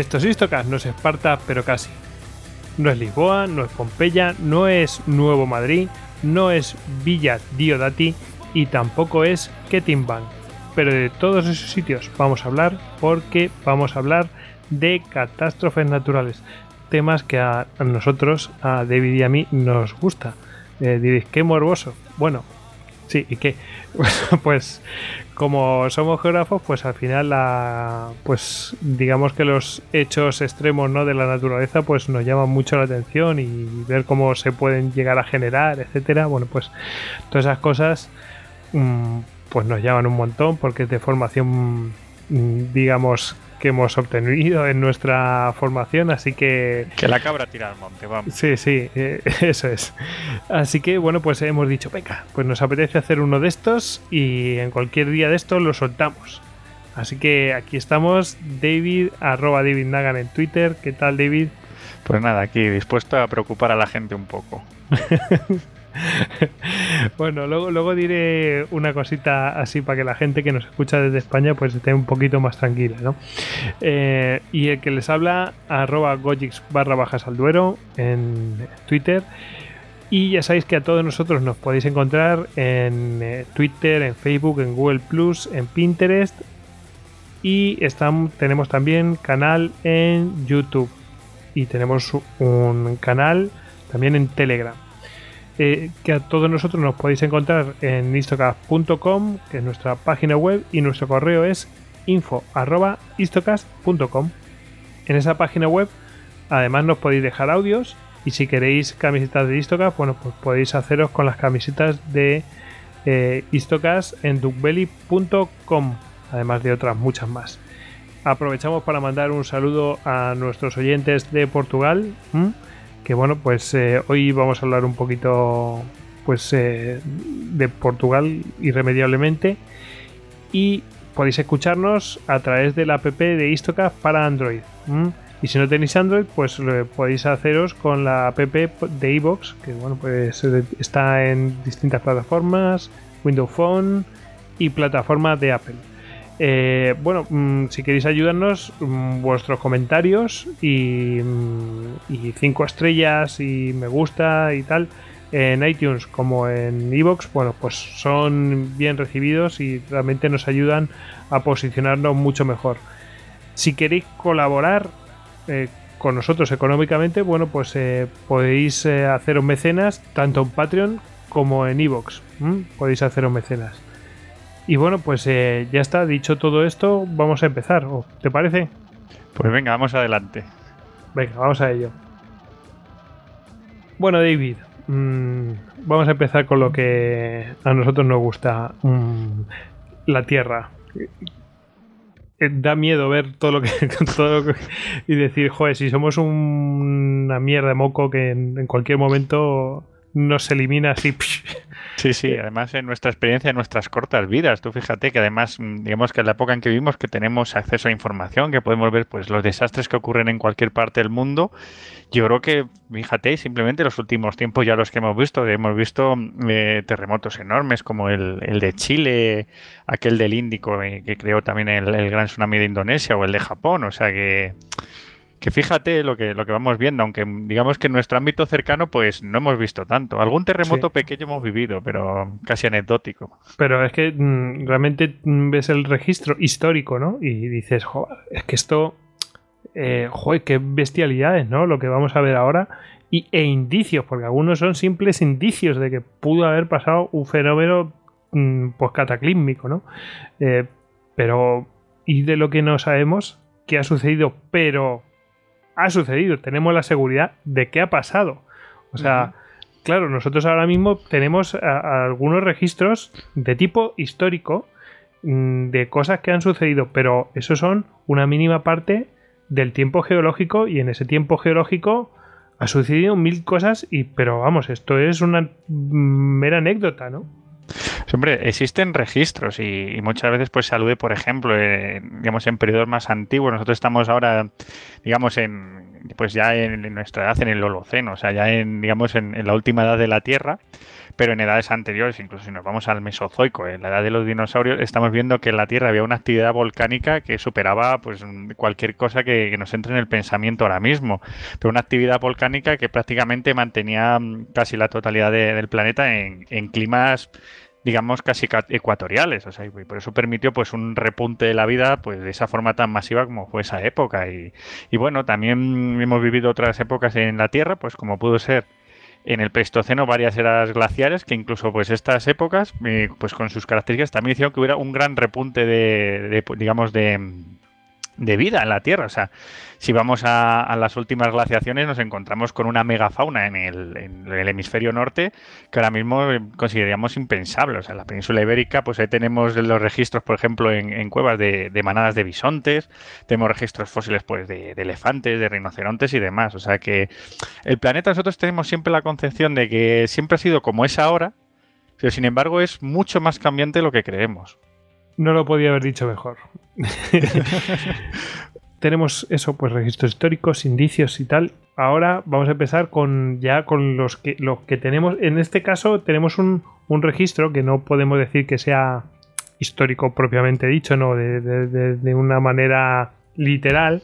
Esto es Istocas, no es Esparta, pero casi. No es Lisboa, no es Pompeya, no es Nuevo Madrid, no es Villa Diodati y tampoco es Ketimbang. Pero de todos esos sitios vamos a hablar porque vamos a hablar de catástrofes naturales. Temas que a nosotros, a David y a mí, nos gusta. Eh, diréis, qué morboso. Bueno, sí, ¿y qué? pues como somos geógrafos, pues al final la, pues digamos que los hechos extremos ¿no? de la naturaleza pues nos llaman mucho la atención y ver cómo se pueden llegar a generar, etcétera. Bueno, pues todas esas cosas mm, pues nos llaman un montón porque es de formación mm, digamos que hemos obtenido en nuestra formación, así que... Que la cabra tira al monte, vamos. Sí, sí, eh, eso es. Así que bueno, pues hemos dicho, venga, pues nos apetece hacer uno de estos y en cualquier día de estos lo soltamos. Así que aquí estamos, David, arroba David Nagan en Twitter. ¿Qué tal, David? Pues nada, aquí dispuesto a preocupar a la gente un poco. bueno, luego, luego diré una cosita así para que la gente que nos escucha desde España pues esté un poquito más tranquila, ¿no? Eh, y el que les habla, arroba gojix barra bajas al duero en Twitter. Y ya sabéis que a todos nosotros nos podéis encontrar en eh, Twitter, en Facebook, en Google Plus, en Pinterest. Y tenemos también canal en YouTube. Y tenemos un canal también en Telegram. Eh, que a todos nosotros nos podéis encontrar en istocast.com, que es nuestra página web, y nuestro correo es info.istocast.com. En esa página web, además, nos podéis dejar audios y si queréis camisetas de Istocast, bueno, pues podéis haceros con las camisetas de eh, en duckbelly.com, además de otras muchas más. Aprovechamos para mandar un saludo a nuestros oyentes de Portugal que bueno, pues eh, hoy vamos a hablar un poquito pues eh, de Portugal irremediablemente y podéis escucharnos a través de la app de Istocast para Android. Y si no tenéis Android, pues lo podéis haceros con la app de iVoox, que bueno, pues está en distintas plataformas, Windows Phone y plataformas de Apple. Eh, bueno, mm, si queréis ayudarnos, mm, vuestros comentarios y, mm, y, cinco estrellas y me gusta y tal en iTunes como en Evox, bueno, pues son bien recibidos y realmente nos ayudan a posicionarnos mucho mejor. Si queréis colaborar eh, con nosotros económicamente, bueno, pues eh, podéis haceros mecenas tanto en Patreon como en Evox. Podéis haceros mecenas. Y bueno, pues eh, ya está, dicho todo esto, vamos a empezar. ¿Te parece? Pues venga, vamos adelante. Venga, vamos a ello. Bueno, David, mm, vamos a empezar con lo que a nosotros nos gusta, mm, la Tierra. Eh, da miedo ver todo lo que, todo y decir, joder, si somos una mierda de moco que en, cualquier momento nos elimina así. Sí, sí, además en nuestra experiencia, en nuestras cortas vidas, tú fíjate que además, mm, digamos que en la época en que vivimos, que tenemos acceso a información, que podemos ver pues los desastres que ocurren en cualquier parte del mundo, yo creo que, fíjate, simplemente los últimos tiempos ya los que hemos visto, hemos visto eh, terremotos enormes como el, el, de Chile, aquel del Índico eh, que creó también el, el gran tsunami de Indonesia o el de Japón, o sea que que fíjate lo que, lo que vamos viendo, aunque digamos que en nuestro ámbito cercano pues no hemos visto tanto. Algún terremoto pequeño hemos vivido, pero casi anecdótico. Pero es que mm, realmente mm, ves el registro histórico, ¿no? Y dices, joder, es que esto eh, joder, qué bestialidades, ¿no? Lo que vamos a ver ahora. Y, e indicios, porque algunos son simples indicios de que pudo haber pasado un fenómeno mm, pues cataclísmico, ¿no? Eh, pero, y de lo que no sabemos, qué ha sucedido, pero ha sucedido, tenemos la seguridad de qué ha pasado. O sea, claro, nosotros ahora mismo tenemos algunos registros de tipo histórico mm, de cosas que han sucedido, pero eso son una mínima parte del tiempo geológico y en ese tiempo geológico ha sucedido mil cosas y pero vamos, esto es una mera anécdota, ¿no? Hombre, existen registros y, muchas veces pues se alude, por ejemplo, digamos en periodos más antiguos. Nosotros estamos ahora, digamos, en pues ya en, nuestra edad en el Holoceno, o sea, ya en digamos en, la última edad de la Tierra, pero en edades anteriores, incluso si nos vamos al Mesozoico, en la edad de los dinosaurios, estamos viendo que en la Tierra había una actividad volcánica que superaba pues cualquier cosa que, nos entre en el pensamiento ahora mismo, pero una actividad volcánica que prácticamente mantenía mm, casi la totalidad del planeta en climas digamos, casi ecuatoriales. O sea, y por eso permitió pues un repunte de la vida pues de esa forma tan masiva como fue esa época. Y, y bueno, también hemos vivido otras épocas en la Tierra, pues como pudo ser en el Pleistoceno varias eras glaciares que incluso pues estas épocas eh, pues con sus características también hicieron que hubiera un gran repunte de digamos de de vida en la Tierra. O sea, si vamos a, las últimas glaciaciones nos encontramos con una megafauna en el, en el, hemisferio norte que ahora mismo eh, consideraríamos impensable. O sea, en la península ibérica, pues ahí tenemos los registros, por ejemplo, en, cuevas de, manadas de bisontes, tenemos registros fósiles pues de, elefantes, de rinocerontes y demás. O sea que el planeta nosotros tenemos siempre la concepción de que siempre ha sido como es ahora, pero sin embargo es mucho más cambiante de lo que creemos. No lo podía haber dicho mejor. Tenemos eso, pues registros históricos, indicios y tal. Ahora vamos a empezar con ya con los que, los que tenemos. En este caso tenemos un, registro que no podemos decir que sea histórico propiamente dicho, no, de, de una manera literal,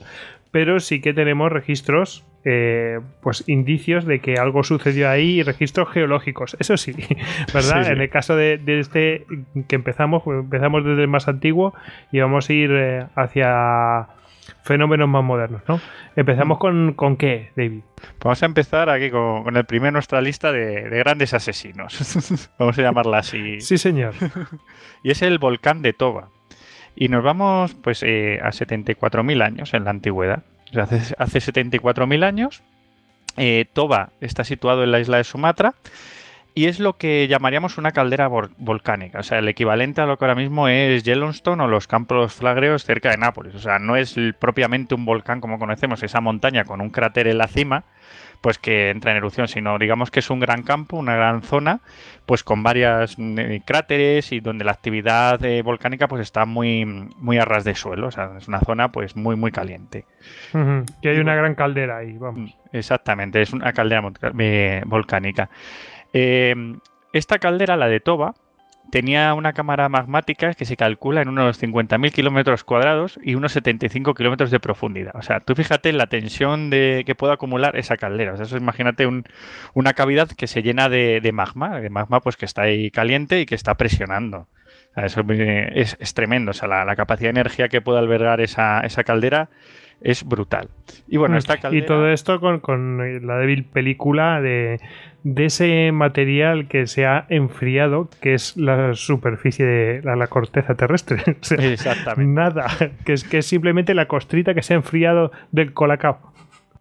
pero sí que tenemos registros eh, pues indicios de que algo sucedió ahí y registros geológicos. Eso sí, ¿verdad? En el caso de, este que empezamos, pues empezamos desde el más antiguo y vamos a ir eh, hacia fenómenos más modernos, ¿no? Empezamos con, con qué, David. Vamos a empezar aquí con, el primero en nuestra lista de, grandes asesinos. vamos a llamarla así. Sí, señor. y es el volcán de Toba. Y nos vamos pues eh, a 74.000 años en la antigüedad hace, hace 74.000 años. Eh, Toba está situado en la isla de Sumatra y es lo que llamaríamos una caldera volcánica, o sea, el equivalente a lo que ahora mismo es Yellowstone o los Campos Flagreos cerca de Nápoles. O sea, no es propiamente un volcán como conocemos, esa montaña con un cráter en la cima, pues que entra en erupción, sino digamos que es un gran campo, una gran zona, pues con varios mm, eh, cráteres y donde la actividad eh, volcánica pues está muy, muy a ras de suelo, o sea, es una zona pues muy muy caliente. Que hay una gran caldera ahí, vamos. Mm, exactamente, es una caldera eh, volcánica. esta caldera, la de Toba, tenía una cámara magmática que se calcula en unos 50.000 kilómetros cuadrados y unos 75 kilómetros de profundidad. O sea, tú fíjate la tensión de, que puede acumular esa caldera. O sea, eso imagínate una cavidad que se llena de, magma, de magma pues que está ahí caliente y que está presionando. eso es, tremendo. O sea, la, capacidad de energía que puede albergar esa caldera es brutal. Y bueno, mm. esta caldera... Y todo esto con, con la débil película de, de ese material que se ha enfriado, que es la superficie de la, corteza terrestre. Exactamente. Nada, que es, que es simplemente la costrita que se ha enfriado del colacao.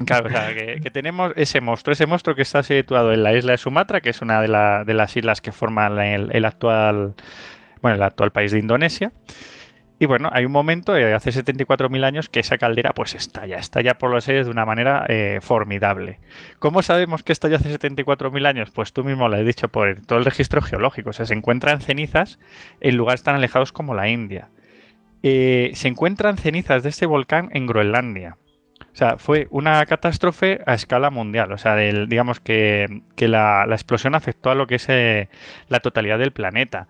Claro, o sea, que, tenemos ese monstruo, ese monstruo que está situado en la isla de Sumatra, que es una de, de las islas que forman el, el, actual, bueno, el actual país de Indonesia. Y bueno, hay un momento, de hace 74.000 años, que esa caldera pues estalla, estalla por los aires de una manera eh, formidable. ¿Cómo sabemos que estalla hace 74.000 años? Pues tú mismo lo has dicho por todo el registro geológico. O sea, se encuentran cenizas en lugares tan alejados como la India. Eh, se encuentran cenizas de este volcán en Groenlandia. O sea, fue una catástrofe a escala mundial. O sea, digamos que, la, explosión afectó a lo que es eh, la totalidad del planeta.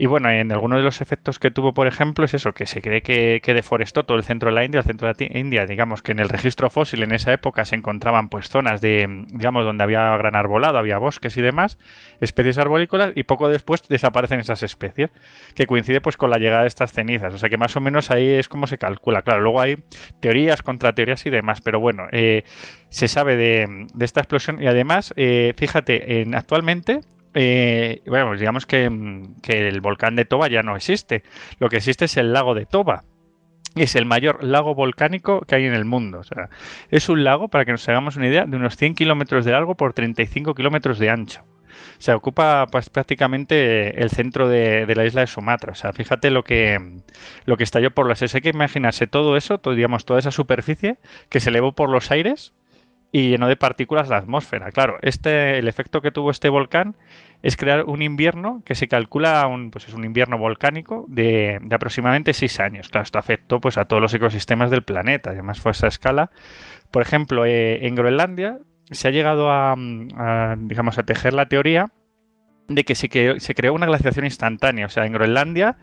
Y bueno, en algunos de los efectos que tuvo, por ejemplo, es eso, que se cree que, deforestó todo el centro de la India, el centro de la India, digamos que en el registro fósil en esa época se encontraban pues zonas de, digamos, donde había gran arbolado, había bosques y demás, especies arborícolas, y poco después desaparecen esas especies, que coincide pues con la llegada de estas cenizas. O sea que más o menos ahí es como se calcula. Claro, luego hay teorías, contrateorías y demás, pero bueno, eh, se sabe de, esta explosión y además, eh, fíjate, en, actualmente eh, bueno, digamos que, el volcán de Toba ya no existe. Lo que existe es el lago de Toba. Es el mayor lago volcánico que hay en el mundo. O sea, es un lago, para que nos hagamos una idea, de unos 100 kilómetros de largo por 35 kilómetros de ancho. O sea, ocupa pues, prácticamente el centro de, la isla de Sumatra. O sea, fíjate lo que, lo que estalló por las... Hay que imaginarse todo eso, todo, digamos, toda esa superficie que se elevó por los aires y llenó de partículas la atmósfera. Claro, este, el efecto que tuvo este volcán es crear un invierno que se calcula un, pues es un invierno volcánico de, aproximadamente seis años. Claro, esto afectó pues, a todos los ecosistemas del planeta, además fue a esa escala. Por ejemplo, eh, en Groenlandia se ha llegado a, digamos, a tejer la teoría de que se, se creó una glaciación instantánea. O sea, en Groenlandia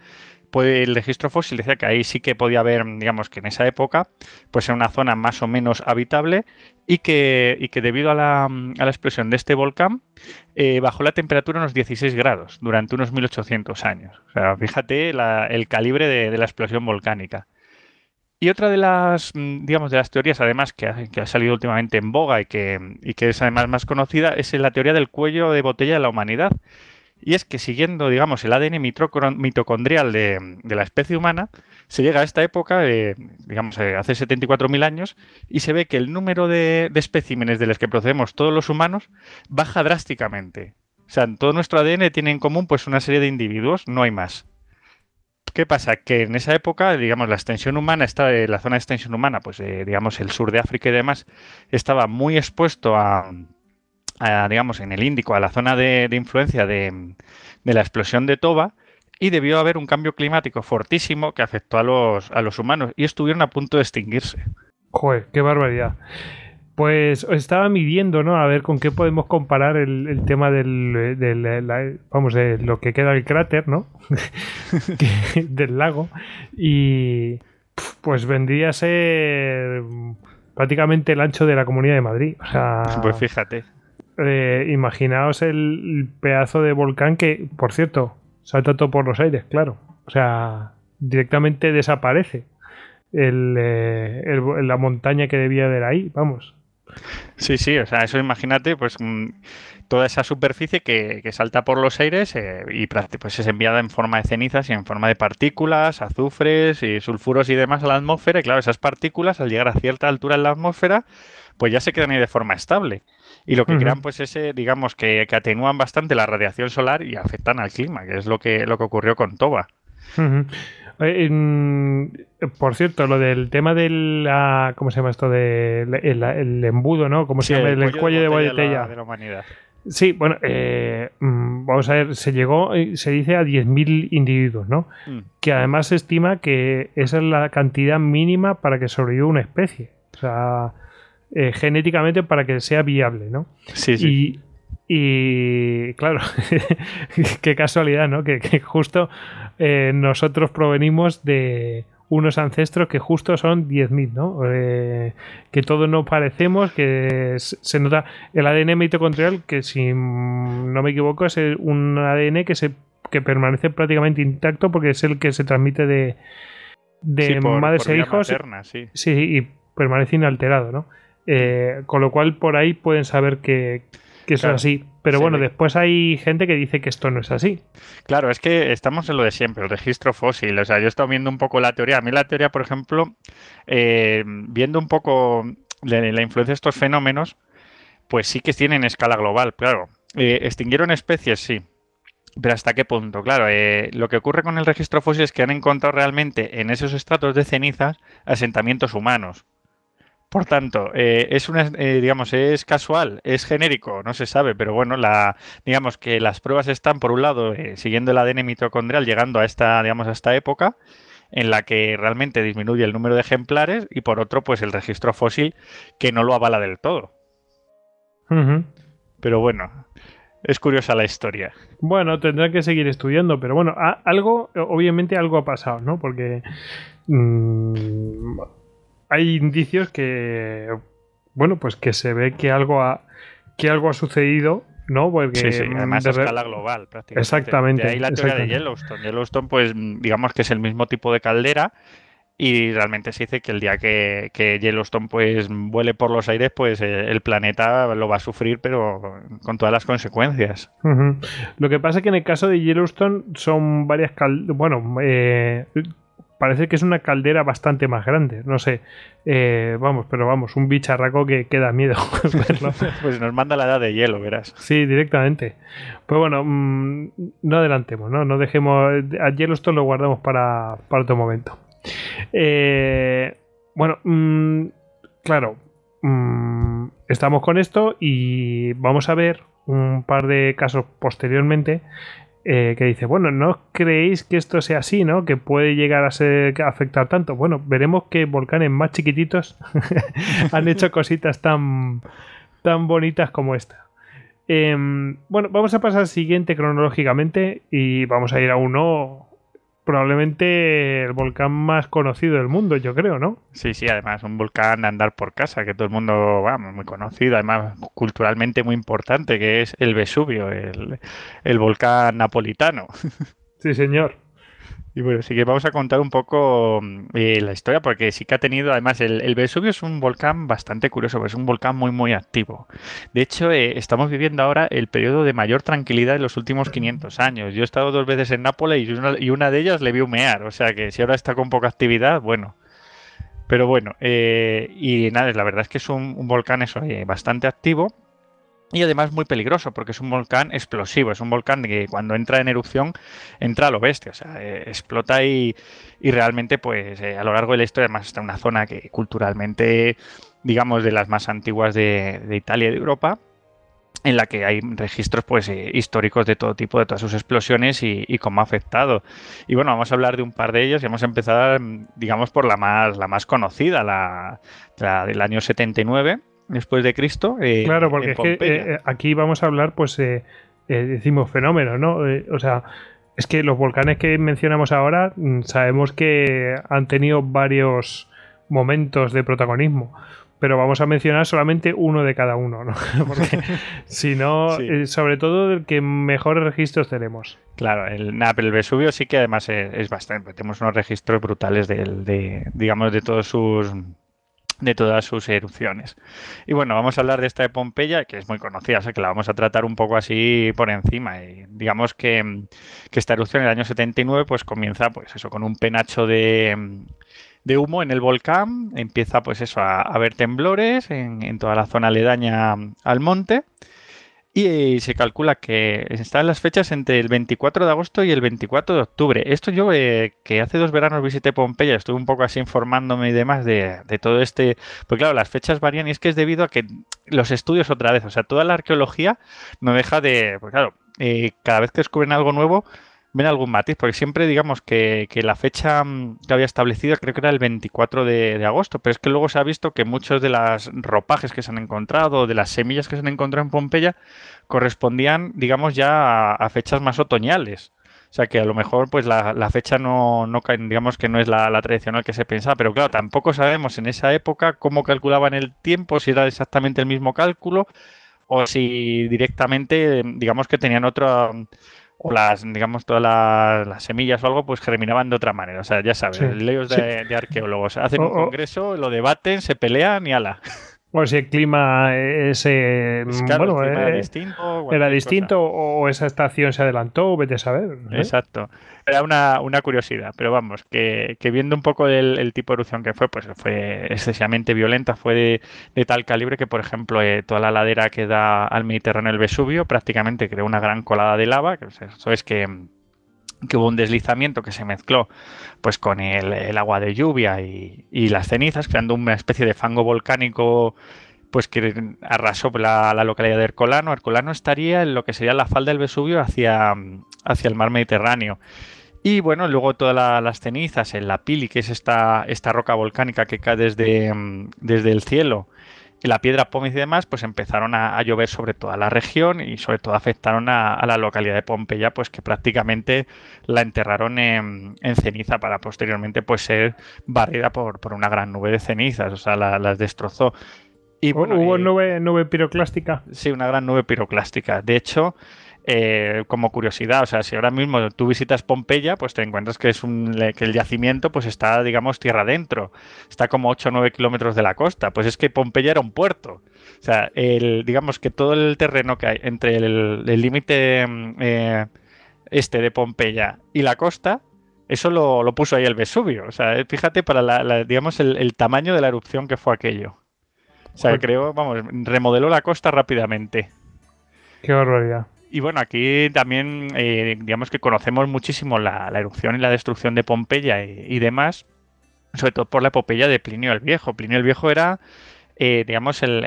el registro fósil decía que ahí sí que podía haber, digamos que en esa época, pues en una zona más o menos habitable y que, que debido a la, explosión de este volcán eh, bajó la temperatura unos 16 grados durante unos 1800 años. O sea, fíjate el calibre de, la explosión volcánica. Y otra de las, digamos, de las teorías, además, que ha, salido últimamente en boga y que, y que es además más conocida, es la teoría del cuello de botella de la humanidad, y es que siguiendo, digamos, el ADN mitocondrial de, la especie humana, se llega a esta época, digamos, eh, hace 74.000 años, y se ve que el número de, especímenes de los que procedemos todos los humanos baja drásticamente. O sea, todo nuestro ADN tiene en común pues una serie de individuos, no hay más. ¿Qué pasa? Que en esa época, digamos, la extensión humana, está, la zona de extensión humana, pues eh, digamos el sur de África y demás, estaba muy expuesto a, digamos, en el Índico, a la zona de, influencia de, la explosión de Toba, y debió haber un cambio climático fortísimo que afectó a los, a los humanos y estuvieron a punto de extinguirse. Joder, qué barbaridad. Pues estaba midiendo, ¿no? A ver con qué podemos comparar el, tema del, vamos, de lo que queda del cráter, ¿no? del lago. Y pues vendría a ser prácticamente el ancho de la Comunidad de Madrid. O sea, pues fíjate. Eh, imaginaos el pedazo de volcán que, por cierto, salta todo por los aires, claro. O sea, directamente desaparece eh, la montaña que debía haber ahí, vamos. Sí, sí, o sea, eso imagínate, pues mm, toda esa superficie que, salta por los aires eh, y pues es enviada en forma de cenizas y en forma de partículas, azufres y sulfuros y demás a la atmósfera. Y claro, esas partículas al llegar a cierta altura en la atmósfera, pues ya se quedan ahí de forma estable. Y lo que crean, pues, ese, digamos, que, atenúan bastante la radiación solar y afectan al clima, que es lo que, lo que ocurrió con Toba. por cierto, lo del tema del. ¿Cómo se llama esto? De, el, embudo, ¿no? ¿Cómo se llama? El, cuello, de botella. De la, humanidad. Sí, bueno, eh, mm, vamos a ver, se llegó, eh, se dice a 10.000 individuos, ¿no? Mm. Que además se estima que esa es la cantidad mínima para que sobreviva una especie. O sea, eh, genéticamente para que sea viable, ¿no? Sí, sí. Y, claro, qué casualidad, ¿no? Que, justo eh, nosotros provenimos de unos ancestros que justo son 10.000, ¿no? Eh, que todos nos parecemos, que se nota el ADN mitocondrial, que si no me equivoco es un ADN que se que permanece prácticamente intacto porque es el que se transmite de, de madres e hijos. sí. sí, y permanece inalterado, ¿no? Eh, con lo cual por ahí pueden saber que, que eso es así. Pero bueno, después hay gente que dice que esto no es así. Claro, es que estamos en lo de siempre, el registro fósil. O sea, yo he estado viendo un poco la teoría. A mí la teoría, por ejemplo, eh, viendo un poco la, la, influencia de estos fenómenos, pues sí que tienen escala global, claro. Eh, extinguieron especies, sí. Pero ¿hasta qué punto? Claro, lo que ocurre con el registro fósil es que han encontrado realmente en esos estratos de cenizas asentamientos humanos. Por tanto, eh, es una, eh, digamos, es casual, es genérico, no se sabe, pero bueno, la, digamos que las pruebas están por un lado eh, siguiendo el ADN mitocondrial, llegando a esta, digamos, a esta época en la que realmente disminuye el número de ejemplares y por otro, pues el registro fósil que no lo avala del todo. Pero bueno, es curiosa la historia. Bueno, tendrán que seguir estudiando, pero bueno, algo, obviamente algo ha pasado, ¿no? Porque mm, hay indicios que, bueno, pues que se ve que algo ha, que algo ha sucedido ¿no? Porque sí, además a escala global, prácticamente. Exactamente. De ahí la teoría de Yellowstone. Yellowstone, pues, digamos que es el mismo tipo de caldera y realmente se dice que el día que, Yellowstone pues vuele por los aires, pues eh, el planeta lo va a sufrir, pero con todas las consecuencias. Lo que pasa es que en el caso de Yellowstone son varias calderas, bueno, eh, parece que es una caldera bastante más grande, no sé, eh, vamos, pero vamos, un bicharraco que, queda da miedo pues nos manda la edad de hielo, verás. Sí, directamente. Pues bueno, mm, no adelantemos, ¿no? No dejemos, a Yellowstone lo guardamos para, para otro momento. Eh, bueno, mm, claro, mm, estamos con esto y vamos a ver un par de casos posteriormente eh, que dice, bueno, ¿no creéis que esto sea así, ¿no? Que puede llegar a ser afectar tanto. Bueno, veremos que volcanes más chiquititos han hecho cositas tan, tan bonitas como esta. Em, bueno, vamos a pasar al siguiente cronológicamente y vamos a ir a uno probablemente el volcán más conocido del mundo, yo creo, ¿no? Sí, sí, además un volcán de andar por casa, que todo el mundo, vamos, muy conocido, además culturalmente muy importante, que es el Vesubio, el, el volcán napolitano. Sí, señor. Y bueno, sí que vamos a contar un poco eh, la historia, porque sí que ha tenido, además, el, Vesubio es un volcán bastante curioso, es un volcán muy, muy activo. De hecho, eh, estamos viviendo ahora el periodo de mayor tranquilidad de los últimos 500 años. Yo he estado dos veces en Nápoles y una, y una de ellas le vi humear, o sea que si ahora está con poca actividad, bueno. Pero bueno, eh, y nada, la verdad es que es un, un volcán eso, bastante activo y además muy peligroso porque es un volcán explosivo, es un volcán que cuando entra en erupción entra a lo bestia, o sea, eh, explota y, realmente pues eh, a lo largo de la historia además está una zona que culturalmente digamos de las más antiguas de, Italia y de Europa en la que hay registros pues eh, históricos de todo tipo, de todas sus explosiones y, cómo ha afectado. Y bueno, vamos a hablar de un par de ellos y vamos a empezar, digamos, por la más, la más conocida, la del año 79, después de Cristo. Eh, claro, porque es que eh, aquí vamos a hablar, pues, eh, decimos fenómenos, ¿no? o sea, es que los volcanes que mencionamos ahora mm, sabemos que han tenido varios momentos de protagonismo. Pero vamos a mencionar solamente uno de cada uno, ¿no? Porque si no, sobre todo el que mejores registros tenemos. Claro, el, el Vesubio sí que además es, bastante. Tenemos unos registros brutales de digamos, de todos sus de todas sus erupciones. Y bueno, vamos a hablar de esta de Pompeya, que es muy conocida, o que la vamos a tratar un poco así por encima. Y digamos que, esta erupción en el año 79 pues comienza pues eso con un penacho de, de humo en el volcán, empieza pues eso a, haber temblores en, en toda la zona aledaña al monte y se calcula que están las fechas entre el 24 de agosto y el 24 de octubre. Esto yo, eh, que hace dos veranos visité Pompeya, estuve un poco así informándome y demás de, todo este... Pues claro, las fechas varían y es que es debido a que los estudios otra vez, o sea, toda la arqueología no deja de... Pues claro, eh, cada vez que descubren algo nuevo, ven algún matiz, porque siempre digamos que, la fecha mm, que había establecido creo que era el 24 de, agosto, pero es que luego se ha visto que muchos de los ropajes que se han encontrado, de las semillas que se han encontrado en Pompeya, correspondían, digamos, ya a, fechas más otoñales. O sea que a lo mejor pues la, fecha no, no, digamos que no es la, tradicional que se pensaba, pero claro, tampoco sabemos en esa época cómo calculaban el tiempo, si era exactamente el mismo cálculo o si directamente, digamos que tenían otra o las, digamos, todas las, semillas o algo, pues germinaban de otra manera. O sea, ya sabes, leos de, arqueólogos. Hacen un congreso, lo debaten, se pelean y ala. Bueno, si el clima ese bueno, era eh, distinto, era distinto o esa estación se adelantó, vete a saber. Exacto. Era una, curiosidad, pero vamos, que, viendo un poco el, tipo de erupción que fue, pues fue excesivamente violenta, fue de, tal calibre que, por ejemplo, eh, toda la ladera que da al Mediterráneo el Vesubio prácticamente creó una gran colada de lava, que eso es que que hubo un deslizamiento que se mezcló pues con el, agua de lluvia y, las cenizas, creando una especie de fango volcánico pues que arrasó la, localidad de Herculano. Herculano estaría en lo que sería la falda del Vesubio hacia, hacia el mar Mediterráneo. Y bueno, luego todas las cenizas, en la pili, que es esta, esta roca volcánica que cae desde, desde el cielo, la piedra pómez y demás, pues empezaron a, llover sobre toda la región y sobre todo afectaron a, la localidad de Pompeya, pues que prácticamente la enterraron en, ceniza para posteriormente pues ser barrida por, una gran nube de cenizas, o sea, las destrozó. Y, bueno, ¿Hubo nube, nube piroclástica? Sí, una gran nube piroclástica. De hecho, eh, como curiosidad, o sea, si ahora mismo tú visitas Pompeya, pues te encuentras que es un que el yacimiento pues está, digamos, tierra adentro, está como 8 o 9 kilómetros de la costa, pues es que Pompeya era un puerto. O sea, el, digamos que todo el terreno que hay entre el límite mm, eh, este de Pompeya y la costa, eso lo, puso ahí el Vesubio. O sea, fíjate para la, digamos el, el, tamaño de la erupción que fue aquello. O sea, creo, vamos, remodeló la costa rápidamente. Qué barbaridad. Y bueno, aquí también, eh, digamos que conocemos muchísimo la, erupción y la destrucción de Pompeya y, demás, sobre todo por la epopeya de Plinio el Viejo. Plinio el Viejo era, eh, digamos, el,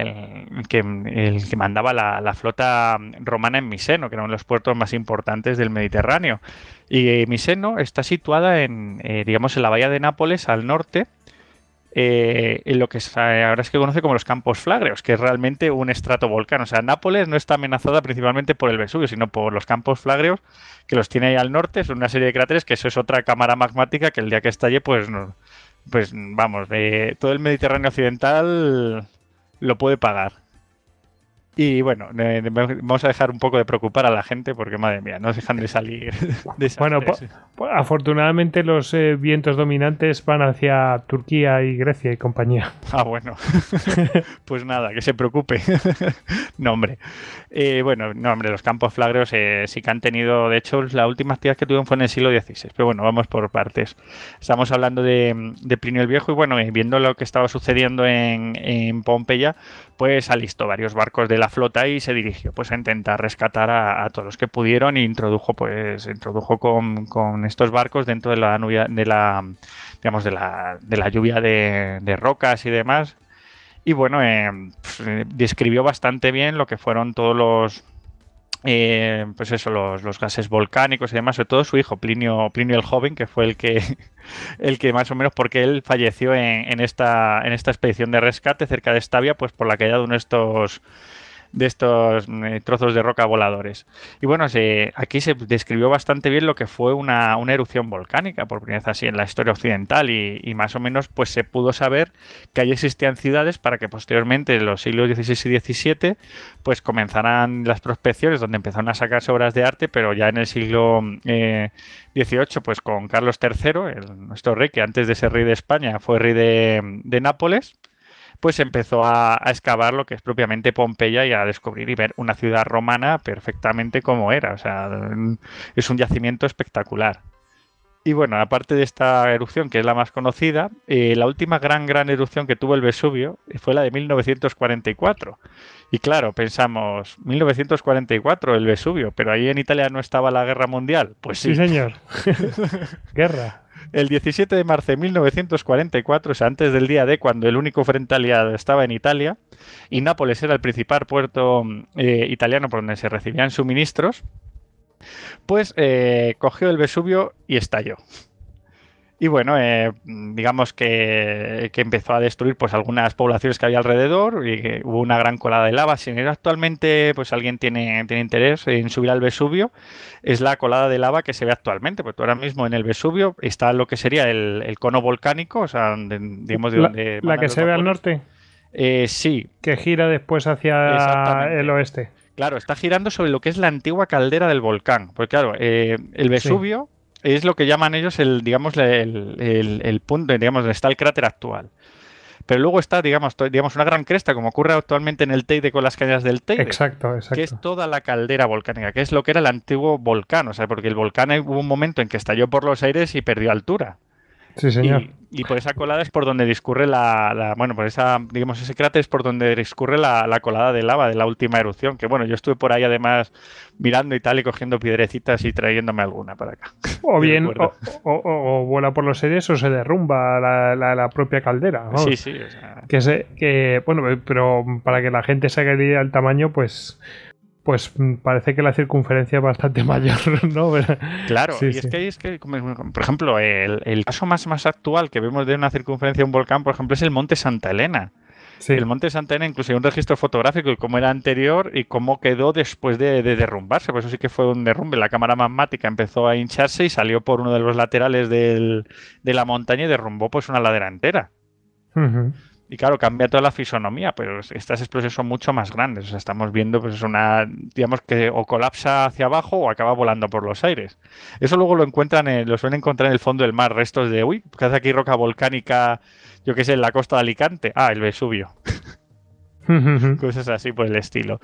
que, mandaba la, flota romana en Miseno, que era uno de los puertos más importantes del Mediterráneo. Y eh, Miseno está situada en, digamos, en la bahía de Nápoles, al norte, eh, en lo que ahora es que conoce como los campos flagreos, que es realmente un estrato volcán. O sea, Nápoles no está amenazada principalmente por el Vesubio, sino por los campos flagreos que los tiene ahí al norte. Son una serie de cráteres que eso es otra cámara magmática que el día que estalle, pues, pues vamos, eh, todo el Mediterráneo occidental lo puede pagar. Y bueno, vamos a dejar un poco de preocupar a la gente porque, madre mía, no dejan de salir. bueno, afortunadamente los eh, vientos dominantes van hacia Turquía y Grecia y compañía. Ah, bueno. pues nada, que se preocupe. no, hombre. Eh, bueno, no, hombre, los campos flagreos eh, sí que han tenido, de hecho, la última actividad que tuvieron fue en el siglo XVI. Pero bueno, vamos por partes. Estamos hablando de, Plinio el Viejo y bueno, viendo lo que estaba sucediendo en, en Pompeya, pues alistó varios barcos de la flota y se dirigió pues a intentar rescatar a, todos los que pudieron e introdujo pues introdujo con, estos barcos dentro de la de la digamos de la, de la lluvia de, rocas y demás. Y bueno eh, pues, describió bastante bien lo que fueron todos los eh, pues eso, los, gases volcánicos y demás, sobre todo su hijo, Plinio, Plinio el Joven, que fue el que, el que más o menos, porque él falleció en, esta, en esta expedición de rescate cerca de Estavia, pues por la caída de uno de estos de estos eh, trozos de roca voladores. Y bueno, aquí se describió bastante bien lo que fue una, erupción volcánica, por primera vez así en la historia occidental, y, más o menos pues se pudo saber que allí existían ciudades para que posteriormente en los siglos XVI y XVII pues comenzaran las prospecciones donde empezaron a sacarse obras de arte, pero ya en el siglo XVIII eh, pues con Carlos III, nuestro rey, que antes de ser rey de España fue rey de Nápoles, pues empezó a, excavar lo que es propiamente Pompeya y a descubrir y ver una ciudad romana perfectamente como era. O sea, es un yacimiento espectacular. Y bueno, aparte de esta erupción, que es la más conocida, eh, la última gran, gran erupción que tuvo el Vesubio fue la de 1944. Y claro, pensamos, 1944, el Vesubio, pero ahí en Italia no estaba la guerra mundial. Pues sí. Sí, señor. guerra. El 17 de marzo de 1944, o sea, antes del día de cuando el único frente aliado estaba en Italia, y Nápoles era el principal puerto eh, italiano por donde se recibían suministros, pues eh, cogió el Vesubio y estalló. Y bueno, eh, digamos que, empezó a destruir pues algunas poblaciones que había alrededor y hubo una gran colada de lava. Si actualmente pues alguien tiene, tiene interés en subir al Vesubio, es la colada de lava que se ve actualmente. Porque ahora mismo en el Vesubio está lo que sería el, cono volcánico, o sea, digamos de donde... La, que se ve al norte. Eh, sí. Que gira después hacia el oeste. Claro, está girando sobre lo que es la antigua caldera del volcán. Porque claro, eh, el Vesubio es lo que llaman ellos el, digamos, el, punto, digamos, donde está el cráter actual. Pero luego está, digamos, digamos, una gran cresta, como ocurre actualmente en el Teide con las cañas del Teide. Exacto, exacto. Que es toda la caldera volcánica, que es lo que era el antiguo volcán. O sea, porque el volcán hubo un momento en que estalló por los aires y perdió altura. Sí, señor. Y, por esa colada es por donde discurre la, bueno, por esa, digamos, ese cráter es por donde discurre la, colada de lava de la última erupción. Que bueno, yo estuve por ahí además mirando y tal y cogiendo piedrecitas y trayéndome alguna para acá. O bien, o, o, vuela por los aires o se derrumba la, propia caldera. Sí, sí. que, se, que, bueno, pero para que la gente se haga el tamaño, pues pues mm, parece que la circunferencia es bastante mayor, ¿no? Claro, y es que, es que, por ejemplo, el, caso más, más actual que vemos de una circunferencia de un volcán, por ejemplo, es el monte Santa Elena. El Monte Santana incluso hay un registro fotográfico de cómo era anterior y cómo quedó después de, derrumbarse. Por eso sí que fue un derrumbe. La cámara magmática empezó a hincharse y salió por uno de los laterales de la montaña y derrumbó pues una ladera entera. Y claro, cambia toda la fisonomía, pero estas explosiones son mucho más grandes. O sea, estamos viendo pues una, digamos que o colapsa hacia abajo o acaba volando por los aires. Eso luego lo encuentran, en, lo suelen encontrar en el fondo del mar, restos de, uy, ¿qué hace aquí roca volcánica, yo qué sé, en la costa de Alicante? Ah, el Vesubio. Cosas así por el estilo.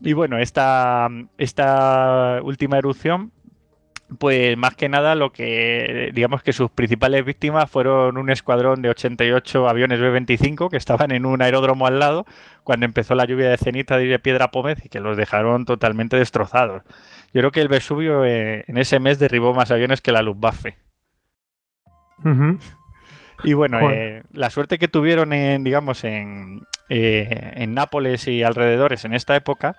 Y bueno, esta, esta última erupción pues más que nada lo que digamos que sus principales víctimas fueron un escuadrón de 88 aviones B-25 que estaban en un aeródromo al lado cuando empezó la lluvia de ceniza y de piedra pómez y que los dejaron totalmente destrozados. Yo creo que el Vesubio eh, en ese mes derribó más aviones que la Luftwaffe. Y bueno, eh, la suerte que tuvieron en, digamos, en, eh, en Nápoles y alrededores en esta época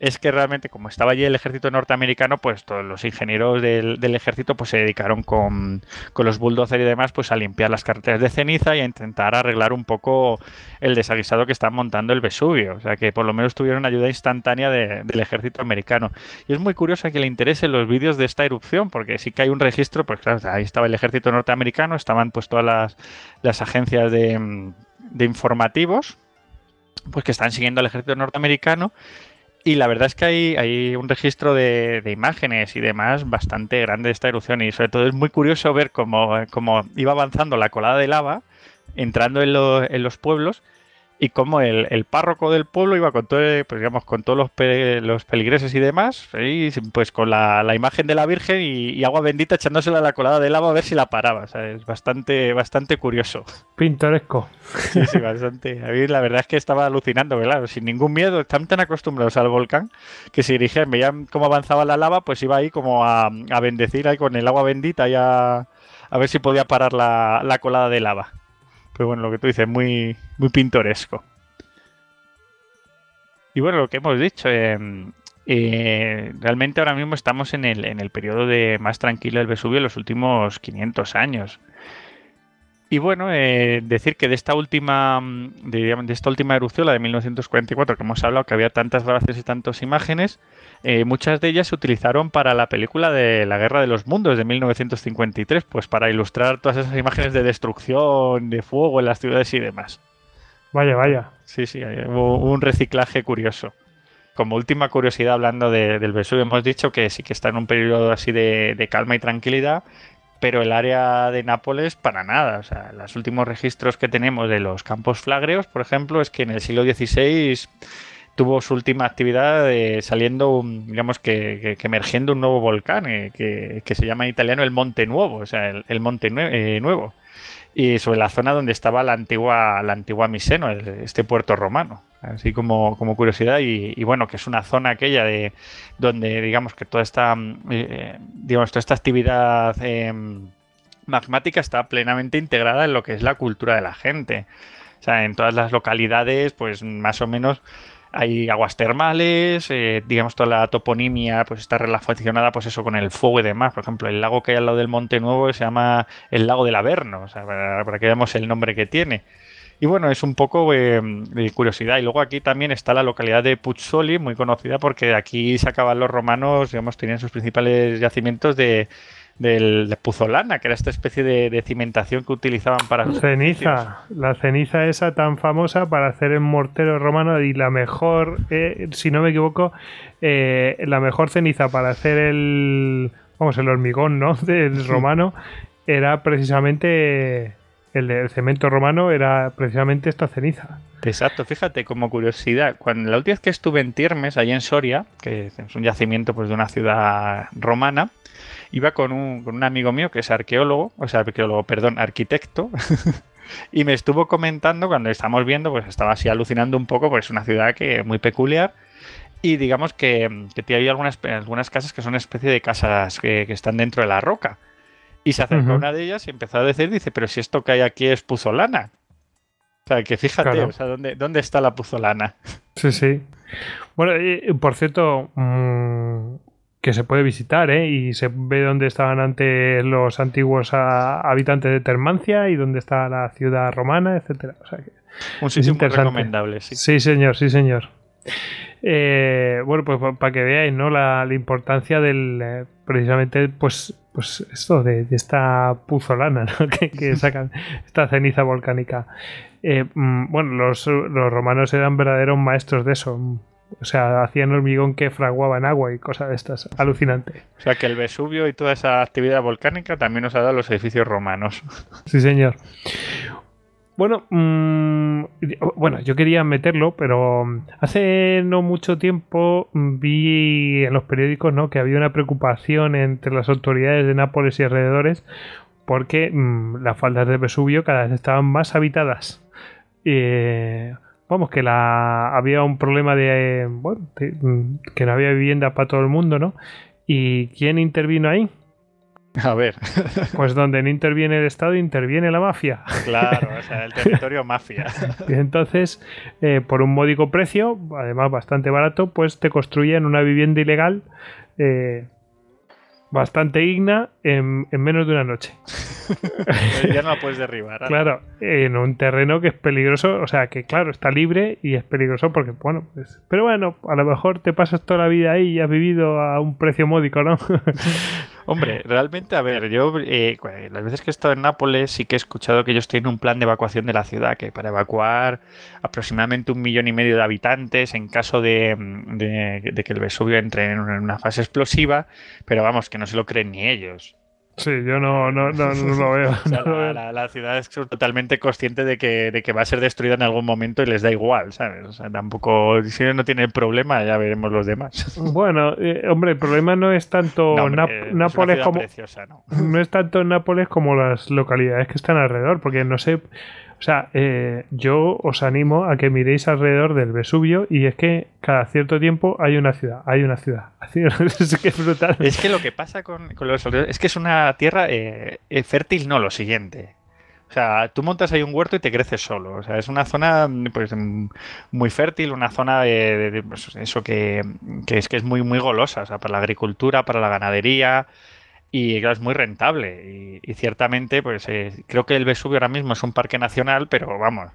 es que realmente como estaba allí el ejército norteamericano, pues todos los ingenieros del, ejército pues se dedicaron con, los bulldozers y demás pues a limpiar las carreteras de ceniza y a intentar arreglar un poco el desaguisado que está montando el Vesubio. O sea que por lo menos tuvieron ayuda instantánea del ejército americano. Y es muy curioso que le interesen los vídeos de esta erupción, porque sí que hay un registro, pues claro, ahí estaba el ejército norteamericano, estaban pues todas las, agencias de, de informativos pues que están siguiendo al ejército norteamericano y la verdad es que hay, hay un registro de, imágenes y demás bastante grande de esta erupción y sobre todo es muy curioso ver cómo, cómo iba avanzando la colada de lava, entrando en, en los pueblos y como el, párroco del pueblo iba con todo, pues digamos, con todos los, los peligreses y demás, pues con la, imagen de la Virgen y, agua bendita echándosela a la colada de lava a ver si la paraba. es bastante, bastante curioso. Pintoresco. Sí, sí, bastante. A mí la verdad es que estaba alucinando, claro, sin ningún miedo, están tan acostumbrados al volcán que si dirigían, veían cómo avanzaba la lava, pues iba ahí como a, bendecir ahí con el agua bendita y a, ver si podía parar la, la colada de lava. Pero bueno, lo que tú dices, muy, muy pintoresco. Y bueno, lo que hemos dicho, em, eh, realmente ahora mismo estamos en el, en el periodo de más tranquilo del Vesubio en los últimos 500 años. Y bueno, eh, decir que de esta última de, esta última erupción, la de 1944, que hemos hablado, que había tantas grabaciones y tantas imágenes, eh, muchas de ellas se utilizaron para la película de la Guerra de los Mundos de 1953, pues para ilustrar todas esas imágenes de destrucción, de fuego en las ciudades y demás. Vaya, vaya. Sí, sí, hubo un reciclaje curioso. Como última curiosidad, hablando del Vesubio, hemos dicho que sí que está en un periodo así de calma y tranquilidad, pero el área de Nápoles para nada. O sea, los últimos registros que tenemos de los campos flagreos, por ejemplo, es que en el siglo XVI tuvo su última actividad saliendo, digamos que, emergiendo un nuevo volcán eh, que, se llama en italiano el Monte Nuevo, o sea, el, Monte eh, Nuevo. Y sobre la zona donde estaba la antigua, la antigua Miseno, este puerto romano. Así como, como curiosidad y, bueno que es una zona aquella de donde digamos que toda esta eh, digamos toda esta actividad em, magmática está plenamente integrada en lo que es la cultura de la gente. O sea en todas las localidades pues más o menos hay aguas termales, eh, digamos toda la toponimia pues está relacionada pues eso con el fuego y demás. Por ejemplo, el lago que hay al lado del Monte Nuevo se llama el lago del Averno, o para, que veamos el nombre que tiene. Y bueno, es un poco eh, de curiosidad. Y luego aquí también está la localidad de Puzzoli, muy conocida porque aquí se acaban los romanos, digamos, tenían sus principales yacimientos de, del puzolana, que era esta especie de, cimentación que utilizaban para ceniza, la ceniza esa tan famosa para hacer el mortero romano y la mejor, eh, si no me equivoco, eh, la mejor ceniza para hacer el, vamos, el hormigón, ¿no? Del romano era precisamente el, cemento romano era precisamente esta ceniza. Exacto, fíjate, como curiosidad, cuando la última vez que estuve en Tiermes, allí en Soria, que es un yacimiento pues, de una ciudad romana, iba con un, con un amigo mío que es arqueólogo, o sea, arqueólogo, perdón, arquitecto, y me estuvo comentando cuando estamos viendo, pues estaba así alucinando un poco, pues es una ciudad que muy peculiar. Y digamos que, que hay algunas, algunas casas que son una especie de casas que, que están dentro de la roca. Y se acercó a una de ellas y empezó a decir, dice, pero si esto que hay aquí es puzolana. O sea, que fíjate, o sea, ¿dónde, ¿dónde está la puzolana? Sí, sí. Bueno, y, por cierto, mm, que se puede visitar, ¿eh? Y se ve dónde estaban antes los antiguos habitantes de Termancia y dónde está la ciudad romana, etcétera. O sea que Un sitio muy recomendable, sí. Sí, señor, sí, señor. Eh, bueno, pues para que veáis, ¿no? La, importancia del eh, precisamente, pues, pues esto de, esta puzolana, ¿no? que, sacan esta ceniza volcánica. Eh, mm, bueno, los, los, romanos eran verdaderos maestros de eso. O sea, hacían hormigón que fraguaba en agua y cosas de estas. Alucinante. O sea, que el Vesubio y toda esa actividad volcánica también nos ha dado los edificios romanos. Sí, señor. Bueno, mm, bueno, yo quería meterlo, pero hace no mucho tiempo vi en los periódicos ¿no? que había una preocupación entre las autoridades de Nápoles y alrededores porque mm, las faldas de Vesubio cada vez estaban más habitadas. Vamos, que la, había un problema de, bueno, mm, que no había vivienda para todo el mundo, ¿no? ¿Y quién intervino ahí? A ver. Pues donde no interviene el Estado, interviene la mafia. Claro, o sea, el territorio mafia. Y entonces, eh, por un módico precio, además bastante barato, pues te construyen una vivienda ilegal eh, bastante digna en, menos de una noche. ya no la puedes derribar. Claro, en un terreno que es peligroso, o sea, que claro, está libre y es peligroso porque, bueno, pues, pero bueno, a lo mejor te pasas toda la vida ahí y has vivido a un precio módico, ¿no? Hombre, realmente, a ver, yo eh, las veces que he estado en Nápoles sí que he escuchado que ellos tienen un plan de evacuación de la ciudad, que para evacuar aproximadamente un millón y medio de habitantes en caso de, que el Vesubio entre en una fase explosiva, pero vamos, que no se lo creen ni ellos. Sí, yo no, no, no, lo veo. la, ciudad es totalmente consciente de que, de que va a ser destruida en algún momento y les da igual, ¿sabes? O sea, tampoco, si no tiene problema, ya veremos los demás. Bueno, eh, hombre, el problema no es tanto Nápoles como. ¿no? no es tanto Nápoles como las localidades que están alrededor, porque no sé. O sea, eh, yo os animo a que miréis alrededor del Vesubio y es que cada cierto tiempo hay una ciudad, hay una ciudad. es que es brutal. Es que lo que pasa con, los es que es una tierra eh, eh, fértil, no, lo siguiente. O sea, tú montas ahí un huerto y te creces solo. O sea, es una zona pues, muy fértil, una zona de, pues, eso que, que, es que es muy, muy golosa, o sea, para la agricultura, para la ganadería y claro, es muy rentable. Y, ciertamente, pues eh, creo que el Vesubio ahora mismo es un parque nacional, pero vamos,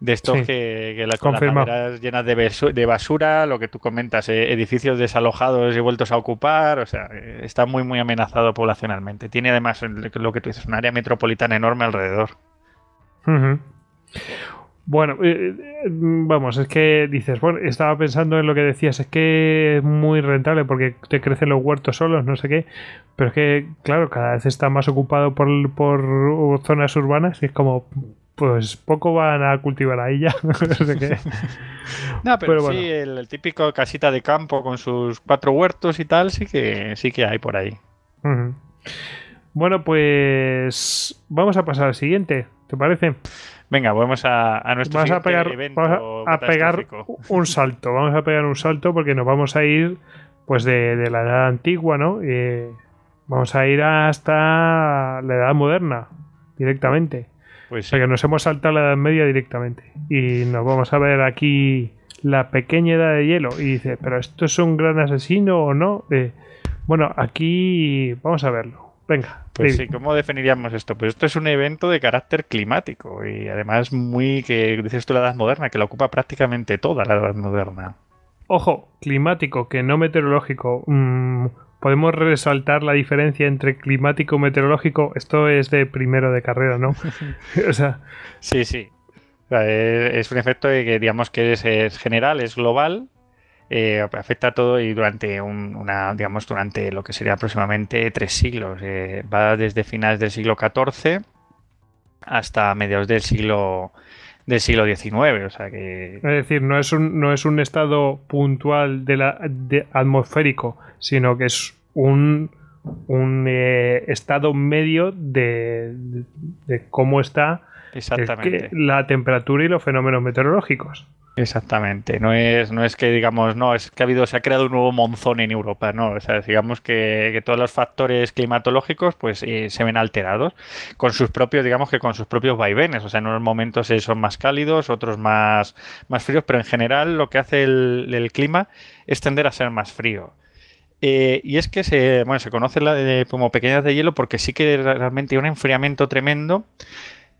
de estos que, que las laderas llenas de, de, basura, lo que tú comentas, eh, edificios desalojados y vueltos a ocupar, o sea, eh, está muy, muy amenazado poblacionalmente. Tiene además lo que tú dices, un área metropolitana enorme alrededor. Bueno, eh, eh, vamos, es que dices, bueno, estaba pensando en lo que decías, es que es muy rentable porque te crecen los huertos solos, no sé qué, pero es que, claro, cada vez está más ocupado por, por zonas urbanas y es como, pues poco van a cultivar ahí ya, no sé qué. No, pero, sí, el, típico casita de campo con sus cuatro huertos y tal, sí que, sí que hay por ahí. Bueno, pues vamos a pasar al siguiente, ¿te parece? Venga, vamos a, a nuestro vamos a pegar, vamos a, pegar un salto. Vamos a pegar un salto porque nos vamos a ir pues de, la edad antigua, ¿no? vamos a ir hasta la edad moderna directamente. Pues O sea que nos hemos saltado la edad media directamente. Y nos vamos a ver aquí la pequeña edad de hielo. Y dice, ¿pero esto es un gran asesino o no? Eh, bueno, aquí vamos a verlo. Venga. Pues sí, ¿cómo definiríamos esto? Pues esto es un evento de carácter climático y además muy, que dices tú, la edad moderna, que la ocupa prácticamente toda la edad moderna. Ojo, climático, que no meteorológico. Mm, podemos resaltar la diferencia entre climático y meteorológico. Esto es de primero de carrera, ¿no? o sea. Sí, sí. es un efecto que digamos que es general, es global, eh, afecta a todo y durante una, digamos, durante lo que sería aproximadamente tres siglos. Eh, va desde finales del siglo XIV hasta mediados del siglo del siglo XIX. O sea que... Es decir, no es un, no es un estado puntual de la, atmosférico, sino que es un, un eh, estado medio de, de, cómo está la temperatura y los fenómenos meteorológicos. Exactamente, no es, no es que digamos, no, es que ha habido, se ha creado un nuevo monzón en Europa, no, o sea, digamos que, todos los factores climatológicos pues eh, se ven alterados con sus propios, digamos que con sus propios vaivenes, o sea, en unos momentos eh, son más cálidos, otros más, más fríos, pero en general lo que hace el, clima es tender a ser más frío. Eh, y es que se, bueno, se conoce la como pequeñas de hielo porque sí que realmente hay un enfriamiento tremendo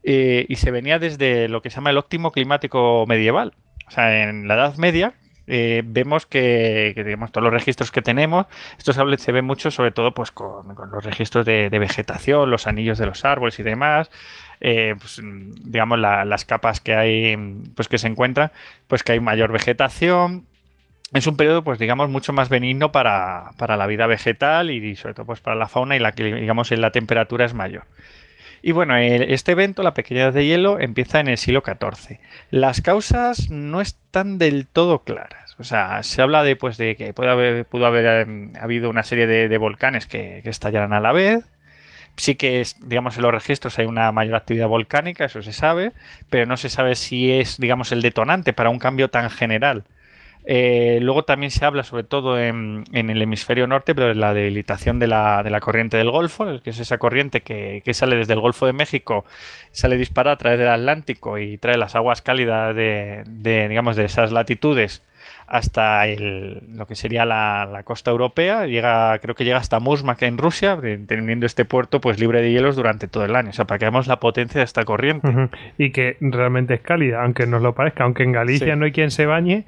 eh, y se venía desde lo que se llama el óptimo climático medieval. O sea, en la Edad Media eh, vemos que, digamos, todos los registros que tenemos, esto se, ve mucho sobre todo pues, con, los registros de, vegetación, los anillos de los árboles y demás. Eh, pues, digamos las capas que hay pues que se encuentran pues que hay mayor vegetación es un periodo, pues digamos, mucho más benigno para, la vida vegetal y sobre todo pues para la fauna y la que digamos la temperatura es mayor. Y bueno, este evento, la pequeña de hielo, empieza en el siglo XIV. Las causas no están del todo claras. O sea, se habla de, pues, de que puede haber, pudo haber em, habido una serie de, volcanes que, que, estallaran a la vez. Sí que, digamos, en los registros hay una mayor actividad volcánica, eso se sabe, pero no se sabe si es, digamos, el detonante para un cambio tan general eh, luego también se habla, sobre todo en, el hemisferio norte, pero de la debilitación de la, de la, corriente del Golfo, que es esa corriente que, sale desde el Golfo de México, sale disparada a través del Atlántico y trae las aguas cálidas de, de digamos, de esas latitudes hasta el, lo que sería la, costa europea, llega, creo que llega hasta Murmansk en Rusia, teniendo este puerto pues libre de hielos durante todo el año. O sea, para que veamos la potencia de esta corriente. Y que realmente es cálida, aunque nos lo parezca, aunque en Galicia no hay quien se bañe,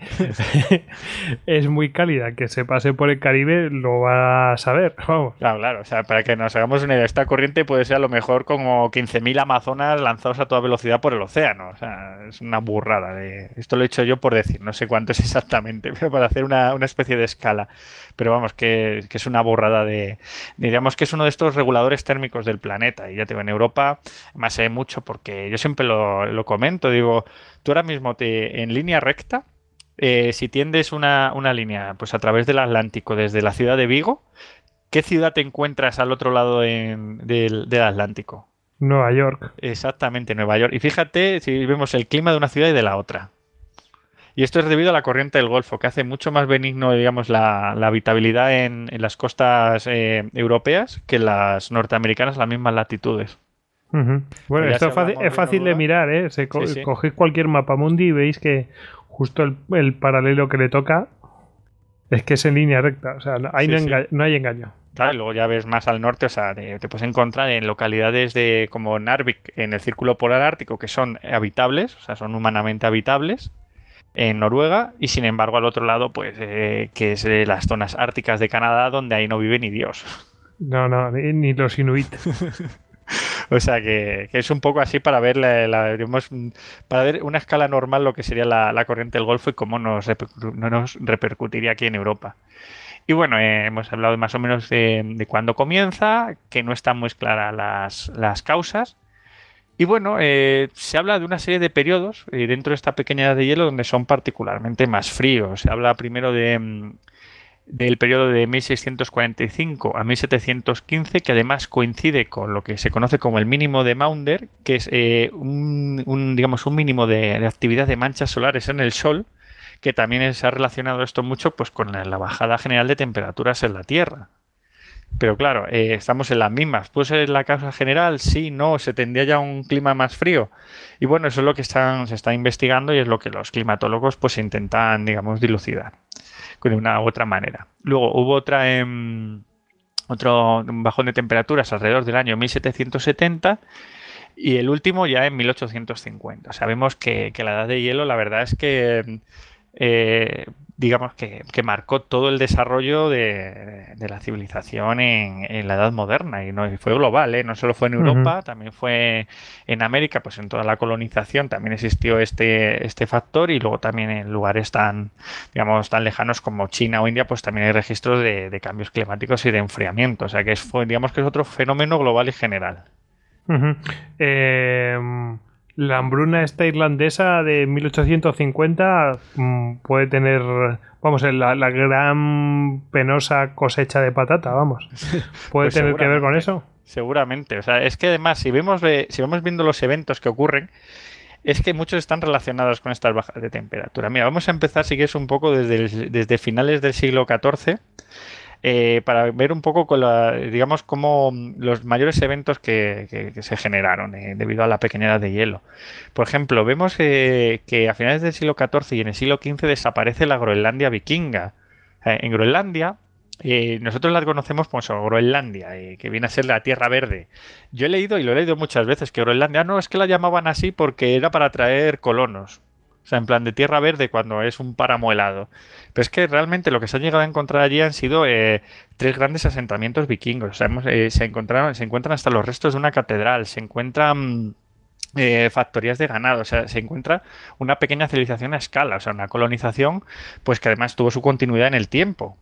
es muy cálida. Que se pase por el Caribe lo va a saber. Vamos. Claro, claro. O sea, para que nos hagamos una idea, esta corriente puede ser a lo mejor como 15.000 amazonas lanzados a toda velocidad por el océano. O sea, es una burrada. De... Esto lo he hecho yo por decir, no sé cuánto es exactamente para hacer una, especie de escala. Pero vamos, que, es una borrada de. Digamos que es uno de estos reguladores térmicos del planeta. Y ya te digo, en Europa, más sé mucho porque yo siempre lo, comento. Digo, tú ahora mismo te, en línea recta, eh, si tiendes una, línea pues a través del Atlántico desde la ciudad de Vigo, ¿qué ciudad te encuentras al otro lado del, del Atlántico? Nueva York. Exactamente, Nueva York. Y fíjate si vemos el clima de una ciudad y de la otra. Y esto es debido a la corriente del Golfo, que hace mucho más benigno, digamos, la, habitabilidad en, las costas eh, europeas que las norteamericanas, las mismas latitudes. Bueno, esto es fácil, de mirar, ¿eh? Cogéis cualquier mapa mundi y veis que justo el, paralelo que le toca es que es en línea recta. O sea, ahí no, hay engaño. Claro, y luego ya ves más al norte, o sea, te, te, puedes encontrar en localidades de como Narvik, en el círculo polar ártico, que son habitables, o sea, son humanamente habitables, en Noruega y sin embargo al otro lado pues eh, que es de las zonas árticas de Canadá donde ahí no vive ni Dios. No, no, ni, los inuit. o sea que, es un poco así para ver la, para ver una escala normal lo que sería la, corriente del Golfo y cómo nos, no nos repercutiría aquí en Europa. Y bueno, eh, hemos hablado más o menos de, de cuándo comienza, que no están muy claras las, las causas, y bueno, eh, se habla de una serie de periodos eh, dentro de esta pequeña edad de hielo donde son particularmente más fríos. Se habla primero de, mm, del periodo de 1645 a 1715, que además coincide con lo que se conoce como el mínimo de Maunder, que es eh, un, digamos, un mínimo de, actividad de manchas solares en el Sol, que también se ha relacionado esto mucho pues, con la bajada general de temperaturas en la Tierra. Pero claro, eh, estamos en las mismas. ¿Puede ser la causa general? Sí, no, se tendría ya un clima más frío. Y bueno, eso es lo que están, se está investigando y es lo que los climatólogos pues intentan, digamos, dilucidar de una u otra manera. Luego hubo otra otro bajón de temperaturas alrededor del año 1770 y el último ya en 1850. Sabemos que, que la edad de hielo, la verdad es que eh, digamos que, marcó todo el desarrollo de, la civilización en, la edad moderna. Y no fue global, ¿eh? no solo fue en Europa, también fue en América, pues en toda la colonización también existió este, este factor. Y luego también en lugares tan, digamos, tan lejanos como China o India, pues también hay registros de, cambios climáticos y de enfriamiento, o sea que es, digamos que es otro fenómeno global y general. La hambruna esta irlandesa de 1850 mm, puede tener, vamos, la, la, gran penosa cosecha de patata, vamos. ¿Puede pues tener que ver con eso? Seguramente. O sea, es que además, si vemos, si vamos viendo los eventos que ocurren, es que muchos están relacionados con estas bajas de temperatura. Mira, vamos a empezar, si quieres, un poco desde, desde finales del siglo XIV eh, para ver un poco, digamos, cómo los mayores eventos que, se generaron eh, debido a la pequeñez de hielo. Por ejemplo, vemos que a finales del siglo XIV y en el siglo XV desaparece la Groenlandia vikinga. en Groenlandia nosotros la conocemos como Groenlandia, que viene a ser la Tierra Verde. Yo he leído, y lo he leído muchas veces, que Groenlandia no es que la llamaban así porque era para traer colonos. O sea, en plan de tierra verde cuando es un páramo helado. Pero es que realmente lo que se ha llegado a encontrar allí han sido eh, tres grandes asentamientos vikingos. Eh, se, encontraron, se encuentran hasta los restos de una catedral, se encuentran eh, factorías de ganado, o sea, se encuentra una pequeña civilización a escala, o sea, una colonización, pues que además tuvo su continuidad en el tiempo.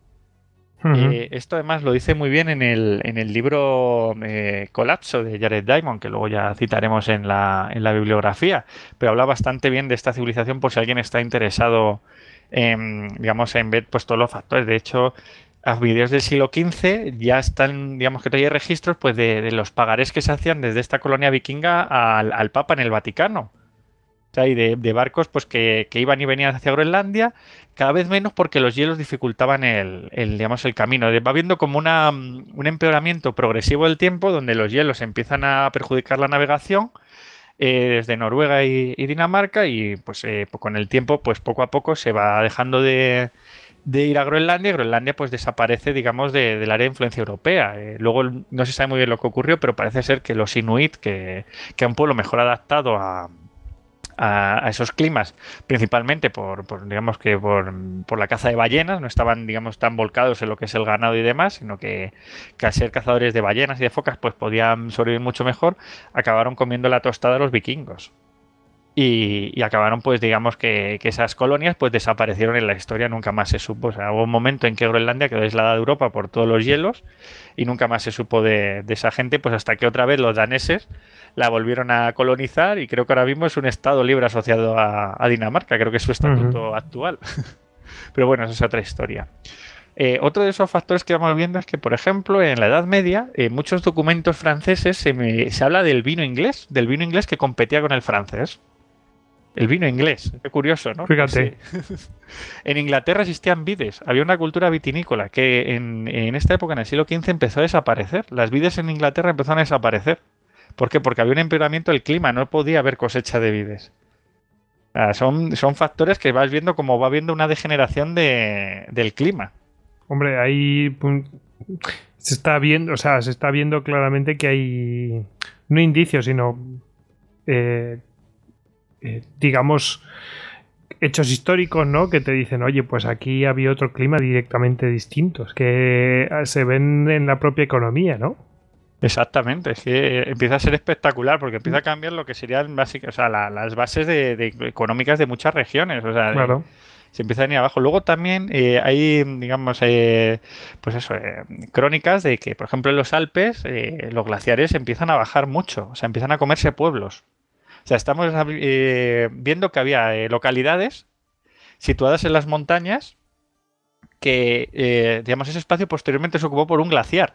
Eh, esto además lo dice muy bien en el, en el libro eh, Colapso de Jared Diamond, que luego ya citaremos en la, en la bibliografía, pero habla bastante bien de esta civilización por si alguien está interesado en, digamos, en ver pues, todos los factores. De hecho, a vídeos del siglo XV ya están, digamos que hay registros pues, de, los pagarés que se hacían desde esta colonia vikinga al, al Papa en el Vaticano. Y de, barcos pues que, iban y venían hacia Groenlandia, cada vez menos porque los hielos dificultaban el, digamos, el camino. Va viendo como una, un empeoramiento progresivo del tiempo donde los hielos empiezan a perjudicar la navegación eh, desde Noruega y, Dinamarca y pues, eh, pues, con el tiempo pues poco a poco se va dejando de, ir a Groenlandia y Groenlandia pues desaparece digamos del área de influencia europea. Eh, luego no se sabe muy bien lo que ocurrió, pero parece ser que los inuit, que, que es un pueblo mejor adaptado a a, esos climas, principalmente por, digamos que por, la caza de ballenas, no estaban digamos tan volcados en lo que es el ganado y demás, sino que, al ser cazadores de ballenas y de focas, pues podían sobrevivir mucho mejor, acabaron comiendo la tostada de los vikingos. Y, acabaron, pues, digamos que, esas colonias pues desaparecieron en la historia, nunca más se supo. O sea, hubo un momento en que Groenlandia quedó aislada de Europa por todos los hielos y nunca más se supo de, de esa gente, pues hasta que otra vez los daneses la volvieron a colonizar y creo que ahora mismo es un estado libre asociado a, Dinamarca, creo que es su estatuto actual. Pero bueno, esa es otra historia. Eh, otro de esos factores que vamos viendo es que, por ejemplo, en la Edad Media, en muchos documentos franceses se, se habla del vino inglés, del vino inglés que competía con el francés. El vino inglés, qué curioso, ¿no? Fíjate. en Inglaterra existían vides, había una cultura vitinícola que en, en, esta época, en el siglo XV, empezó a desaparecer. Las vides en Inglaterra empezaron a desaparecer. ¿Por qué? Porque había un empeoramiento del clima, no podía haber cosecha de vides. son, son factores que vas viendo como va habiendo una degeneración del clima. Hombre, ahí se está viendo, o sea, se está viendo claramente que hay no indicios, sino eh, eh, digamos hechos históricos, ¿no? Que te dicen, oye, pues aquí había otro clima directamente distinto, que se ven en la propia economía, ¿no? Exactamente, es que empieza a ser espectacular porque empieza a cambiar lo que serían básicas, o sea, las bases de, económicas de muchas regiones, o sea, se empieza a ir abajo. Luego también eh, hay, digamos, eh, pues eso, eh, crónicas de que, por ejemplo, en los Alpes los glaciares empiezan a bajar mucho, o sea, empiezan a comerse pueblos. Estamos viendo que había localidades situadas en las montañas que, digamos, ese espacio posteriormente se ocupó por un glaciar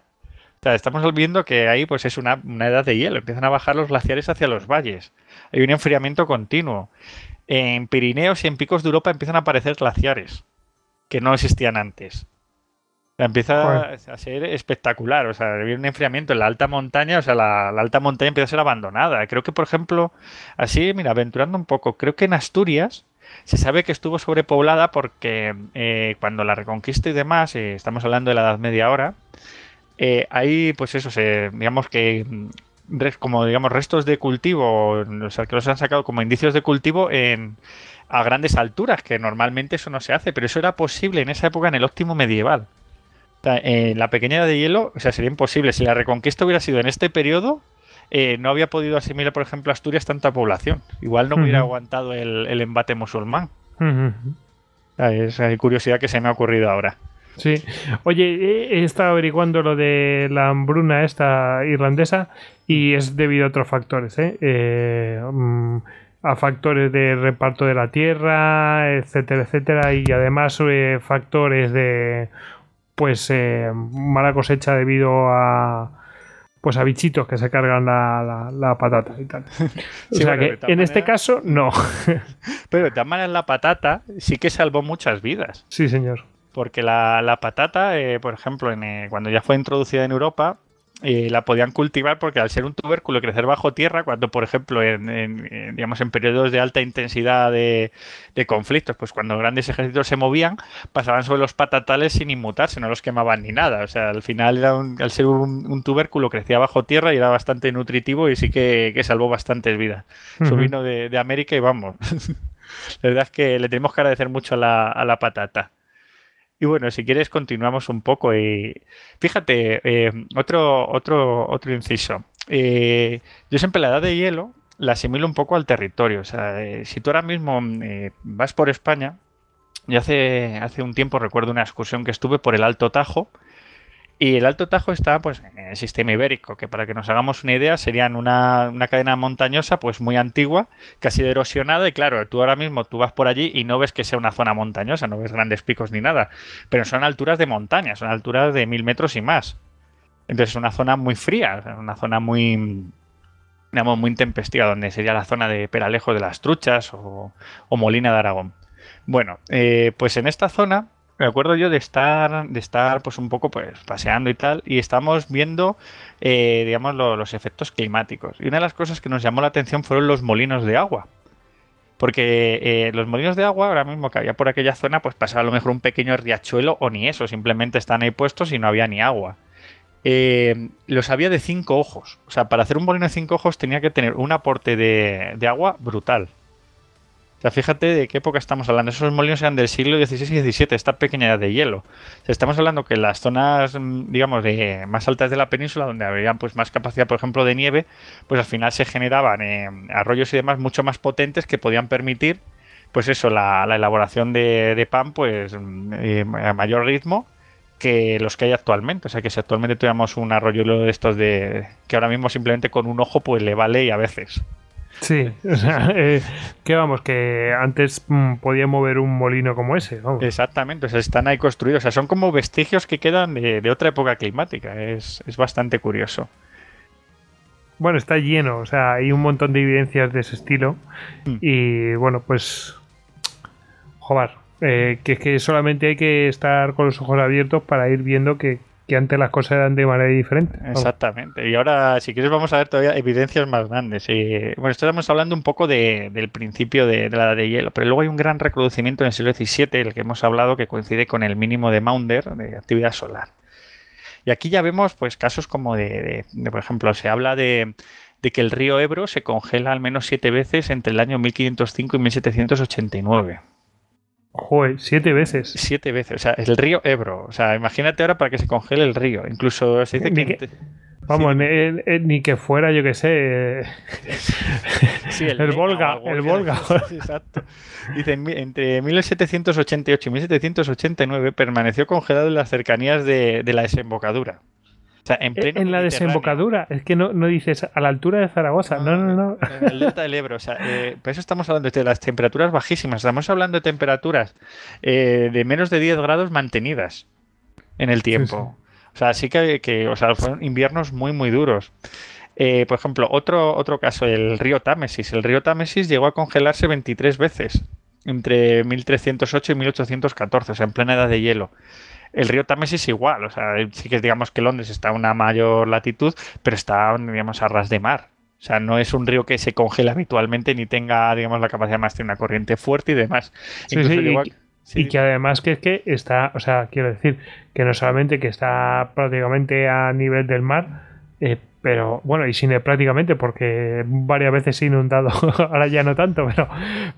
estamos viendo que ahí pues es una, edad de hielo, empiezan a bajar los glaciares hacia los valles, hay un enfriamiento continuo. En Pirineos y en picos de Europa empiezan a aparecer glaciares que no existían antes. Empieza a ser espectacular, o sea, hay un enfriamiento en la alta montaña, o sea, la, alta montaña empieza a ser abandonada. Creo que, por ejemplo, así, mira, aventurando un poco, creo que en Asturias se sabe que estuvo sobrepoblada porque eh, cuando la reconquista y demás, eh, estamos hablando de la Edad Media ahora, eh, hay, pues eso, se, digamos que mm, como digamos restos de cultivo, o sea, que los han sacado como indicios de cultivo en, a grandes alturas, que normalmente eso no se hace, pero eso era posible en esa época en el óptimo medieval. En la pequeña edad de hielo, o sea, sería imposible. Si la reconquista hubiera sido en este periodo, eh, no había podido asimilar, por ejemplo, Asturias tanta población. Igual no hubiera aguantado el, embate musulmán. Es hay curiosidad que se me ha ocurrido ahora. Sí. Oye, he estado averiguando lo de la hambruna esta irlandesa y es debido a otros factores, ¿eh? eh mm, a factores de reparto de la tierra, etcétera, etcétera, y además eh, factores de pues eh, mala cosecha debido a pues a bichitos que se cargan la, patata y tal. o sea que en este caso no. pero de todas maneras la patata sí que salvó muchas vidas. Sí, señor porque la, patata, eh, por ejemplo, en, eh, cuando ya fue introducida en Europa, eh, la podían cultivar porque al ser un tubérculo y crecer bajo tierra, cuando por ejemplo en, digamos en periodos de alta intensidad de, conflictos, pues cuando grandes ejércitos se movían, pasaban sobre los patatales sin inmutarse, no los quemaban ni nada. O sea, al final era al ser un, tubérculo crecía bajo tierra y era bastante nutritivo y sí que, salvó bastantes vidas. Su vino de, América y vamos. la verdad es que le tenemos que agradecer mucho a la patata. Y bueno, si quieres continuamos un poco. Y fíjate, eh, otro, otro, otro inciso. Eh, yo siempre la edad de hielo la asimilo un poco al territorio. O sea, eh, si tú ahora mismo vas por España, yo hace, hace un tiempo recuerdo una excursión que estuve por el Alto Tajo y el Alto Tajo está pues, en el sistema ibérico, que para que nos hagamos una idea serían una, cadena montañosa pues muy antigua, casi erosionada, y claro, tú ahora mismo tú vas por allí y no ves que sea una zona montañosa, no ves grandes picos ni nada, pero son alturas de montaña, son alturas de mil metros y más. Entonces es una zona muy fría, una zona muy, digamos, muy intempestiva, donde sería la zona de Peralejo de las Truchas o, Molina de Aragón. Bueno, eh, pues en esta zona me acuerdo yo de estar, de estar pues un poco pues paseando y tal, y estamos viendo, eh, digamos, los efectos climáticos. Y una de las cosas que nos llamó la atención fueron los molinos de agua. Porque eh, los molinos de agua, ahora mismo que había por aquella zona, pues pasaba a lo mejor un pequeño riachuelo o ni eso, simplemente están ahí puestos y no había ni agua. Eh, los había de cinco ojos. O sea, para hacer un molino de cinco ojos tenía que tener un aporte de agua brutal fíjate de qué época estamos hablando. Esos molinos eran del siglo XVI y XVII, esta pequeña edad de hielo. estamos hablando que las zonas, mm, digamos, de, más altas de la península, donde había pues, más capacidad, por ejemplo, de nieve, pues al final se generaban eh, arroyos y demás mucho más potentes que podían permitir, pues eso, la, elaboración de, pan, pues mm, eh, a mayor ritmo que los que hay actualmente. O sea, que si actualmente tuviéramos un arroyo de estos de que ahora mismo simplemente con un ojo pues le vale y a veces. Sí, o sea, eh, que vamos, que antes mm, podía mover un molino como ese. Exactamente, o sea, están ahí construidos, o sea, son como vestigios que quedan de, otra época climática, es, bastante curioso. Bueno, está lleno, o sea, hay un montón de evidencias de ese estilo. Mm. Y bueno, pues. Joder, eh, que es que solamente hay que estar con los ojos abiertos para ir viendo que, que antes las cosas eran de manera diferente. Exactamente. Y ahora, si quieres, vamos a ver todavía evidencias más grandes. Y, bueno, estamos hablando un poco del principio de, la edad de hielo, pero luego hay un gran reconocimiento en el siglo XVII, el que hemos hablado, que coincide con el mínimo de Maunder, de actividad solar. Y aquí ya vemos pues casos como de, de por ejemplo, se habla de, de que el río Ebro se congela al menos siete veces entre el año 1505 y 1789. Joder, siete veces. Siete veces. O sea, el río Ebro. O sea, imagínate ahora para que se congele el río. Incluso se dice que. vamos, ni, que fuera, yo que sé. el, Volga. El Volga. Exacto. Dice, entre 1788 y 1789 permaneció congelado en las cercanías de la desembocadura. En, la desembocadura, es que no, no, dices a la altura de Zaragoza, no, no, no. En el delta del Ebro, o sea, eh, por eso estamos hablando de las temperaturas bajísimas, estamos hablando de temperaturas eh, de menos de 10 grados mantenidas en el tiempo. O sea, sí que, que, o sea, fueron inviernos muy, muy duros. Eh, por ejemplo, otro, otro caso, el río Támesis. El río Támesis llegó a congelarse 23 veces entre 1308 y 1814, o sea, en plena edad de hielo. El río Támesis es igual, o sea, sí que digamos que Londres está a una mayor latitud, pero está, digamos, a ras de mar. O sea, no es un río que se congela habitualmente ni tenga, digamos, la capacidad más de una corriente fuerte y demás. y, que además que es que está, o sea, quiero decir, que no solamente que está prácticamente a nivel del mar, eh, pero bueno, y sin prácticamente, porque varias veces se inundado, ahora ya no tanto, pero,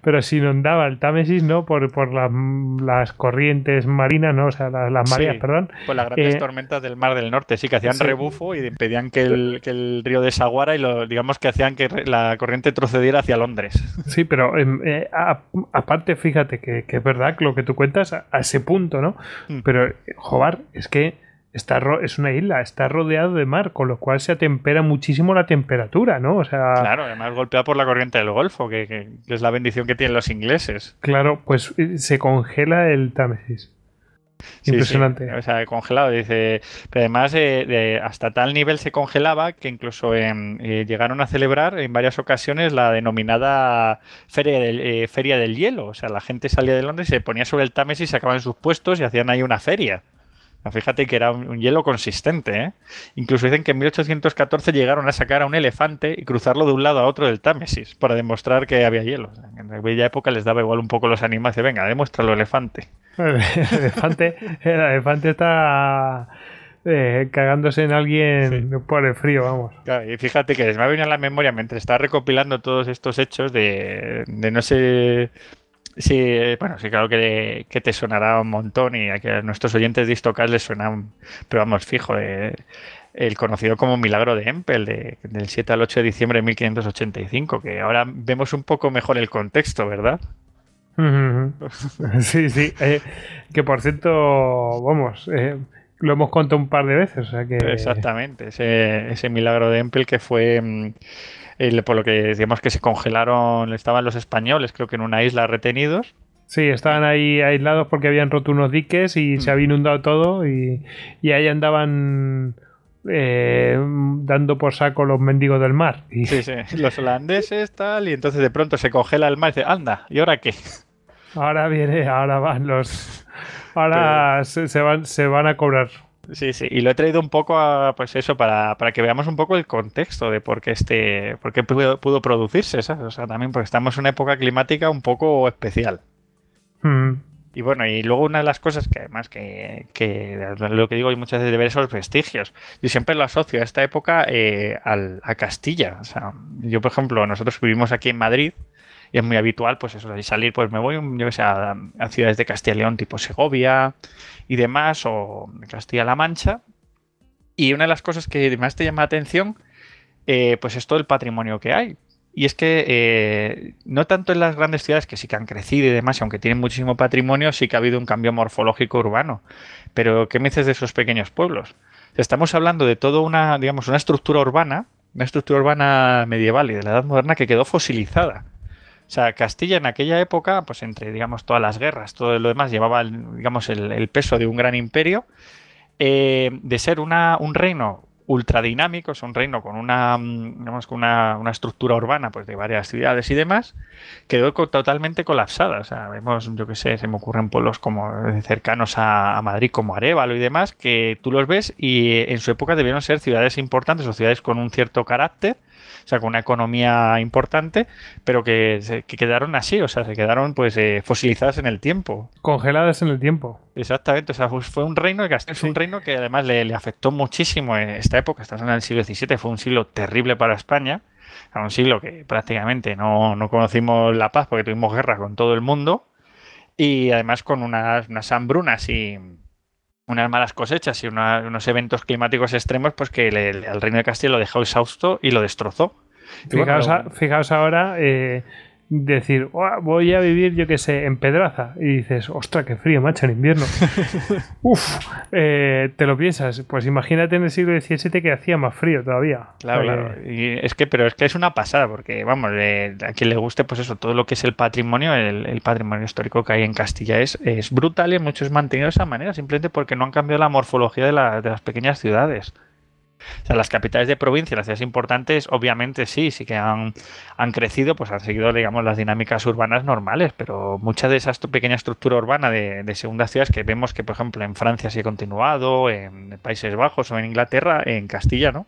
pero se inundaba el Támesis, ¿no? Por, por las corrientes marinas, ¿no? O sea, las, mareas, perdón. Por las grandes eh, tormentas del Mar del Norte, sí, que hacían rebufo y impedían que el, que el río desaguara y lo, digamos que hacían que la corriente trocediera hacia Londres. Sí, pero em, eh, aparte, fíjate que, que, es verdad lo que tú cuentas a, ese punto, ¿no? Mm. Pero, joder, es que está es una isla, está rodeado de mar, con lo cual se atempera muchísimo la temperatura, ¿no? O sea, claro, además golpeado por la corriente del Golfo, que, es la bendición que tienen los ingleses. Claro, pues eh, se congela el Támesis. Impresionante. O sea, congelado, dice. Pero además, de, hasta tal nivel se congelaba que incluso eh, llegaron a celebrar en varias ocasiones la denominada Feria del, eh, Feria del Hielo. O sea, la gente salía de Londres, se ponía sobre el Támesis, sacaban sus puestos y hacían ahí una feria. Fíjate que era un, hielo consistente. ¿eh? Incluso dicen que en 1814 llegaron a sacar a un elefante y cruzarlo de un lado a otro del Támesis para demostrar que había hielo. En aquella época les daba igual un poco los animales. Venga, demuéstralo, elefante. El elefante, el elefante está eh, cagándose en alguien por el frío, vamos. y fíjate que me ha venido a la memoria mientras estaba recopilando todos estos hechos de, no sé si, bueno, sí, claro que, te sonará un montón y a, que a nuestros oyentes de Istocas les suena, pero vamos, fijo, eh, el conocido como Milagro de Empel, de, del 7 al 8 de diciembre de 1585, que ahora vemos un poco mejor el contexto, ¿verdad? Sí, sí. Eh, que por cierto, vamos, lo hemos contado un par de veces. que... Exactamente, ese, ese milagro de Empel que fue por lo que decíamos que se congelaron, estaban los españoles, creo que en una isla retenidos. Sí, estaban ahí aislados porque habían roto unos diques y se mm. había inundado todo y, ahí andaban eh, dando por saco los mendigos del mar. Sí, sí, los holandeses tal, y entonces de pronto se congela el mar y dice, anda, ¿y ahora qué? Ahora viene, ahora van los Ahora se, van, se van a cobrar. Sí, sí, y lo he traído un poco a, pues eso, para, que veamos un poco el contexto de por qué este, por qué pudo, producirse, ¿sabes? O sea, también porque estamos en una época climática un poco especial. Mm. Y bueno, y luego una de las cosas que además que, lo que digo y muchas veces de ver esos vestigios. Yo siempre lo asocio a esta época eh, a Castilla. O sea, yo por ejemplo, nosotros vivimos aquí en Madrid y es muy habitual, pues eso, de salir, pues me voy, yo que sé, a, ciudades de Castilla y León, tipo Segovia y demás, o Castilla-La Mancha. Y una de las cosas que más te llama la atención, eh, pues es todo el patrimonio que hay. Y es que eh, no tanto en las grandes ciudades que sí que han crecido y demás, aunque tienen muchísimo patrimonio, sí que ha habido un cambio morfológico urbano. Pero, ¿qué me dices de esos pequeños pueblos? Estamos hablando de toda una, digamos, una estructura urbana, una estructura urbana medieval y de la Edad Moderna que quedó fosilizada. O sea, Castilla en aquella época, pues entre, digamos, todas las guerras, todo lo demás, llevaba, digamos, el, peso de un gran imperio, eh, de ser una, un reino ultradinámico, es un reino con una, digamos, con una, estructura urbana pues, de varias ciudades y demás, quedó totalmente colapsada. O sea, vemos, yo qué sé, se me ocurren pueblos como cercanos a, a, Madrid, como Arevalo y demás, que tú los ves y en su época debieron ser ciudades importantes o ciudades con un cierto carácter o sea, con una economía importante, pero que, quedaron así, o sea, se quedaron pues eh, fosilizadas en el tiempo. Congeladas en el tiempo. Exactamente, o sea, fue un reino, es un reino que además le, afectó muchísimo en esta época, estamos en el siglo XVII, fue un siglo terrible para España, un siglo que prácticamente no, conocimos la paz porque tuvimos guerra con todo el mundo y además con unas, unas hambrunas y unas malas cosechas y unos eventos climáticos extremos, pues que al Reino de Castilla lo dejó exhausto y lo destrozó. fijaos, ahora, eh, decir, voy a vivir, yo qué sé, en Pedraza. Y dices, ostra, qué frío, macho, en invierno. Uf, eh, te lo piensas. Pues imagínate en el siglo XVII que hacía más frío todavía. Claro, claro. Y es que, pero es que es una pasada, porque, vamos, a quien le guste, pues eso, todo lo que es el patrimonio, el, patrimonio histórico que hay en Castilla es, es brutal y muchos mantenido de esa manera, simplemente porque no han cambiado la morfología de las pequeñas ciudades. Sea, las capitales de provincia, las ciudades importantes, obviamente sí, sí que han, han crecido, pues han seguido, digamos, las dinámicas urbanas normales, pero mucha de esa pequeña estructura urbana de, de segundas ciudades que vemos que, por ejemplo, en Francia sí ha continuado, en Países Bajos o en Inglaterra, en Castilla, ¿no?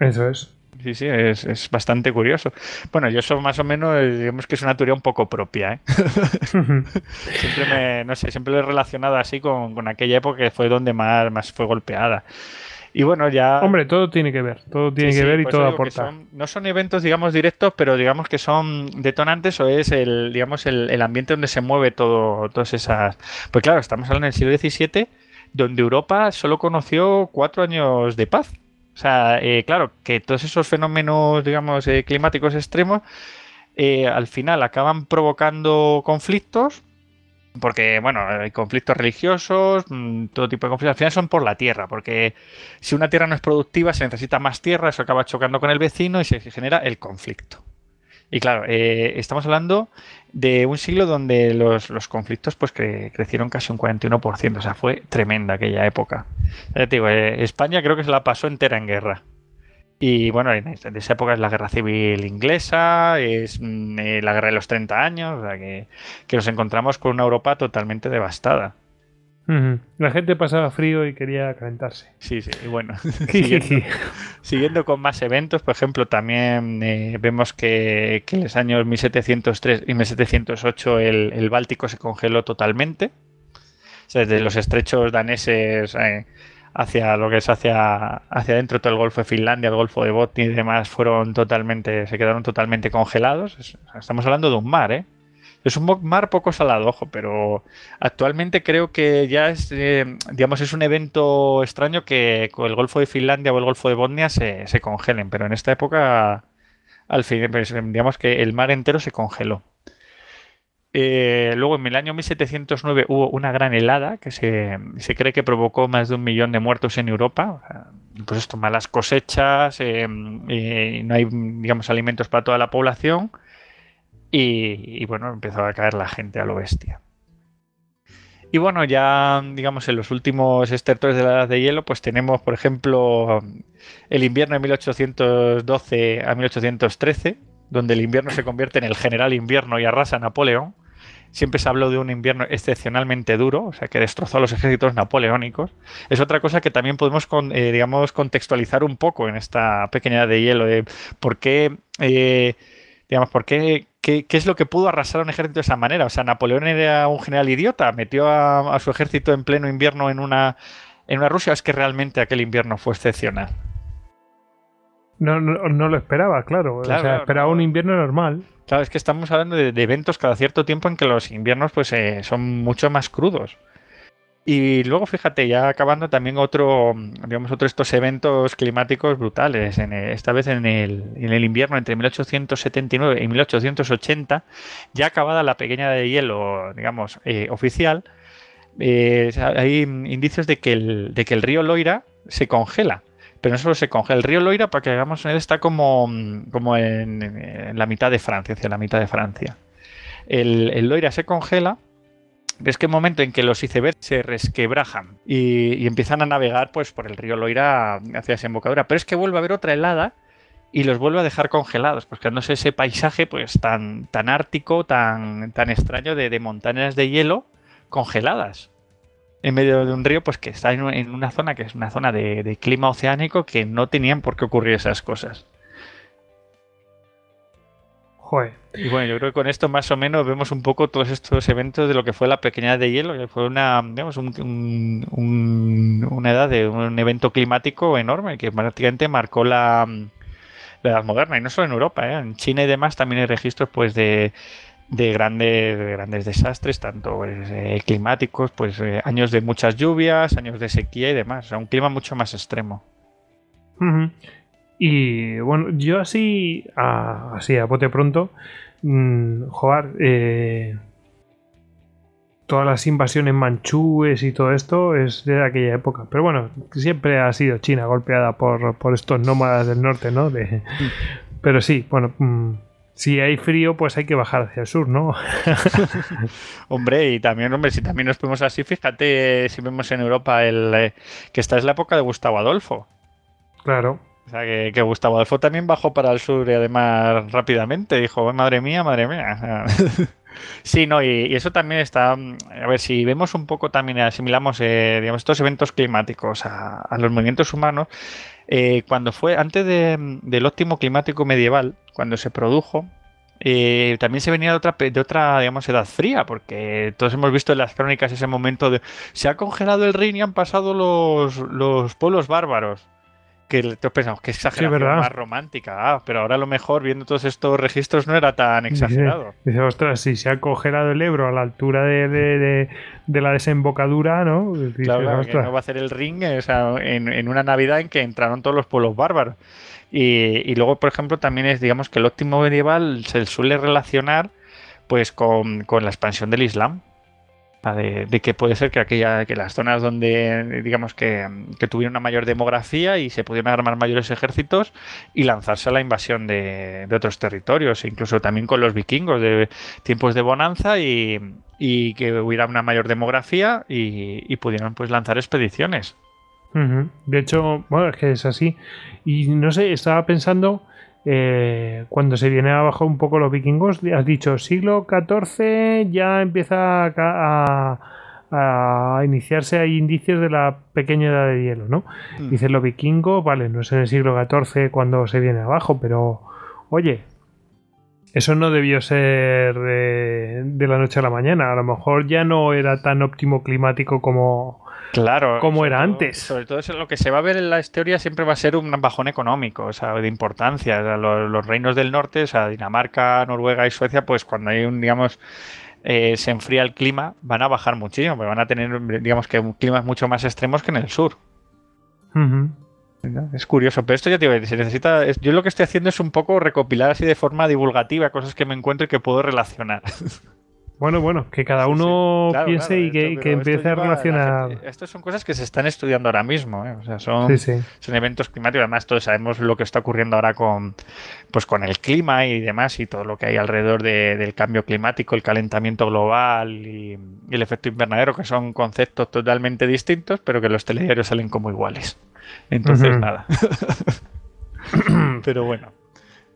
Eso es. Sí, sí, es, bastante curioso. Bueno, yo eso más o menos, eh, digamos que es una teoría un poco propia, ¿eh? siempre me, no sé, siempre lo he relacionado así con, aquella época que fue donde más, más fue golpeada. Y bueno, ya. Hombre, todo tiene que ver, todo tiene que ver y todo aporta. no son eventos, digamos, directos, pero digamos que son detonantes o es el, digamos, el, el, ambiente donde se mueve todo, todas esas. Pues claro, estamos hablando del siglo XVII, donde Europa solo conoció cuatro años de paz. O sea, eh, claro, que todos esos fenómenos, digamos, eh, climáticos extremos, eh, al final acaban provocando conflictos, porque, bueno, hay conflictos religiosos, mm, todo tipo de conflictos, al final son por la tierra, porque si una tierra no es productiva, se necesita más tierra, eso acaba chocando con el vecino y se genera el conflicto. Y claro, estamos hablando de un siglo donde los, conflictos pues crecieron casi un 41%, o sea, fue tremenda aquella época. Ya te digo, eh, España creo que se la pasó entera en guerra. Y bueno, en esa época es la guerra civil inglesa, es mm, eh, la guerra de los 30 años, o sea que nos encontramos con una Europa totalmente devastada. La gente pasaba frío y quería calentarse. Sí, sí, y bueno, siguiendo, con más eventos, por ejemplo, también eh, vemos que, en los años 1703 y 1708 el, el Báltico se congeló totalmente. desde los estrechos daneses eh, hacia lo que es hacia, hacia adentro, todo el Golfo de Finlandia, el Golfo de Botnia y demás, fueron totalmente, se quedaron totalmente congelados. Estamos hablando de un mar, ¿eh? Es un mar poco salado, ojo, pero actualmente creo que ya es, eh, digamos, es un evento extraño que el Golfo de Finlandia o el Golfo de Bosnia se, congelen, pero en esta época, al fin, pues, digamos que el mar entero se congeló. Eh, luego, en el año 1709 hubo una gran helada que se, cree que provocó más de un millón de muertos en Europa. Pues esto, malas cosechas, eh, no hay, digamos, alimentos para toda la población y, bueno, empezó a caer la gente a lo bestia. Y bueno, ya digamos en los últimos estertores de la edad de hielo, pues tenemos, por ejemplo, el invierno de 1812 a 1813, donde el invierno se convierte en el general invierno y arrasa a Napoleón. Siempre se habló de un invierno excepcionalmente duro, o sea, que destrozó a los ejércitos napoleónicos. Es otra cosa que también podemos, eh, digamos, contextualizar un poco en esta pequeña edad de hielo, de por qué, eh, digamos, por qué ¿Qué, es lo que pudo arrasar a un ejército de esa manera? O sea, Napoleón era un general idiota, metió a, su ejército en pleno invierno en una, en una Rusia, ¿o es que realmente aquel invierno fue excepcional? No, no, lo esperaba, claro. o sea, esperaba un invierno normal. Claro, es que estamos hablando de, eventos cada cierto tiempo en que los inviernos pues, eh, son mucho más crudos. Y luego, fíjate, ya acabando también otro, digamos, otro de estos eventos climáticos brutales, en esta vez en el, en el, invierno entre 1879 y 1880, ya acabada la pequeña de hielo, digamos, eh, oficial, eh, hay indicios de que, el, de que el río Loira se congela. Pero no solo se congela, el río Loira, para que hagamos está como, como en, la mitad de Francia, hacia la mitad de Francia. El Loira se congela ves que el momento en que los icebergs se resquebrajan y, empiezan a navegar pues, por el río Loira hacia esa embocadura, pero es que vuelve a haber otra helada y los vuelve a dejar congelados, pues sé ese paisaje pues tan, tan ártico, tan, tan extraño de, montañas de hielo congeladas en medio de un río pues que está en, una zona que es una zona de clima oceánico que no tenían por qué ocurrir esas cosas. Y bueno, yo creo que con esto más o menos vemos un poco todos estos eventos de lo que fue la pequeña de hielo, que fue una, digamos, un, una edad de un evento climático enorme que prácticamente marcó la, edad moderna, y no solo en Europa, ¿eh? en China y demás también hay registros pues de, de grandes, grandes desastres, tanto pues, eh, climáticos, pues eh, años de muchas lluvias, años de sequía y demás, o sea, un clima mucho más extremo. Y bueno, yo así, a, así a bote pronto, mmm, jugar eh, todas las invasiones manchúes y todo esto es de aquella época. Pero bueno, siempre ha sido China golpeada por, estos nómadas del norte, ¿no? De, pero sí, bueno, mm, si hay frío, pues hay que bajar hacia el sur, ¿no? hombre, y también, hombre, si también nos vemos así, fíjate si vemos en Europa el eh, que esta es la época de Gustavo Adolfo. Claro. O sea, que, Gustavo Adolfo también bajó para el sur y además rápidamente dijo, madre mía, madre mía. sí, no, y, eso también está, a ver, si vemos un poco también, asimilamos, eh, digamos, estos eventos climáticos a, los movimientos humanos, eh, cuando fue, antes del óptimo climático medieval, cuando se produjo, eh, también se venía de otra, de otra, digamos, edad fría, porque todos hemos visto en las crónicas ese momento de se ha congelado el Rin y han pasado los, los pueblos bárbaros que todos pensamos que exageración más romántica. Ah, pero ahora a lo mejor, viendo todos estos registros, no era tan exagerado. Dice, ostras, si se ha congelado el Ebro a la altura de, la desembocadura, ¿no? claro, que no va a hacer el ring en, una Navidad en que entraron todos los pueblos bárbaros. Y, luego, por ejemplo, también es, digamos, que el óptimo medieval se suele relacionar pues con la expansión del Islam de, que puede ser que aquella que las zonas donde digamos que, tuvieron una mayor demografía y se pudieron armar mayores ejércitos y lanzarse a la invasión de, otros territorios, incluso también con los vikingos de tiempos de bonanza y, que hubiera una mayor demografía y, pudieran pues lanzar expediciones. De hecho, bueno, es que es así. Y no sé, estaba pensando eh, cuando se viene abajo un poco los vikingos, has dicho siglo XIV ya empieza a, a iniciarse hay indicios de la pequeña edad de hielo, ¿no? Mm. Dice lo vikingo, vale, no es en el siglo XIV cuando se viene abajo, pero oye, eso no debió ser de, de la noche a la mañana. A lo mejor ya no era tan óptimo climático como, Claro. como era todo- antes. Sobre todo eso, lo que se va a ver en la historia siempre va a ser un bajón económico, o sea, de importancia. O sea, los, los reinos del norte, o sea, Dinamarca, Noruega y Suecia, pues cuando hay un, digamos, eh, se enfría el clima, van a bajar muchísimo, pero van a tener, digamos, que climas mucho más extremos que en el sur. Es curioso, pero esto ya te digo, se necesita. es- yo lo que estoy haciendo es un poco recopilar así de forma divulgativa cosas que me encuentro y que puedo relacionar. Bueno, bueno, que cada Sí, sí. uno Claro, piense claro, y que, esto- empiece a relacionar. gente- Estas son cosas que se están estudiando ahora mismo, ¿eh? o sea, son, Sí, sí. son eventos climáticos. Además, todos sabemos lo que está ocurriendo ahora con, pues, con el clima y demás, y todo lo que hay alrededor de- del cambio climático, el calentamiento global y, y el efecto invernadero, que son conceptos totalmente distintos, pero que los telediarios salen como iguales. Entonces, nada. pero bueno,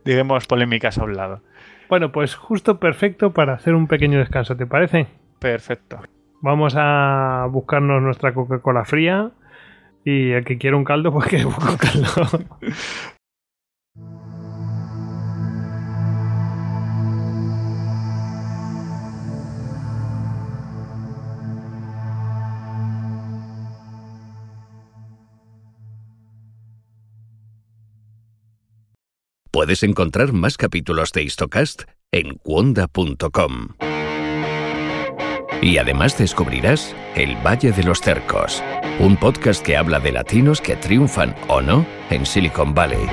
digamos polémicas a un lado. Bueno, pues justo perfecto para hacer un pequeño descanso, ¿te parece? Perfecto. Vamos a buscarnos nuestra Coca-Cola fría y el que quiera un caldo, pues que busque un caldo. Puedes encontrar más capítulos de Histocast en cuonda.com. Y además descubrirás El Valle de los Cercos, un podcast que habla de latinos que triunfan o no en Silicon Valley.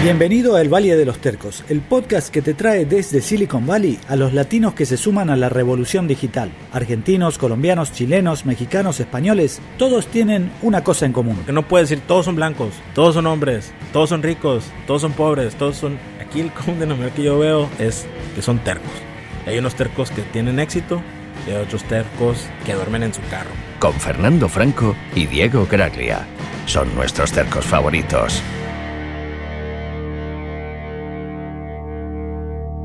Bienvenido a El Valle de los Tercos, el podcast que te trae desde Silicon Valley a los latinos que se suman a la revolución digital. Argentinos, colombianos, chilenos, mexicanos, españoles, todos tienen una cosa en común. Que no puedes decir todos son blancos, todos son hombres, todos son ricos, todos son pobres, todos son... Aquí el común denominador que yo veo es que son tercos. Hay unos tercos que tienen éxito y hay otros tercos que duermen en su carro. Con Fernando Franco y Diego Graglia. Son nuestros cercos favoritos.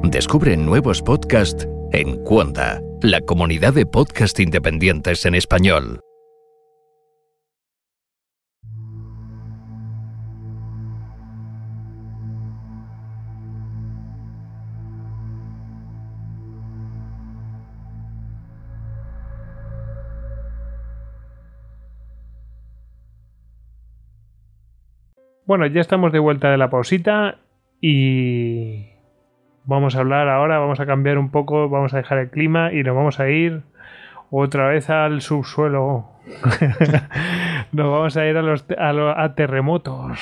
Descubre nuevos podcasts en Cuonda, la comunidad de podcast independientes en español. Bueno, ya estamos de vuelta de la pausita y vamos a hablar ahora, vamos a cambiar un poco, vamos a dejar el clima y nos vamos a ir otra vez al subsuelo. nos vamos a ir a los a, lo- a terremotos.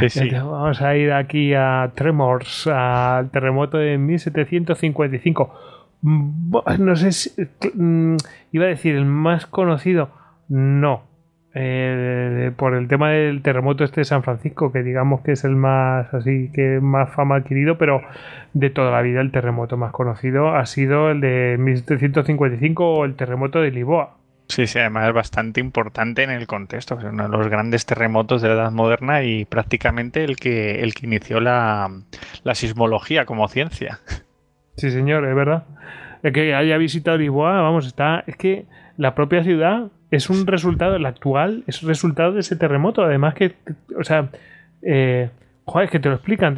Sí, sí. Vamos a ir aquí a Tremors, al terremoto de 1755. Mm, bu- No sé si. mm, Iba a decir el más conocido. No. Eh, por el tema del terremoto este de San Francisco, que digamos que es el más así, que más fama adquirido, pero de toda la vida el terremoto más conocido ha sido el de 1755 o el terremoto de Lisboa. Sí, sí, además es bastante importante en el contexto. Es uno de los grandes terremotos de la Edad Moderna y prácticamente el que, el que inició la, la sismología como ciencia. Sí, señor, es verdad. El que haya visitado Lisboa, vamos, está. Es que la propia ciudad es un resultado, el actual es resultado de ese terremoto. Además, que, o sea, eh, joder, es que te lo explican.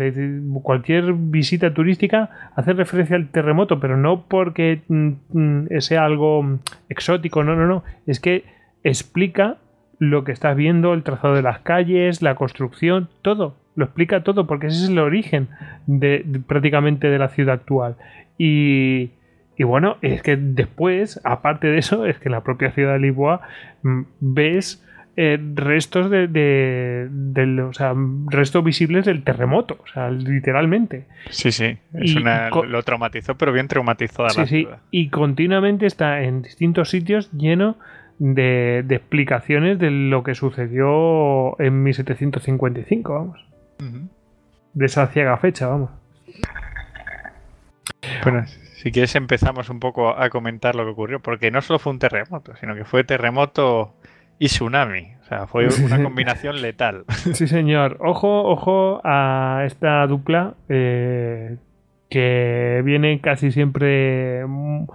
cualquier visita turística hace referencia al terremoto, pero no porque mm, mm, sea algo exótico, no, no, no. Es que explica lo que estás viendo, el trazado de las calles, la construcción, todo. Lo explica todo porque ese es el origen de- prácticamente de la ciudad actual. Y, y bueno, es que después, aparte de eso, es que en la propia ciudad de Lisboa mm, ves eh, restos de, de- o sea, restos visibles del terremoto, o sea, literalmente. Sí, sí. Es Y- una, co- lo traumatizó, pero bien traumatizada Sí, la sí, ciudad. y continuamente está en distintos sitios lleno de, de explicaciones de lo que sucedió en 1755, vamos. Ujú. De esa ciega fecha, vamos. Bueno, si quieres empezamos un poco a comentar lo que ocurrió, porque no solo fue un terremoto, sino que fue terremoto y tsunami. O sea, fue una combinación letal. Sí, señor. Ojo, ojo a esta dupla eh, que viene casi siempre mm,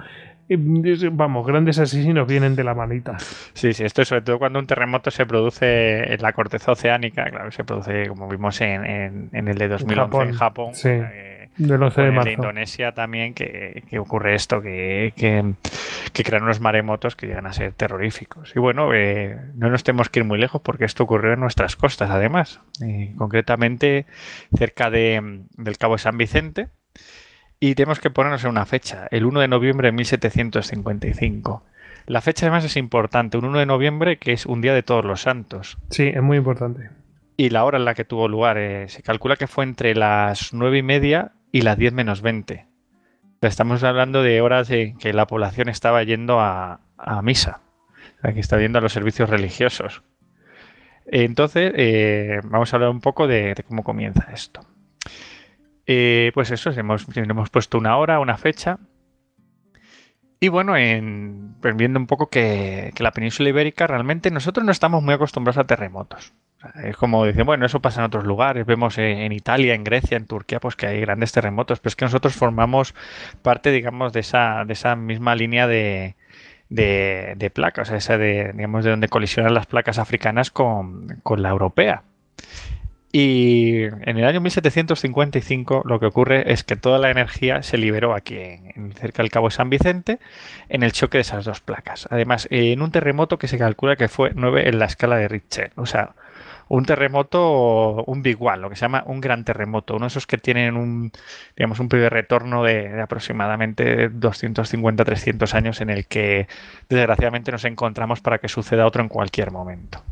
vamos, grandes asesinos vienen de la manita. Sí, sí, esto es sobre todo cuando un terremoto se produce en la corteza oceánica, claro, se produce como vimos en, el de 2011 en Japón. sí. Eh, del 11 de marzo. En Indonesia también que, ocurre esto, que, que, crean unos maremotos que llegan a ser terroríficos. Y bueno, eh, no nos tenemos que ir muy lejos porque esto ocurrió en nuestras costas además, eh, concretamente cerca de, del Cabo de San Vicente. Y tenemos que ponernos en una fecha, el 1 de noviembre de 1755. La fecha además es importante, un 1 de noviembre que es un día de todos los santos. Sí, es muy importante. Y la hora en la que tuvo lugar, eh, se calcula que fue entre las nueve y media y las 10 menos 20. Estamos hablando de horas en que la población estaba yendo a, misa, o que está yendo a los servicios religiosos. Entonces, eh, vamos a hablar un poco de, cómo comienza esto. Eh, pues eso, hemos, hemos puesto una hora, una fecha. Y bueno, en, viendo un poco que, la península ibérica realmente nosotros no estamos muy acostumbrados a terremotos. Es como dicen, bueno, eso pasa en otros lugares. Vemos en Italia, en Grecia, en Turquía, pues que hay grandes terremotos. Pero es que nosotros formamos parte, digamos, de esa, de esa misma línea de, de, placas, esa de, digamos, de donde colisionan las placas africanas con, la europea. Y en el año 1755 lo que ocurre es que toda la energía se liberó aquí, en, cerca del Cabo de San Vicente, en el choque de esas dos placas. Además, en un terremoto que se calcula que fue 9 en la escala de Richter. O sea, un terremoto, un big one, lo que se llama un gran terremoto, uno de esos que tienen un, digamos, un de retorno de, aproximadamente 250-300 años en el que desgraciadamente nos encontramos para que suceda otro en cualquier momento.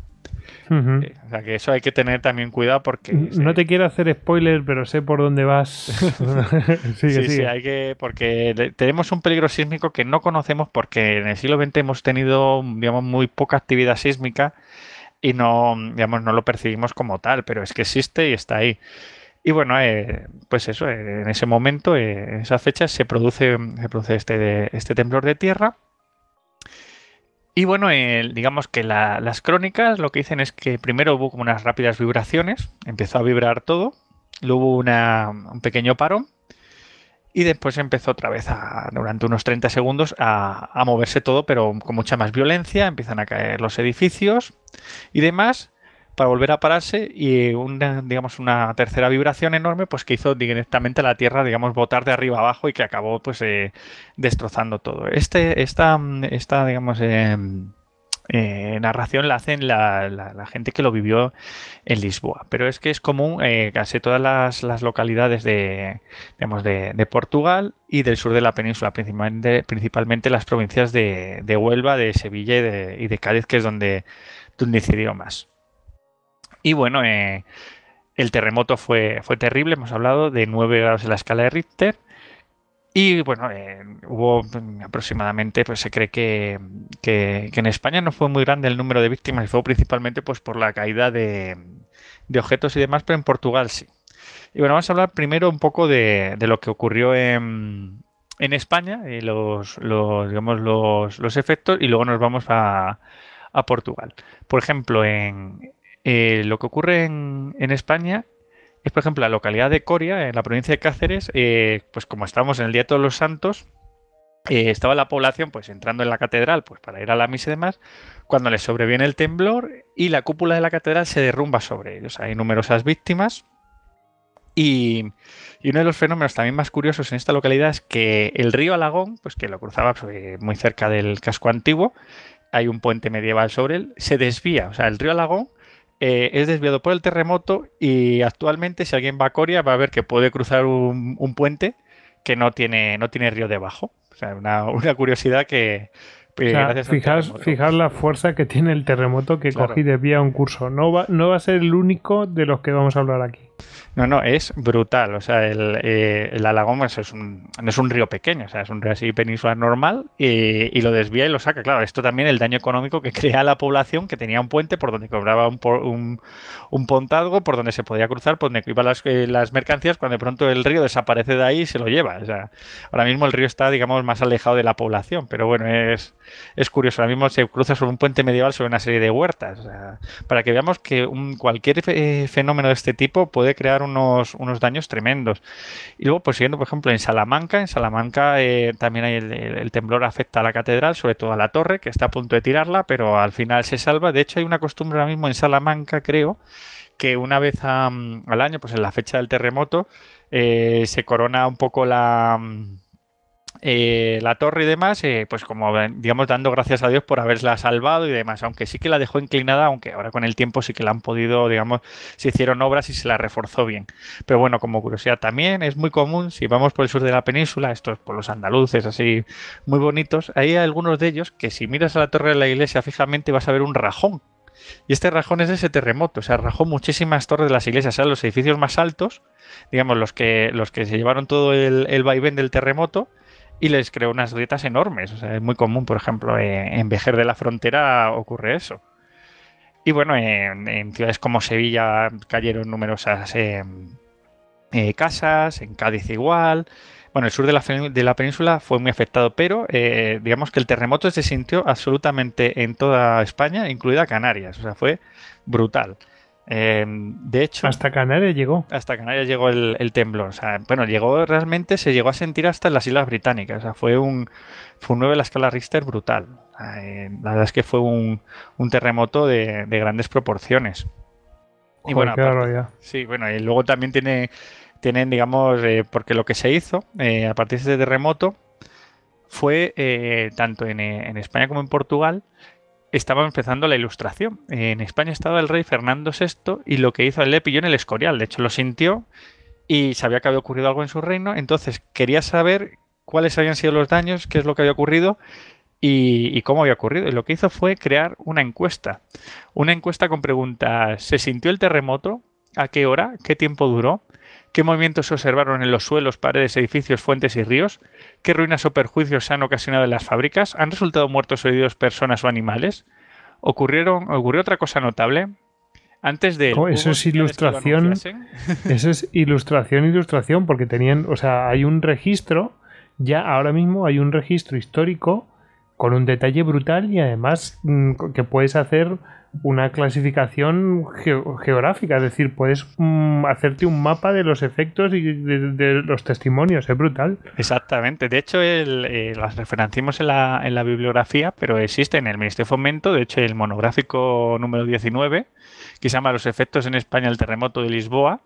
Eh, o sea que eso hay que tener también cuidado porque... No te quiero hacer spoiler, pero sé por dónde vas. sí, sí, hay que... Porque tenemos un peligro sísmico que no conocemos porque en el siglo XX hemos tenido, digamos, muy poca actividad sísmica y no, digamos, no lo percibimos como tal, pero es que existe y está ahí. Y bueno, eh, pues eso, eh, en ese momento, eh, en esa fecha, se produce, se produce este, este temblor de tierra. Y bueno, digamos que las crónicas lo que dicen es que primero hubo como unas rápidas vibraciones, empezó a vibrar todo, luego hubo un pequeño parón y después empezó otra vez a, durante unos 30 segundos a, moverse todo, pero con mucha más violencia. Empiezan a caer los edificios y demás para volver a pararse y una, digamos, una tercera vibración enorme pues que hizo directamente la Tierra, digamos, botar de arriba abajo y que acabó pues eh, destrozando todo. Este, esta, esta digamos, eh, eh, narración la hacen la, gente que lo vivió en Lisboa. Pero es que es común eh, casi todas las, localidades de, digamos, de, Portugal y del sur de la península, principalmente, principalmente las provincias de, Huelva, de Sevilla y de, Cádiz, que es donde, donde incidió más. Y bueno, eh, el terremoto fue, fue terrible, hemos hablado de 9 grados en la escala de Richter y bueno, eh, hubo aproximadamente, pues se cree que, en España no fue muy grande el número de víctimas y fue principalmente pues por la caída de, objetos y demás, pero en Portugal sí. Y bueno, vamos a hablar primero un poco de, lo que ocurrió en, España, y los, digamos, los, efectos, y luego nos vamos a, Portugal. Por ejemplo, en eh, lo que ocurre en, España es, por ejemplo, la localidad de Coria, en la provincia de Cáceres, eh, pues como estamos en el Día de Todos los Santos, eh, estaba la población pues entrando en la catedral pues para ir a la misa y demás, cuando les sobreviene el temblor y la cúpula de la catedral se derrumba sobre ellos. Hay numerosas víctimas y, uno de los fenómenos también más curiosos en esta localidad es que el río Alagón, pues que lo cruzaba pues, muy cerca del casco antiguo, hay un puente medieval sobre él, se desvía. O sea, el río Alagón eh, es desviado por el terremoto y actualmente si alguien va a Coria va a ver que puede cruzar un, puente que no tiene, no tiene río debajo. O sea, una, curiosidad que... Pues, fijar, la fuerza que tiene el terremoto que cogí desvía un curso. No va, no va a ser el único de los que vamos a hablar aquí. No, no, es brutal. O sea, el, eh, Alagón es un, no es un río pequeño, o sea, es un río así peninsular normal y, lo desvía y lo saca. Claro, esto también el daño económico que crea la población que tenía un puente por donde cobraba un, un, un pontazgo, por donde se podía cruzar, por donde iban las, eh, las, mercancías, cuando de pronto el río desaparece de ahí y se lo lleva. O sea, ahora mismo el río está, digamos, más alejado de la población, pero bueno, es, es curioso. Ahora mismo se cruza sobre un puente medieval sobre una serie de huertas. O sea, para que veamos que un, cualquier eh, fenómeno de este tipo puede puede crear unos, unos daños tremendos. Y luego, pues siguiendo, por ejemplo, en Salamanca, en Salamanca eh, también hay el, temblor afecta a la catedral, sobre todo a la torre, que está a punto de tirarla, pero al final se salva. De hecho, hay una costumbre ahora mismo en Salamanca, creo, que una vez al año, pues en la fecha del terremoto, eh, se corona un poco la eh, la torre y demás, eh, pues como digamos dando gracias a Dios por haberla salvado y demás, aunque sí que la dejó inclinada, aunque ahora con el tiempo sí que la han podido, digamos, se hicieron obras y se la reforzó bien. Pero bueno, como curiosidad también es muy común, si vamos por el sur de la península, estos por los andaluces así muy bonitos, hay algunos de ellos que si miras a la torre de la iglesia fijamente vas a ver un rajón. Y este rajón es ese terremoto, o sea, rajó muchísimas torres de las iglesias, o sea, los edificios más altos, digamos, los que, los que se llevaron todo el vaivén del terremoto, y les creó unas dietas enormes. O sea, es muy común, por ejemplo, en Vejer de la Frontera ocurre eso. Y bueno, en, ciudades como Sevilla cayeron numerosas eh, eh, casas, en Cádiz igual. Bueno, el sur de la, de la península fue muy afectado, pero eh, digamos que el terremoto se sintió absolutamente en toda España, incluida Canarias. O sea, fue brutal. Em, de hecho. Hasta Canarias llegó. Hasta Canarias llegó el, temblor. O sea, bueno, llegó realmente, se llegó a sentir hasta en las Islas Británicas. O sea, fue un, fue un 9 de la escala Richter brutal. Eh, la verdad es que fue un, terremoto de, grandes proporciones. y bueno, sí, bueno, y luego también tiene, tienen, digamos, eh, porque lo que se hizo eh, a partir de ese terremoto fue tanto en, en España como en Portugal estaba empezando la ilustración. En España estaba el rey Fernando VI y lo que hizo, él le pilló en el escorial, de hecho lo sintió y sabía que había ocurrido algo en su reino, entonces quería saber cuáles habían sido los daños, qué es lo que había ocurrido y, cómo había ocurrido. Y lo que hizo fue crear una encuesta. Una encuesta con preguntas, ¿se sintió el terremoto? ¿A qué hora? ¿Qué tiempo duró? ¿Qué movimientos se observaron en los suelos, paredes, edificios, fuentes y ríos? ¿Qué ruinas o perjuicios han ocasionado en las fábricas? ¿Han resultado muertos o heridos personas o animales? ¿Ocurrieron, ¿Ocurrió otra cosa notable? Antes de... Oh, eso es ilustración. Eso es ilustración, ilustración, porque tenían, o sea, hay un registro, ya ahora mismo hay un registro histórico con un detalle brutal y además mm, que puedes hacer una clasificación geográfica, es decir, puedes mm, hacerte un mapa de los efectos y de, los testimonios, es brutal. Exactamente, de hecho eh, las referenciamos en la, en la bibliografía, pero existe en el Ministerio de Fomento, de hecho el monográfico número 19, que se llama Los efectos en España del terremoto de Lisboa,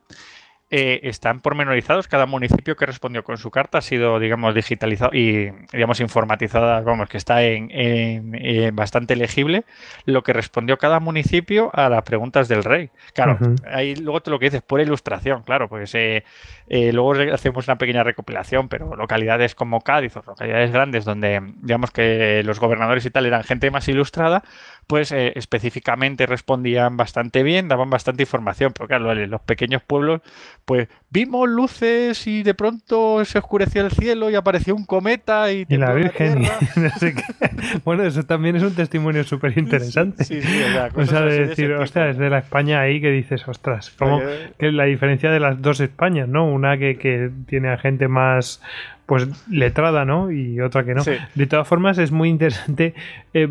eh, están pormenorizados. Cada municipio que respondió con su carta ha sido, digamos, digitalizado y, digamos, informatizada, vamos, que está en, bastante legible lo que respondió cada municipio a las preguntas del rey. Claro, ahí luego te lo que dices, por ilustración, claro, pues eh, eh, luego hacemos una pequeña recopilación, pero localidades como Cádiz o localidades grandes donde, digamos, que los gobernadores y tal eran gente más ilustrada, pues eh, específicamente respondían bastante bien, daban bastante información, pero claro, en los pequeños pueblos, pues vimos luces y de pronto se oscureció el cielo y apareció un cometa y, y la Virgen. bueno, eso también es un testimonio súper interesante. Sí, sí, o sea, de decir, hostia, desde la España ahí que dices, ostras, como que la diferencia de las dos Españas, ¿no? Una que, que tiene a gente más pues letrada, ¿no? Y otra que no. De todas formas, es muy interesante. Eh,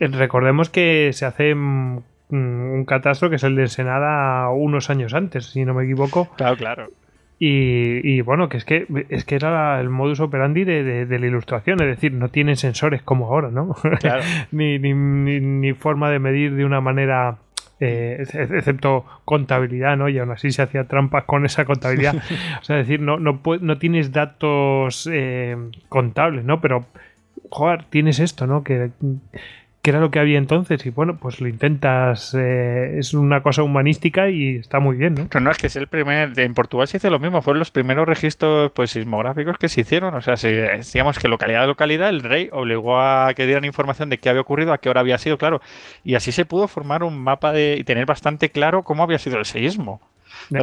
Recordemos que se hace mm, un catastro que es el de Senada unos años antes, si no me equivoco. Claro, claro. Y, bueno, que es que es que era el modus operandi de, la ilustración, es decir, no tienen sensores como ahora, ¿no? Claro. ni, ni, ni, forma de medir de una manera, eh, excepto contabilidad, ¿no? Y aún así se hacía trampas con esa contabilidad. o sea, es decir, no, no, no tienes datos eh, contables, ¿no? Pero, joder, tienes esto, ¿no? Que que era lo que había entonces y bueno, pues lo intentas, eh, es una cosa humanística y está muy bien, ¿no? Pero no, es que es el primer, en Portugal se hizo lo mismo, fueron los primeros registros pues sismográficos que se hicieron, o sea, si decíamos que localidad a localidad, el rey obligó a que dieran información de qué había ocurrido, a qué hora había sido, claro, y así se pudo formar un mapa de, y tener bastante claro cómo había sido el seísmo.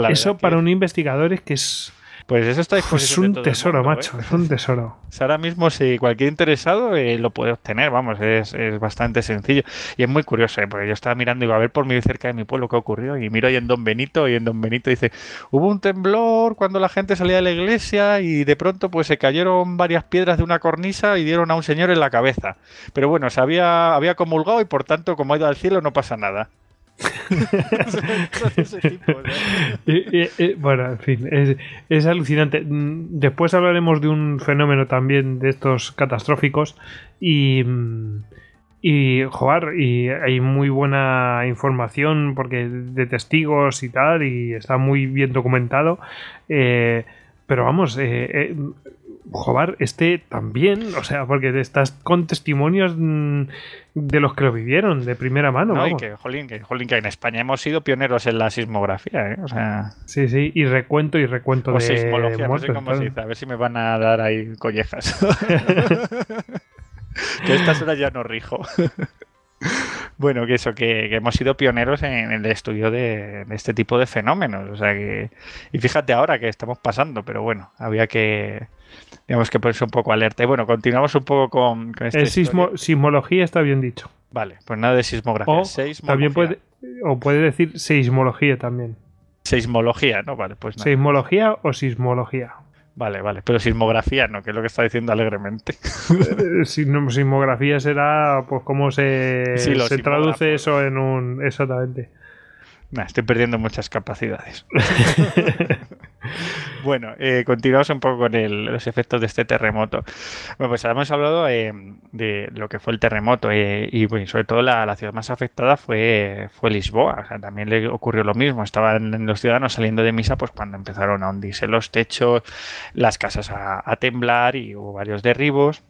Eso para un investigador es que es pues eso está Es un tesoro, macho, ¿eh? es un tesoro. ahora mismo, si cualquier interesado eh, lo puede obtener, vamos, es, bastante sencillo. Y es muy curioso, ¿eh? porque yo estaba mirando y iba a ver por muy cerca de mi pueblo qué ocurrió. Y miro ahí en Don Benito, y en Don Benito dice: hubo un temblor cuando la gente salía de la iglesia y de pronto pues se cayeron varias piedras de una cornisa y dieron a un señor en la cabeza. Pero bueno, se había, había comulgado y por tanto, como ha ido al cielo, no pasa nada. bueno, en fin, es, alucinante. Mm, después hablaremos de un fenómeno también de estos catastróficos y... Mm, y, jugar y hay muy buena información porque de testigos y tal, y está muy bien documentado. Eh, pero vamos, eh, eh Jobar, este también, o sea, porque estás con testimonios mm, de los que lo vivieron de primera mano. No, y que, jolín, que, que, en España hemos sido pioneros en la sismografía, ¿eh? O sea... Sí, sí, y recuento y recuento de sismología, no sé cómo se dice, a ver si me van a dar ahí collejas. que a estas horas ya no rijo. Bueno, que eso, que, hemos sido pioneros en, el estudio de, este tipo de fenómenos. O sea que. Y fíjate ahora que estamos pasando, pero bueno, había que. Digamos que ponerse un poco alerta. Y bueno, continuamos un poco con. este el sismología está bien dicho. Vale, pues nada de sismografía. O, también puede, o puede decir seismología también. Seismología, ¿no? Vale, pues nada. Seismología o sismología. Vale, vale. Pero sismografía no, que es lo que está diciendo alegremente. Eh, sismografía será, pues, cómo se, se traduce eso en un. Exactamente. estoy perdiendo muchas capacidades. bueno, eh, continuamos un poco con los efectos de este terremoto. Bueno, pues hemos hablado eh, de lo que fue el terremoto eh, y sobre todo la, ciudad más afectada fue, fue Lisboa. También le ocurrió lo mismo. Estaban los ciudadanos saliendo de misa pues cuando empezaron a hundirse los techos, las casas a, temblar y hubo varios derribos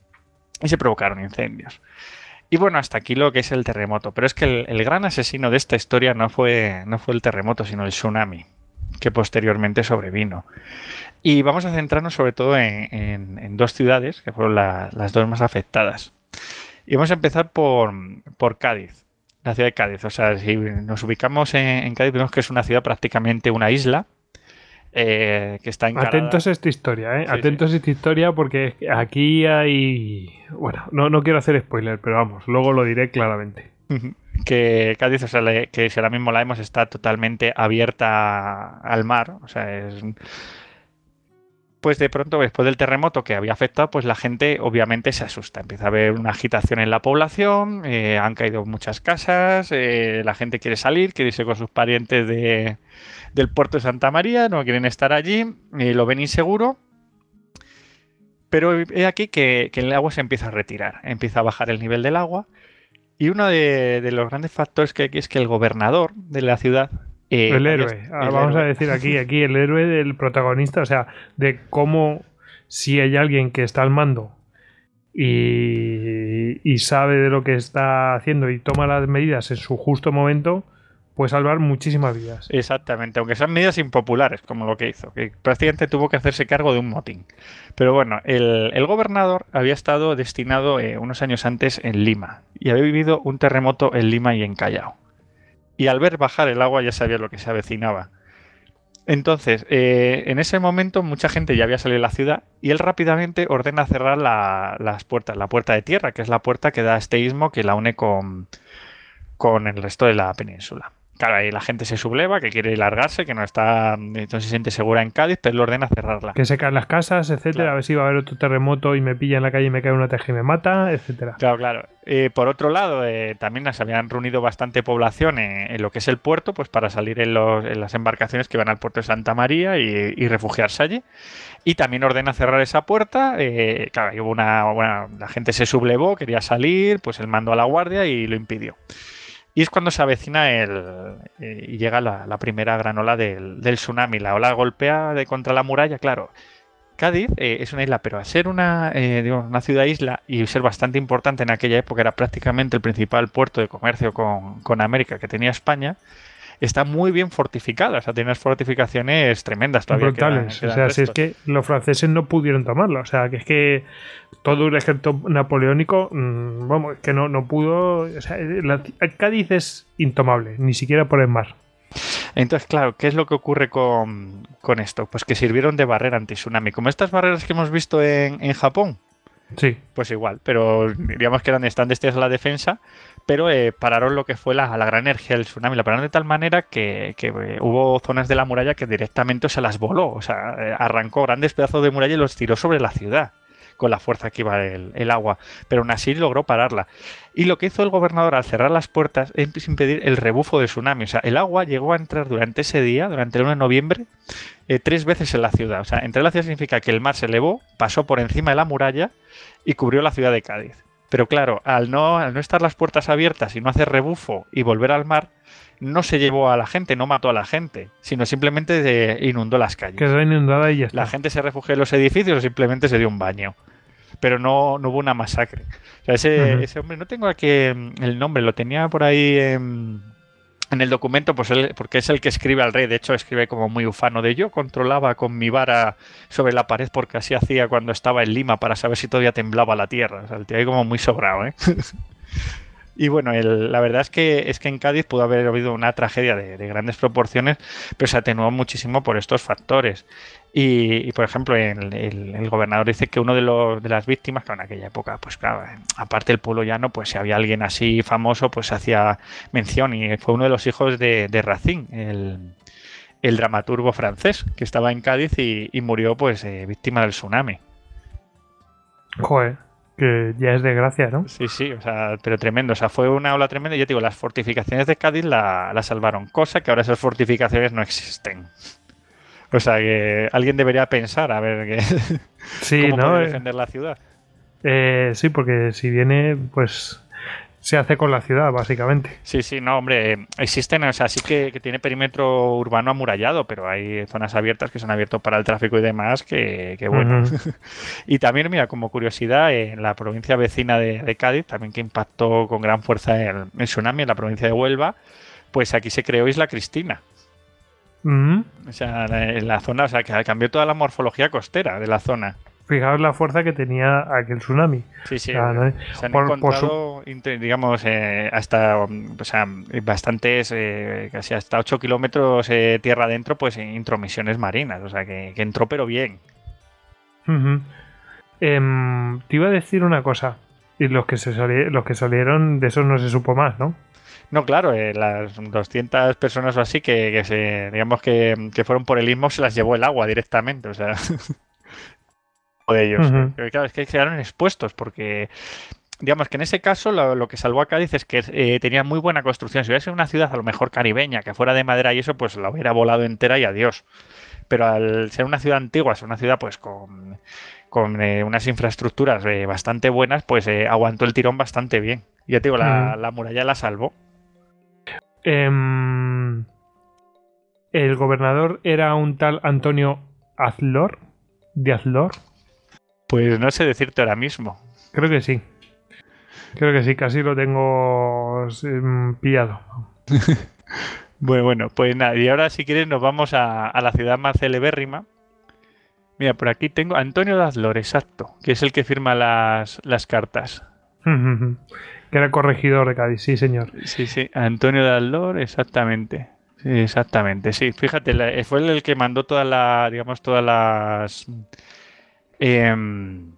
y se provocaron incendios. Y bueno, hasta aquí lo que es el terremoto. Pero es que el, el, gran asesino de esta historia no fue, no fue el terremoto, sino el tsunami que posteriormente sobrevino. Y vamos a centrarnos sobre todo en, dos ciudades, que fueron las dos más afectadas. Y vamos a empezar por, Cádiz, la ciudad de Cádiz. O sea, si nos ubicamos en, Cádiz, vemos que es una ciudad prácticamente una isla. Eh, que está encarada... Atentos a esta historia, ¿eh? Atentos a esta historia porque aquí hay... Bueno, no, no quiero hacer spoiler, pero vamos, luego lo diré claramente que Cádiz, o sea, que si ahora mismo la vemos está totalmente abierta al mar, o sea, es... Pues de pronto, después del terremoto que había afectado, pues la gente obviamente se asusta. Empieza a haber una agitación en la población, eh, han caído muchas casas, eh, la gente quiere salir, quiere irse con sus parientes de, del puerto de Santa María, no quieren estar allí, y lo ven inseguro. Pero he aquí que el agua se empieza a retirar, empieza a bajar el nivel del agua y uno de, los grandes factores que aquí es que el gobernador de la ciudad. Eh, el héroe. Ah, vamos a decir aquí, aquí el héroe del protagonista, o sea, de cómo si hay alguien que está al mando y, y sabe de lo que está haciendo y toma las medidas en su justo momento, puede salvar muchísimas vidas. Exactamente, aunque sean medidas impopulares, como lo que hizo, que prácticamente tuvo que hacerse cargo de un motín. Pero bueno, el, gobernador había estado destinado eh, unos años antes en Lima y había vivido un terremoto en Lima y en Callao. Y al ver bajar el agua ya sabía lo que se avecinaba. Entonces, eh, en ese momento mucha gente ya había salido de la ciudad y él rápidamente ordena cerrar las puertas, la puerta de tierra, que es la puerta que da a este istmo que la une con, con el resto de la península. Claro, ahí la gente se subleva, que quiere largarse, que no está, no se siente segura en Cádiz, pero él ordena cerrarla. Que se caen las casas, etcétera, a ver si va a haber otro terremoto y me pilla en la calle y me cae una teja y me mata, etcétera. Claro, claro. Eh, por otro lado, eh, también se habían reunido bastante población en, lo que es el puerto, pues para salir en, las embarcaciones que van al puerto de Santa María y, refugiarse allí. Y también ordena cerrar esa puerta. Eh, claro, hubo una, bueno, la gente se sublevó, quería salir, pues él mandó a la guardia y lo impidió. Y es cuando se avecina el, eh, y llega la, primera gran ola del, tsunami. La ola golpea de contra la muralla, claro. Cádiz eh, es una isla, pero a ser una, eh, una ciudad-isla y ser bastante importante en aquella época, era prácticamente el principal puerto de comercio con, con América que tenía España está muy bien fortificada. O sea, tiene unas fortificaciones tremendas todavía. Brutales. o sea, si es que los franceses no pudieron tomarlo. O sea, que es que todo el ejército napoleónico, mm, vamos, que no, no pudo. O sea, Cádiz es intomable, ni siquiera por el mar. Entonces, claro, ¿qué es lo que ocurre con, esto? Pues que sirvieron de barrera anti-tsunami. Como estas barreras que hemos visto en, en Japón. Sí. Pues igual, pero digamos que eran, están a la defensa, pero eh, pararon lo que fue la, gran energía del tsunami. La pararon de tal manera que, eh, hubo zonas de la muralla que directamente se las voló. O sea, eh, arrancó grandes pedazos de muralla y los tiró sobre la ciudad. con la fuerza que iba el, agua, pero aún así logró pararla. Y lo que hizo el gobernador al cerrar las puertas es impedir el rebufo del tsunami. O sea, el agua llegó a entrar durante ese día, durante el 1 de noviembre, tres veces en la ciudad. O sea, entrar en la ciudad significa que el mar se elevó, pasó por encima de la muralla y cubrió la ciudad de Cádiz. Pero claro, al no, al no estar las puertas abiertas y no hacer rebufo y volver al mar, no se llevó a la gente, no mató a la gente, sino simplemente inundó las calles. Quedó inundada y ya La gente se refugió en los edificios o simplemente se dio un baño. Pero no, no hubo una masacre. O sea, ese, ese hombre, no tengo aquí el nombre, lo tenía por ahí en, en el documento, pues él, porque es el que escribe al rey, de hecho escribe como muy ufano de yo controlaba con mi vara sobre la pared porque así hacía cuando estaba en Lima para saber si todavía temblaba la tierra. O sea, el tío ahí como muy sobrado, ¿eh? Y bueno, la verdad es que, es que en Cádiz pudo haber habido una tragedia de, grandes proporciones, pero se atenuó muchísimo por estos factores. Y, por ejemplo, el, gobernador dice que uno de, los, de las víctimas, que en aquella época, pues claro, aparte del pueblo llano, pues si había alguien así famoso, pues hacía mención. Y fue uno de los hijos de, de Racine, el, dramaturgo francés, que estaba en Cádiz y, murió pues eh, víctima del tsunami. Joder que ya es de gracia, ¿no? Sí, sí, o sea, pero tremendo. O sea, fue una ola tremenda. Y yo digo, las fortificaciones de Cádiz la, salvaron, cosa que ahora esas fortificaciones no existen. O sea, que alguien debería pensar a ver que, sí, cómo ¿no? Eh, defender la ciudad. Eh, sí, porque si viene, pues se hace con la ciudad, básicamente. Sí, sí, no, hombre, existen, o sea, sí que, tiene perímetro urbano amurallado, pero hay zonas abiertas que son abiertas para el tráfico y demás, que, bueno. y también, mira, como curiosidad, en la provincia vecina de, Cádiz, también que impactó con gran fuerza el, tsunami, en la provincia de Huelva, pues aquí se creó Isla Cristina. O sea, en la zona, o sea, que cambió toda la morfología costera de la zona fijaos la fuerza que tenía aquel tsunami. Sí, sí. se han encontrado, digamos, eh, hasta o sea, bastantes, eh, casi hasta 8 kilómetros eh, tierra adentro, pues intromisiones marinas. O sea, que, entró pero bien. Em, te iba a decir una cosa. Y los que, se los que salieron, de eso no se supo más, ¿no? No, claro, las 200 personas o así que, se, digamos que, que, fueron por el istmo se las llevó el agua directamente, o sea. de ellos. claro, es que quedaron expuestos porque digamos que en ese caso lo, que salvó a Cádiz es que eh, tenía muy buena construcción. Si hubiera sido una ciudad a lo mejor caribeña, que fuera de madera y eso, pues la hubiera volado entera y adiós. Pero al ser una ciudad antigua, ser una ciudad pues con, con eh, unas infraestructuras eh, bastante buenas, pues aguantó el tirón bastante bien. Ya te digo, la, muralla la salvó. Em, el gobernador era un tal Antonio Azlor, de Azlor. Pues no sé decirte ahora mismo. Creo que sí. Creo que sí, casi lo tengo mm, pillado. bueno, bueno, pues nada, y ahora si quieres nos vamos a, la ciudad más celebérrima. Mira, por aquí tengo Antonio Dazlor, exacto, que es el que firma las, cartas. que era corregidor de Cádiz, sí, señor. Sí, sí, Antonio Dazlor, exactamente. Sí, exactamente, sí. Fíjate, fue el que mandó todas las, digamos, todas las Em,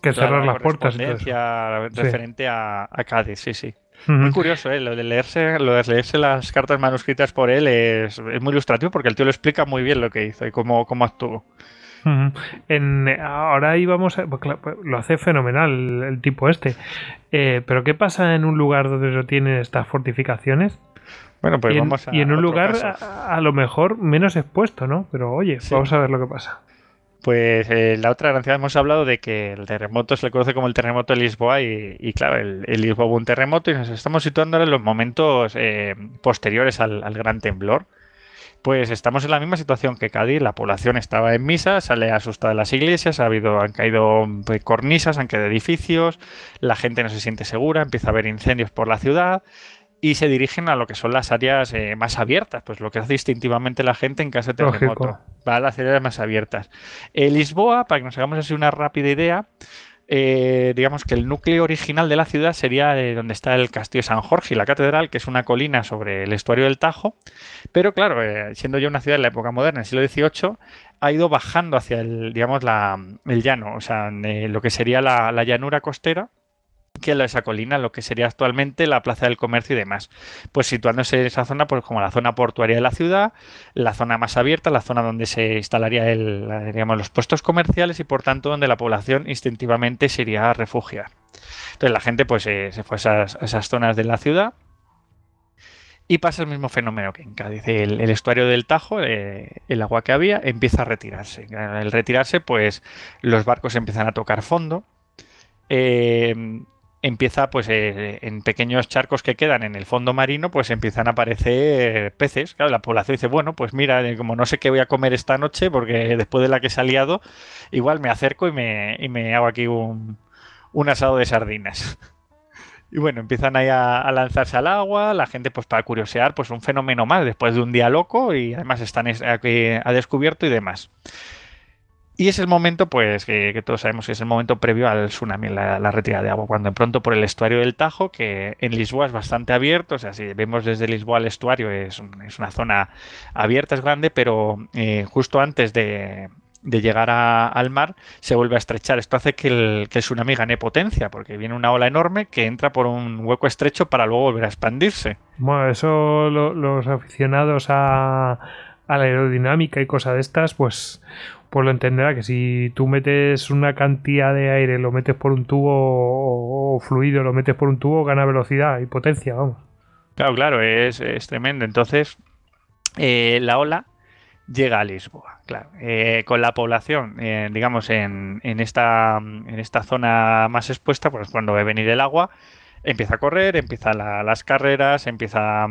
que cerrar las puertas. referente a, Cádiz, sí, sí. Muy curioso, ¿eh? lo, de leerse, lo de leerse las cartas manuscritas por él es, muy ilustrativo porque el tío lo explica muy bien lo que hizo y cómo, cómo actuó. En, ahora íbamos a, pues, lo hace fenomenal el, tipo este. Eh, pero ¿qué pasa en un lugar donde no tiene estas fortificaciones? Bueno, pues vamos a. Y en un lugar a, lo mejor menos expuesto, ¿no? Pero oye, vamos a ver lo que pasa. Pues eh, la otra gran ciudad hemos hablado de que el terremoto se le conoce como el terremoto de Lisboa y, claro, el, Lisboa hubo un terremoto y nos estamos situando ahora en los momentos eh, posteriores al, gran temblor. Pues estamos en la misma situación que Cádiz, la población estaba en misa, sale asustada de las iglesias, ha habido, han caído pues, cornisas, han caído edificios, la gente no se siente segura, empieza a haber incendios por la ciudad, y se dirigen a lo que son las áreas eh, más abiertas, pues lo que hace distintivamente la gente en caso de terremoto. Va a las áreas más abiertas. Eh, Lisboa, para que nos hagamos así una rápida idea, eh, digamos que el núcleo original de la ciudad sería donde está el Castillo San Jorge y la catedral, que es una colina sobre el estuario del Tajo. Pero claro, siendo ya una ciudad en la época moderna, en el siglo XVIII, ha ido bajando hacia el, digamos, la, el llano, o sea, lo que sería la, la llanura costera que esa colina, lo que sería actualmente la Plaza del Comercio y demás. Pues situándose en esa zona, pues como la zona portuaria de la ciudad, la zona más abierta, la zona donde se instalaría el, digamos, los puestos comerciales y por tanto donde la población instintivamente se iría a refugiar. Entonces la gente pues eh, se fue a esas, zonas de la ciudad y pasa el mismo fenómeno que en Cádiz. El, estuario del Tajo, eh, el agua que había, empieza a retirarse. Al retirarse, pues los barcos empiezan a tocar fondo. Eh, empieza pues eh, en pequeños charcos que quedan en el fondo marino pues empiezan a aparecer peces. Claro la población dice bueno pues mira eh, como no sé qué voy a comer esta noche porque después de la que he saliado igual me acerco y me, y me hago aquí un, un asado de sardinas y bueno empiezan ahí a, lanzarse al agua la gente pues para curiosear pues un fenómeno más después de un día loco y además están aquí a descubierto y demás y es el momento, pues, que, todos sabemos que es el momento previo al tsunami, la, retirada de agua, cuando de pronto por el estuario del Tajo, que en Lisboa es bastante abierto, o sea, si vemos desde Lisboa al estuario, es, una zona abierta, es grande, pero eh, justo antes de, llegar al mar se vuelve a estrechar. Esto hace que el, tsunami gane potencia, porque viene una ola enorme que entra por un hueco estrecho para luego volver a expandirse. Bueno, eso los aficionados a, a la aerodinámica y cosas de estas, pues pues lo entenderá que si tú metes una cantidad de aire, lo metes por un tubo o, fluido, lo metes por un tubo, gana velocidad y potencia, vamos. Claro, claro, es, tremendo. Entonces, eh, la ola llega a Lisboa, claro. Eh, con la población, eh, digamos, en, en, esta, en esta zona más expuesta, pues cuando ve venir el agua, empieza a correr, empieza las carreras, empieza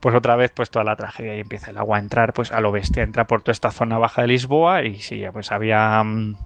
pues otra vez pues toda la tragedia y empieza el agua a entrar pues a lo bestia, entra por toda esta zona baja de Lisboa y si ya pues había mm,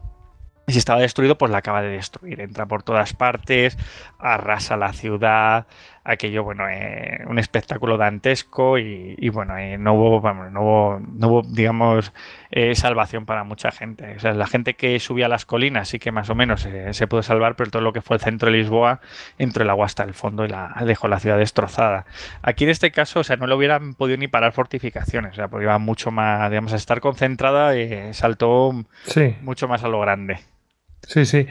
si estaba destruido, pues la acaba de destruir. Entra por todas partes, arrasa la ciudad, aquello, bueno, eh, un espectáculo dantesco y, bueno, eh, no, hubo, vamos, no, hubo, no hubo, digamos, eh, salvación para mucha gente. O sea, la gente que subía a las colinas sí que más o menos se pudo salvar, pero todo lo que fue el centro de Lisboa entró el agua hasta el fondo y la, dejó la ciudad destrozada. Aquí en este caso, o sea, no le hubieran podido ni parar fortificaciones, o sea, porque iba mucho más, digamos, a estar concentrada y saltó mucho más a lo grande. Sí, sí.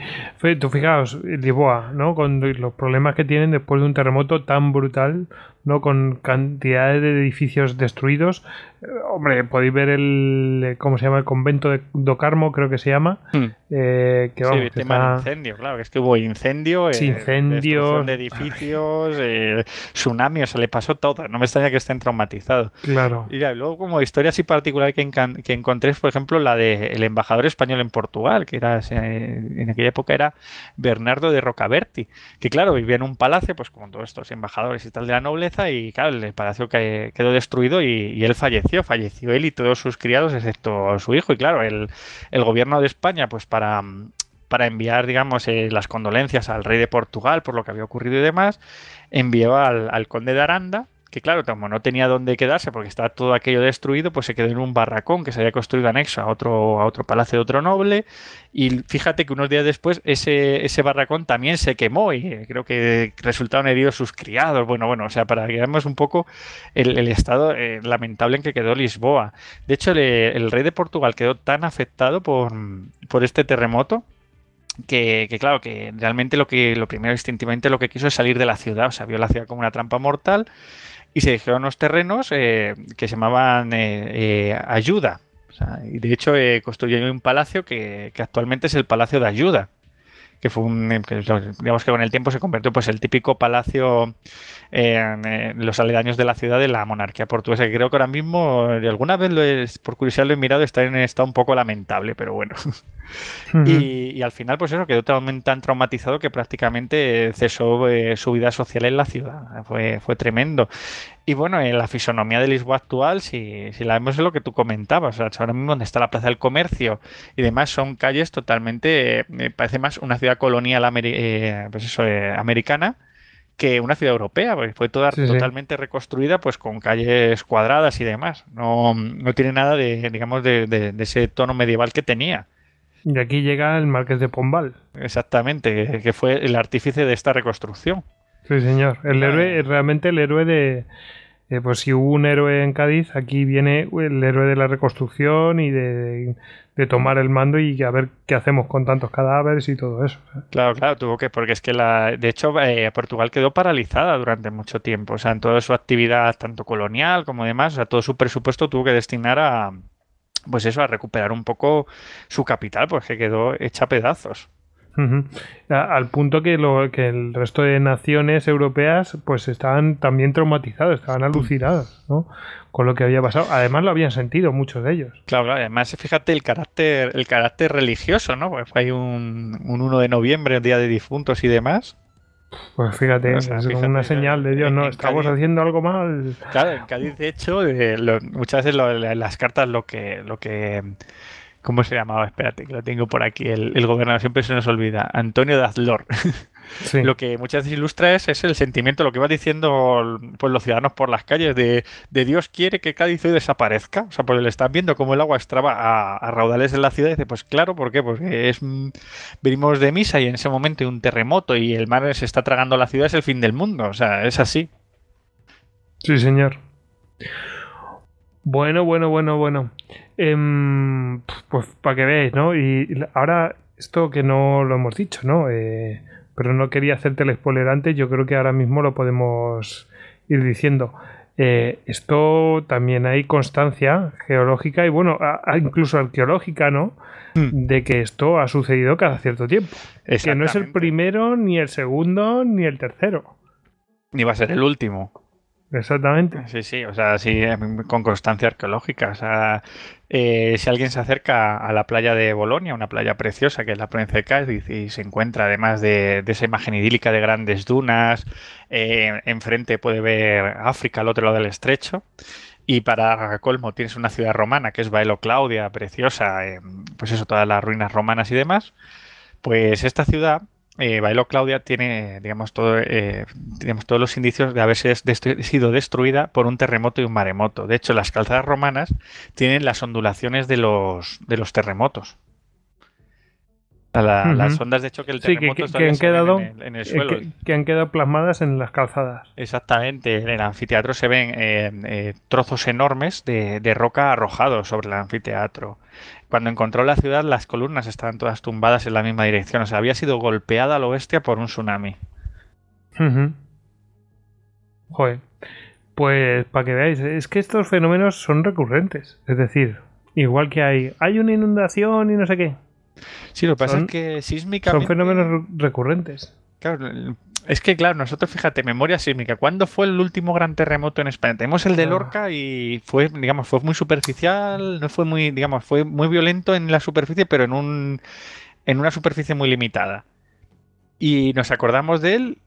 Tú fijaos, Lisboa, ¿no? Con los problemas que tienen después de un terremoto tan brutal, ¿no? Con cantidades de edificios destruidos. Eh, hombre, podéis ver el, ¿cómo se llama? El convento de Do Carmo, creo que se llama. Hmm. Eh, que, vamos, sí, tema incendio, claro, que es que hubo incendio, sí, eh, incendios, de edificios, eh, tsunami, o sea, le pasó todo. No me extraña que estén traumatizados. Claro. Y luego como historia así particular que, que encontré es, por ejemplo, la del embajador español en Portugal, que era en aquella época era Bernardo de Rocaberti, que claro, vivía en un palacio, pues como todos estos embajadores y tal de la nobleza, y claro, el palacio quedó destruido y, él falleció, falleció él y todos sus criados excepto su hijo. Y claro, el, el gobierno de España pues para, para enviar digamos eh, las condolencias al rey de Portugal por lo que había ocurrido y demás, envió al conde de Aranda que claro, como no tenía dónde quedarse porque estaba todo aquello destruido, pues se quedó en un barracón que se había construido anexo a otro, a otro palacio de otro noble. Y fíjate que unos días después ese, ese barracón también se quemó y eh, creo que resultaron heridos sus criados. Bueno, bueno, o sea, para que veamos un poco el, estado eh, lamentable en que quedó Lisboa. De hecho, el, rey de Portugal quedó tan afectado por, por este terremoto que, que, claro, que realmente lo que lo primero instintivamente lo que quiso es salir de la ciudad, o sea, vio la ciudad como una trampa mortal y se dijeron unos terrenos eh, que se llamaban eh, eh, Ayuda. y de hecho construyó un palacio que, actualmente es el Palacio de Ayuda que fue un, digamos que con el tiempo se convirtió pues el típico palacio en, los aledaños de la ciudad de la monarquía portuguesa, que creo que ahora mismo, alguna vez lo es, por curiosidad lo he mirado, está en estado un poco lamentable, pero bueno. y, al final, pues eso, quedó tan, tan traumatizado que prácticamente cesó eh, su vida social en la ciudad. Fue, fue tremendo. Y bueno, en la fisonomía de Lisboa actual, si, si la vemos es lo que tú comentabas, ahora mismo donde está la Plaza del Comercio y demás, son calles totalmente, me parece más una ciudad colonial eh, pues eso, eh, americana que una ciudad europea, porque fue toda totalmente reconstruida pues con calles cuadradas y demás. No, no tiene nada de, digamos, de, de, ese tono medieval que tenía. Y aquí llega el Marqués de Pombal. Exactamente, que fue el artífice de esta reconstrucción. Sí, señor. El héroe, realmente el héroe de, eh, pues si hubo un héroe en Cádiz, aquí viene el héroe de la reconstrucción y de, de tomar el mando y a ver qué hacemos con tantos cadáveres y todo eso. Claro, claro, tuvo que, porque es que la, de hecho eh, Portugal quedó paralizada durante mucho tiempo, o sea, en toda su actividad tanto colonial como demás, o sea, todo su presupuesto tuvo que destinar a, pues eso, a recuperar un poco su capital, porque quedó hecha pedazos. Al punto que, lo, que el resto de naciones europeas pues estaban también traumatizados, estaban alucinados ¿no? Con lo que había pasado. Además lo habían sentido muchos de ellos. Claro, además fíjate el carácter, el carácter religioso, ¿no? Pues hay un, un 1 de noviembre, el Día de Difuntos y demás. Pues fíjate, es una señal de Dios, ¿no? Estamos haciendo algo mal. Claro, en Cádiz, de hecho, muchas veces las cartas lo que, lo que ¿Cómo se llamaba? Espérate, que lo tengo por aquí. El, gobernador siempre se nos olvida. Antonio Lo que muchas veces ilustra es, es, el sentimiento, lo que va diciendo pues, los ciudadanos por las calles de, Dios quiere que Cádiz hoy desaparezca. O sea, pues le están viendo cómo el agua estraba a, raudales en la ciudad y dice, pues claro, ¿por qué? Porque es, venimos de misa y en ese momento hay un terremoto y el mar se está tragando la ciudad, es el fin del mundo. O sea, es así. Sí, señor. Bueno, bueno, bueno, bueno. Em, pues para que veáis, ¿no? Y ahora, esto que no lo hemos dicho, ¿no? Eh, pero no quería hacerte el spoiler antes, yo creo que ahora mismo lo podemos ir diciendo. Eh, esto también hay constancia geológica y bueno, incluso arqueológica, ¿no? Hmm. De que esto ha sucedido cada cierto tiempo. Que no es el primero, ni el segundo, ni el tercero. Ni va a ser el último. Exactamente. Sí, sí, o sea, sí, con constancia arqueológica. O sea, eh, si alguien se acerca a la playa de Bolonia, una playa preciosa que es la provincia de Cádiz, y se encuentra además de, esa imagen idílica de grandes dunas, eh, enfrente puede ver África al otro lado del estrecho. Y para colmo tienes una ciudad romana que es Baelo Claudia, preciosa, eh, pues eso, todas las ruinas romanas y demás. Pues esta ciudad eh, Bailo Claudia tiene, digamos, todo, eh, todos los indicios de haberse sido destruida por un terremoto y un maremoto. De hecho, las calzadas romanas tienen las ondulaciones de los, de los terremotos. Las ondas de choque del terremoto que, han quedado, en, el, suelo. Que, han quedado plasmadas en las calzadas. Exactamente. En el anfiteatro se ven eh, trozos enormes de, de, roca arrojados sobre el anfiteatro. Cuando encontró la ciudad, las columnas estaban todas tumbadas en la misma dirección. O sea, había sido golpeada al oeste por un tsunami. Joder. Pues para que veáis, es que estos fenómenos son recurrentes. Es decir, igual que hay, hay una inundación y no sé qué. Sí, lo que pasa es que sísmicamente. Son fenómenos recurrentes. Claro, es que, claro, nosotros, fíjate, memoria sísmica. ¿Cuándo fue el último gran terremoto en España? Tenemos el de. Lorca y fue, digamos, fue muy superficial, no fue muy, digamos, fue muy violento en la superficie, pero en un, en una superficie muy limitada. Y nos acordamos de él,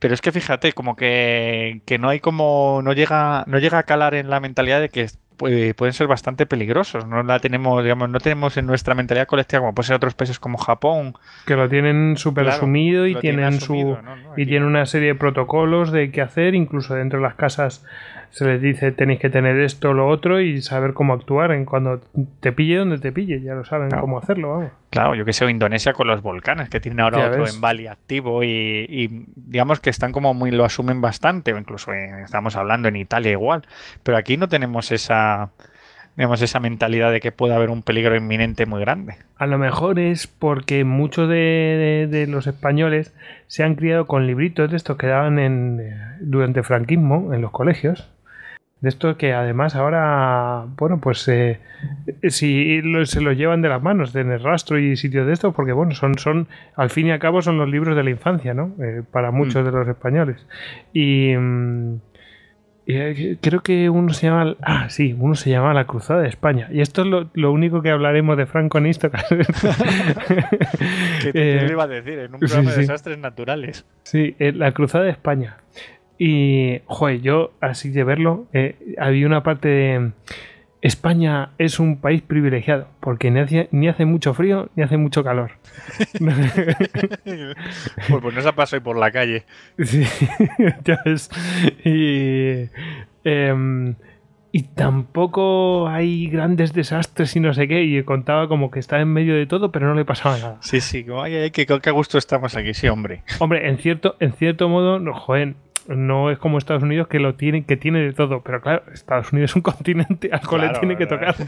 pero es que fíjate, como que, que no hay como, no llega, no llega a calar en la mentalidad de que pueden ser bastante peligrosos. No la tenemos, digamos, no tenemos en nuestra mentalidad colectiva como puede ser otros países como Japón. Que lo tienen súper asumido y tienen su y tienen una serie de protocolos de qué hacer, incluso dentro de las casas se les dice tenéis que tener esto o lo otro y saber cómo actuar en cuando te pille donde te pille, ya lo saben cómo hacerlo, vamos. Claro, yo que sé, Indonesia con los volcanes, que tienen ahora otro en Bali activo y, digamos que están como muy, lo asumen bastante, o incluso estamos hablando en Italia igual, pero aquí no tenemos esa, digamos, esa mentalidad de que puede haber un peligro inminente muy grande. A lo mejor es porque muchos de, los españoles se han criado con libritos de estos que daban en, durante el franquismo en los colegios de esto que además ahora, bueno, pues eh, si se los llevan de las manos, en el rastro y sitios de estos, porque bueno, son, son, al fin y al cabo son los libros de la infancia, ¿no? Eh, para muchos mm. de los españoles. Y, mm, eh, creo que uno se llama, ah, sí, uno se llama La Cruzada de España. Y esto es lo, único que hablaremos de Franco en ¿Qué te iba a decir? En un programa de desastres naturales. Sí, La Cruzada de España. Y, joder, yo, así de verlo, eh, había una parte de... España es un país privilegiado porque ni hace, ni hace mucho frío ni hace mucho calor. pues, pues no se pasado por la calle. Sí, ya ves. Y, em, y tampoco hay grandes desastres y no sé qué. Y contaba como que estaba en medio de todo, pero no le pasaba nada. Sí, sí, como, ay, ay, que, a gusto estamos aquí, sí, hombre. Hombre, en cierto, en cierto modo, no, joder, no es como Estados Unidos que lo tiene, que tiene de todo. Pero claro, Estados Unidos es un continente al cual le tiene que tocar.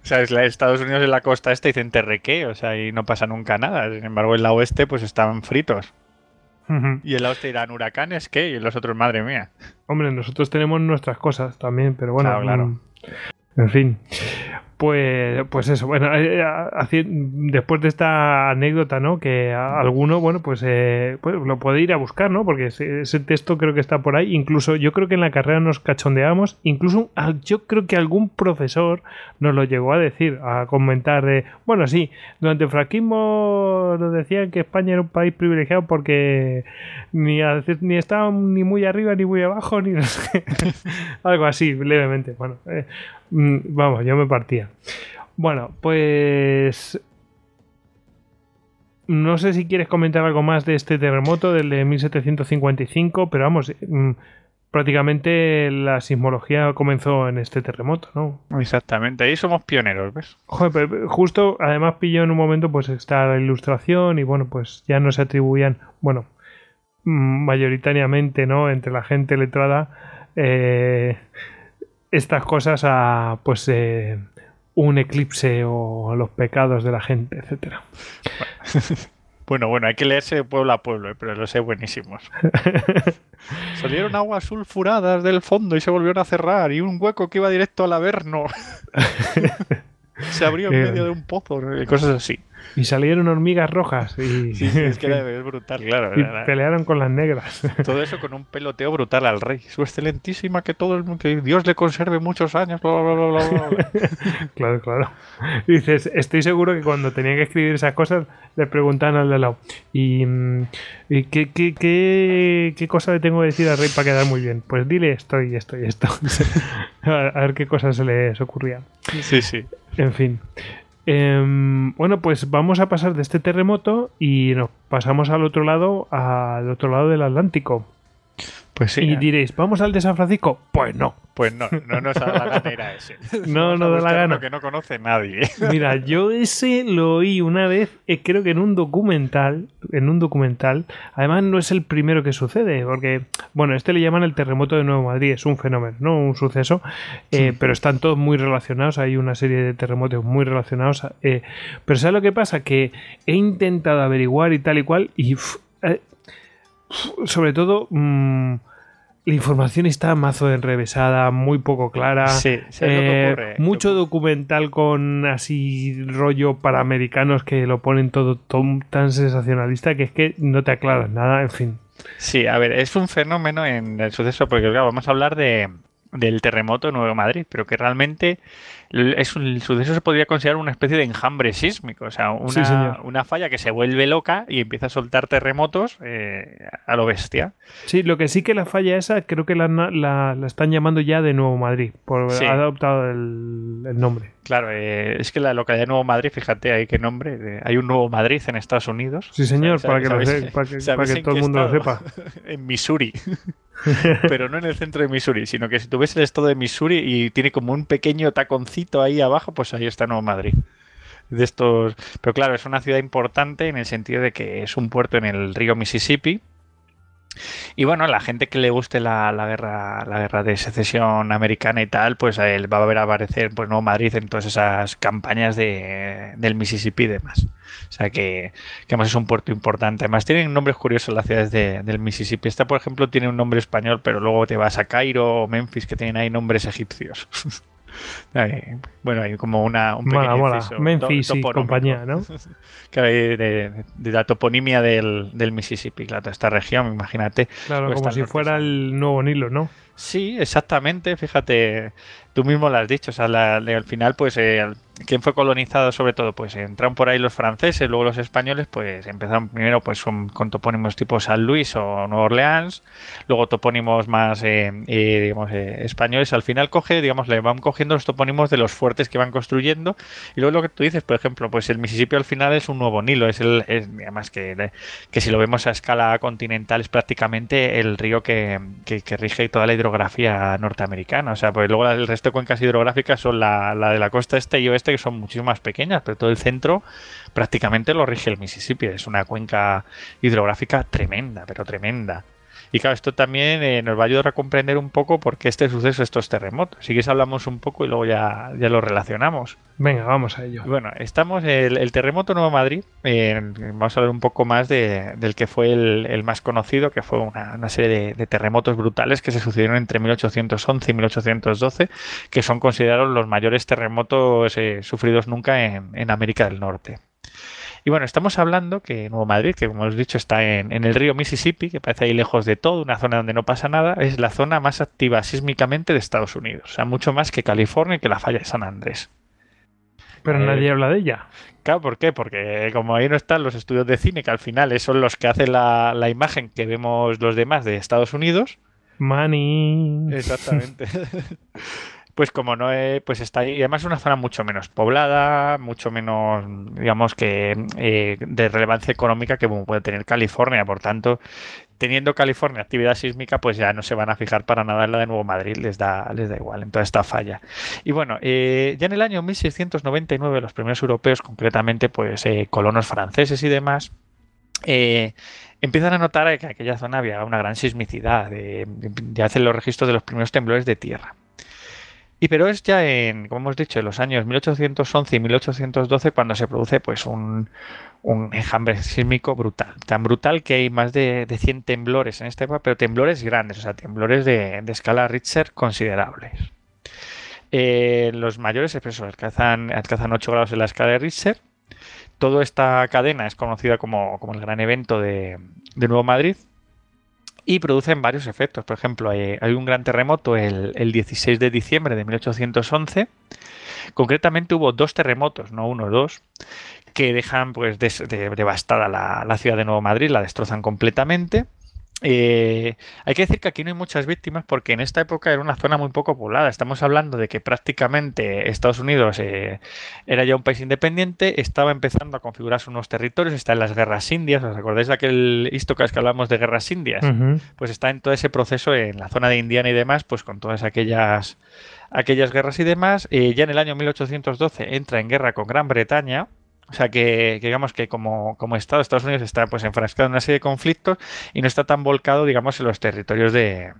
O sea, es la- Estados Unidos en la costa este dicen terrequé, o sea, y no pasa nunca nada. Sin embargo, en la oeste pues están fritos. Y en la oeste irán huracanes, ¿qué? Y en los otros, madre mía. Hombre, nosotros tenemos nuestras cosas también, pero bueno. Claro, claro. mm, En fin. Pues, pues eso, bueno, eh, haci- después de esta anécdota, ¿no? Que alguno, bueno, pues, eh, pues lo puede ir a buscar, ¿no? Porque ese, texto creo que está por ahí. Incluso yo creo que en la carrera nos cachondeamos. Incluso yo creo que algún profesor nos lo llegó a decir, a comentar de, bueno, sí, durante el franquismo nos decían que España era un país privilegiado porque ni, a- ni estaba ni muy arriba ni muy abajo, ni no sé algo así, levemente. Bueno, eh, vamos, yo me partía. Bueno, pues no sé si quieres comentar algo más de este terremoto, del de 1755, pero vamos, mm, prácticamente la sismología comenzó en este terremoto, ¿no? Exactamente, ahí somos pioneros, ¿ves? Joder, pero justo, además pilló en un momento, pues está la ilustración y bueno, pues ya no se atribuían, bueno, mm, mayoritariamente, ¿no? Entre la gente letrada, eh, estas cosas a, pues, eh, un eclipse o los pecados de la gente, etcétera. Bueno, bueno, hay que leerse de pueblo a pueblo, ¿eh? pero los sé buenísimos. Salieron aguas sulfuradas del fondo y se volvieron a cerrar, y un hueco que iba directo al Averno. se abrió en medio de un pozo, y cosas así. Y salieron hormigas rojas y, Sí, sí, es que era es brutal, claro. y era- pelearon con las negras. Todo eso con un peloteo brutal al rey. Su excelentísima, que todo el mundo, que Dios le conserve muchos años, bla, bla, bla, bla, bla, bla. Claro, claro. Y dices, estoy seguro que cuando tenían que escribir esas cosas, le preguntan al de lado, ¿y, mm, ¿y qué, qué, qué, qué cosa le tengo que decir al rey para quedar muy bien? Pues dile esto y esto y esto. a, ver qué cosas se les ocurría. Sí, sí. En fin. Em, bueno, pues vamos a pasar de este terremoto y nos pasamos al otro lado, al otro lado del Atlántico. Pues sí. y diréis, ¿vamos al de San Francisco? Pues no. Pues no, no nos da la gana ir a ese. No nos da la gana. uno que no conoce nadie. Mira, yo ese lo oí una vez, eh, creo que en un documental, en un documental, además no es el primero que sucede, porque, bueno, este le llaman el terremoto de Nuevo Madrid, es un fenómeno, no un suceso, eh, pero están todos muy relacionados, hay una serie de terremotos muy relacionados, eh, pero ¿sabes lo que pasa? Que he intentado averiguar y tal y cual, y eh, sobre todo... mm, la información está mazo enrevesada, muy poco clara. Sí, ¿sabes lo que Eh, ocurre? mucho documental con así rollo para americanos que lo ponen todo tom- tan sensacionalista que es que no te aclaras nada, en fin. Sí, a ver, es un fenómeno en el suceso, porque claro, vamos a hablar de, del terremoto de Nueva Madrid, pero que realmente es un, el suceso se podría considerar una especie de enjambre sísmico, o sea, una, Sí, una falla que se vuelve loca y empieza a soltar terremotos eh, a lo bestia. Sí, lo que sí que la falla esa creo que la, la- la están llamando ya de Nuevo Madrid, por Sí. ha adoptado el, el nombre. Claro, eh, es que la localidad de Nuevo Madrid, fíjate, hay qué nombre, eh, hay un Nuevo Madrid en Estados Unidos. Sí, señor, ¿Sabes- para que, lo sabes- se- para que, sabes para que en todo el mundo lo sepa. en Missouri. Pero no en el centro de Missouri, sino que si tú ves el estado de Missouri y tiene como un pequeño taconcito ahí abajo, pues ahí está Nuevo Madrid. De estos. Pero claro, es una ciudad importante en el sentido de que es un puerto en el río Mississippi. Y bueno, la gente que le guste la, la guerra, la guerra de secesión americana y tal, pues él va a ver aparecer pues Nuevo Madrid en todas esas campañas de, del Mississippi y demás. O sea que, que además es un puerto importante. Además tienen nombres curiosos las ciudades de- del Mississippi. Esta, por ejemplo, tiene un nombre español, pero luego te vas a Cairo o Memphis que tienen ahí nombres egipcios. Bueno, hay como una, un pequeño Mola, mola. inciso to- Memphis y compañía, ¿no? Que hay de, de la toponimia del, del Mississippi, claro, esta región, imagínate. Claro, como si fuera el nuevo Nilo, ¿no? Sí, exactamente, fíjate, tú mismo lo has dicho, o sea, la- al final, pues, eh, ¿quién fue colonizado sobre todo? Pues entraron por ahí los franceses, luego los españoles, pues empezaron primero pues con, con topónimos tipo San Luis o Nueva Orleans, luego topónimos más, eh, eh, digamos, eh, españoles, al final coge, digamos, le van cogiendo los topónimos de los fuertes que van construyendo, y luego lo que tú dices, por ejemplo, pues el Mississippi al final es un nuevo Nilo, es el, es, además que, que si lo vemos a escala continental es prácticamente el río que, que- que rige toda la hidrografía norteamericana. O sea, pues luego el resto cuencas hidrográficas son la, la de la costa este y oeste, que son muchísimo más pequeñas, pero todo el centro prácticamente lo rige el Mississippi. Es una cuenca hidrográfica tremenda, pero tremenda. Y claro, esto también eh, nos va a ayudar a comprender un poco por qué este suceso, estos terremotos. Si quieres hablamos un poco y luego ya, ya lo relacionamos. Venga, vamos a ello. Bueno, estamos, el, el terremoto Nuevo Madrid, eh, vamos a hablar un poco más de, del que fue el, el, más conocido, que fue una, una serie de, de, terremotos brutales que se sucedieron entre 1811 y 1812, que son considerados los mayores terremotos eh, sufridos nunca en, en América del Norte. Y bueno, estamos hablando que Nuevo Madrid, que como hemos dicho está en, en, el río Mississippi, que parece ahí lejos de todo, una zona donde no pasa nada, es la zona más activa sísmicamente de Estados Unidos. O sea, mucho más que California y que la falla de San Andrés. Pero eh, nadie habla de ella. Claro, ¿por qué? Porque como ahí no están los estudios de cine, que al final son los que hacen la, la imagen que vemos los demás de Estados Unidos. Money. Exactamente. pues como no es, pues está ahí, y además es una zona mucho menos poblada, mucho menos, digamos que eh, de relevancia económica que puede tener California, por tanto, teniendo California actividad sísmica, pues ya no se van a fijar para nada en la de Nuevo Madrid, les da, les da igual en toda esta falla. Y bueno, eh, ya en el año 1699 los primeros europeos, concretamente pues eh, colonos franceses y demás, eh, empiezan a notar que en aquella zona había una gran sismicidad, de hacen los registros de los primeros temblores de tierra. Y pero es ya en, como hemos dicho, en los años 1811 y 1812 cuando se produce pues un, un enjambre sísmico brutal. Tan brutal que hay más de, de 100 temblores en este época, pero temblores grandes, o sea, temblores de, de escala Richter considerables. Eh, los mayores eso, alcanzan, alcanzan 8 grados en la escala de Richter. Toda esta cadena es conocida como, como el gran evento de, de Nuevo Madrid y producen varios efectos. Por ejemplo, hay, hay un gran terremoto el, el, 16 de diciembre de 1811. Concretamente hubo dos terremotos, no uno, dos, que dejan pues de, devastada la, la, ciudad de Nuevo Madrid, la destrozan completamente. Eh, hay que decir que aquí no hay muchas víctimas porque en esta época era una zona muy poco poblada. Estamos hablando de que prácticamente Estados Unidos eh, era ya un país independiente, estaba empezando a configurarse unos territorios, está en las guerras indias. ¿Os acordáis de aquel histocast que hablamos de guerras indias? Uh -huh. Pues está en todo ese proceso en la zona de Indiana y demás, pues con todas aquellas, aquellas guerras y demás. Eh, ya en el año 1812 entra en guerra con Gran Bretaña o sea que, que, digamos que como, como Estado, Estados Unidos está pues enfrascado en una serie de conflictos y no está tan volcado, digamos, en los territorios de,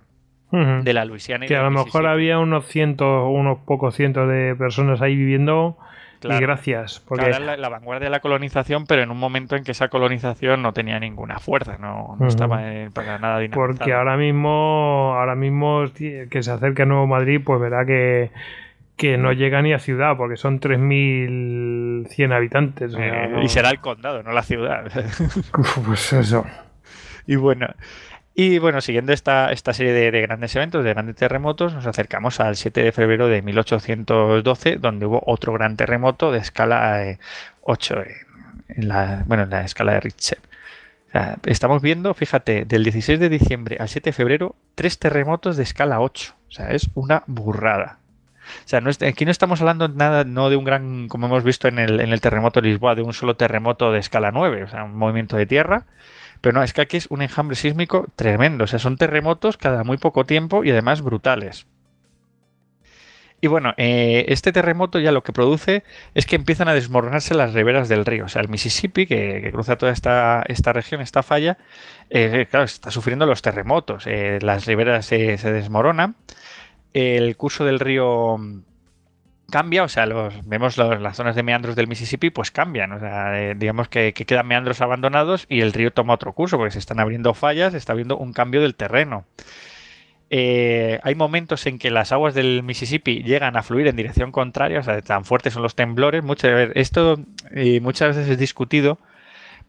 uh -huh. de la Luisiana. Y que a lo mejor había unos cientos, unos pocos cientos de personas ahí viviendo. Claro. Y gracias. Porque claro, la, la, vanguardia de la colonización, pero en un momento en que esa colonización no tenía ninguna fuerza, no, no uh -huh. estaba eh, para nada dinamizada. Porque ahora mismo, ahora mismo que se acerque a Nuevo Madrid, pues verá que que no llega ni a ciudad, porque son 3.100 habitantes. Eh, no... Y será el condado, no la ciudad. pues eso. Y bueno, y bueno, siguiendo esta, esta serie de, de, grandes eventos, de grandes terremotos, nos acercamos al 7 de febrero de 1812, donde hubo otro gran terremoto de escala eh, 8, en la, bueno, en la escala de Richter. O sea, estamos viendo, fíjate, del 16 de diciembre al 7 de febrero, tres terremotos de escala 8. O sea, es una burrada. O sea, aquí no estamos hablando nada, no de un gran, como hemos visto en el, en el terremoto de Lisboa, de un solo terremoto de escala 9, o sea, un movimiento de tierra. Pero no, es que aquí es un enjambre sísmico tremendo. O sea, son terremotos cada muy poco tiempo y además brutales. Y bueno, eh, este terremoto ya lo que produce es que empiezan a desmoronarse las riberas del río. O sea, el Mississippi, que, cruza toda esta, esta, región, esta falla, eh, claro, está sufriendo los terremotos. Eh, las riberas se desmoronan el curso del río cambia, o sea, vemos las zonas de meandros del Mississippi, pues cambian, o sea, digamos que, que, quedan meandros abandonados y el río toma otro curso, porque se están abriendo fallas, está habiendo un cambio del terreno. Eh, hay momentos en que las aguas del Mississippi llegan a fluir en dirección contraria, o sea, tan fuertes son los temblores. Mucho, esto muchas veces es discutido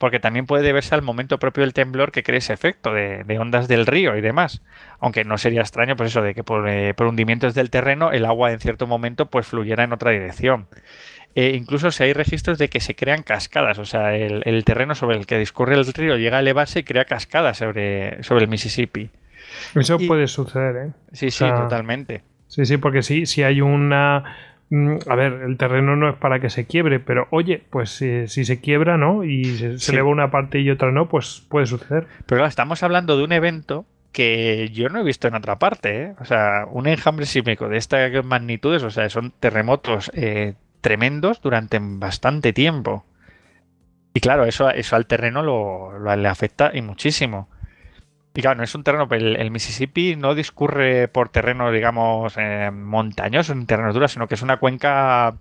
porque también puede deberse al momento propio del temblor que crea ese efecto de, de, ondas del río y demás. Aunque no sería extraño, pues eso, de que por, eh, por hundimientos del terreno el agua en cierto momento pues fluyera en otra dirección. Eh, incluso si hay registros de que se crean cascadas, o sea, el, el, terreno sobre el que discurre el río llega a elevarse y crea cascadas sobre, sobre el Mississippi. Eso y, puede suceder, ¿eh? Sí, sí, o sea, totalmente. Sí, sí, porque sí, si hay una a ver, el terreno no es para que se quiebre, pero oye, pues si, si se quiebra, ¿no? Y se, sí. se eleva una parte y otra no, pues puede suceder. Pero claro, estamos hablando de un evento que yo no he visto en otra parte, ¿eh? O sea, un enjambre sísmico de estas magnitudes, o sea, son terremotos eh, tremendos durante bastante tiempo. Y claro, eso, eso al terreno lo, lo, le afecta y muchísimo. Y claro, no es un terreno, el, el Mississippi no discurre por terreno, digamos, eh, montañoso, en terreno duro, sino que es una cuenca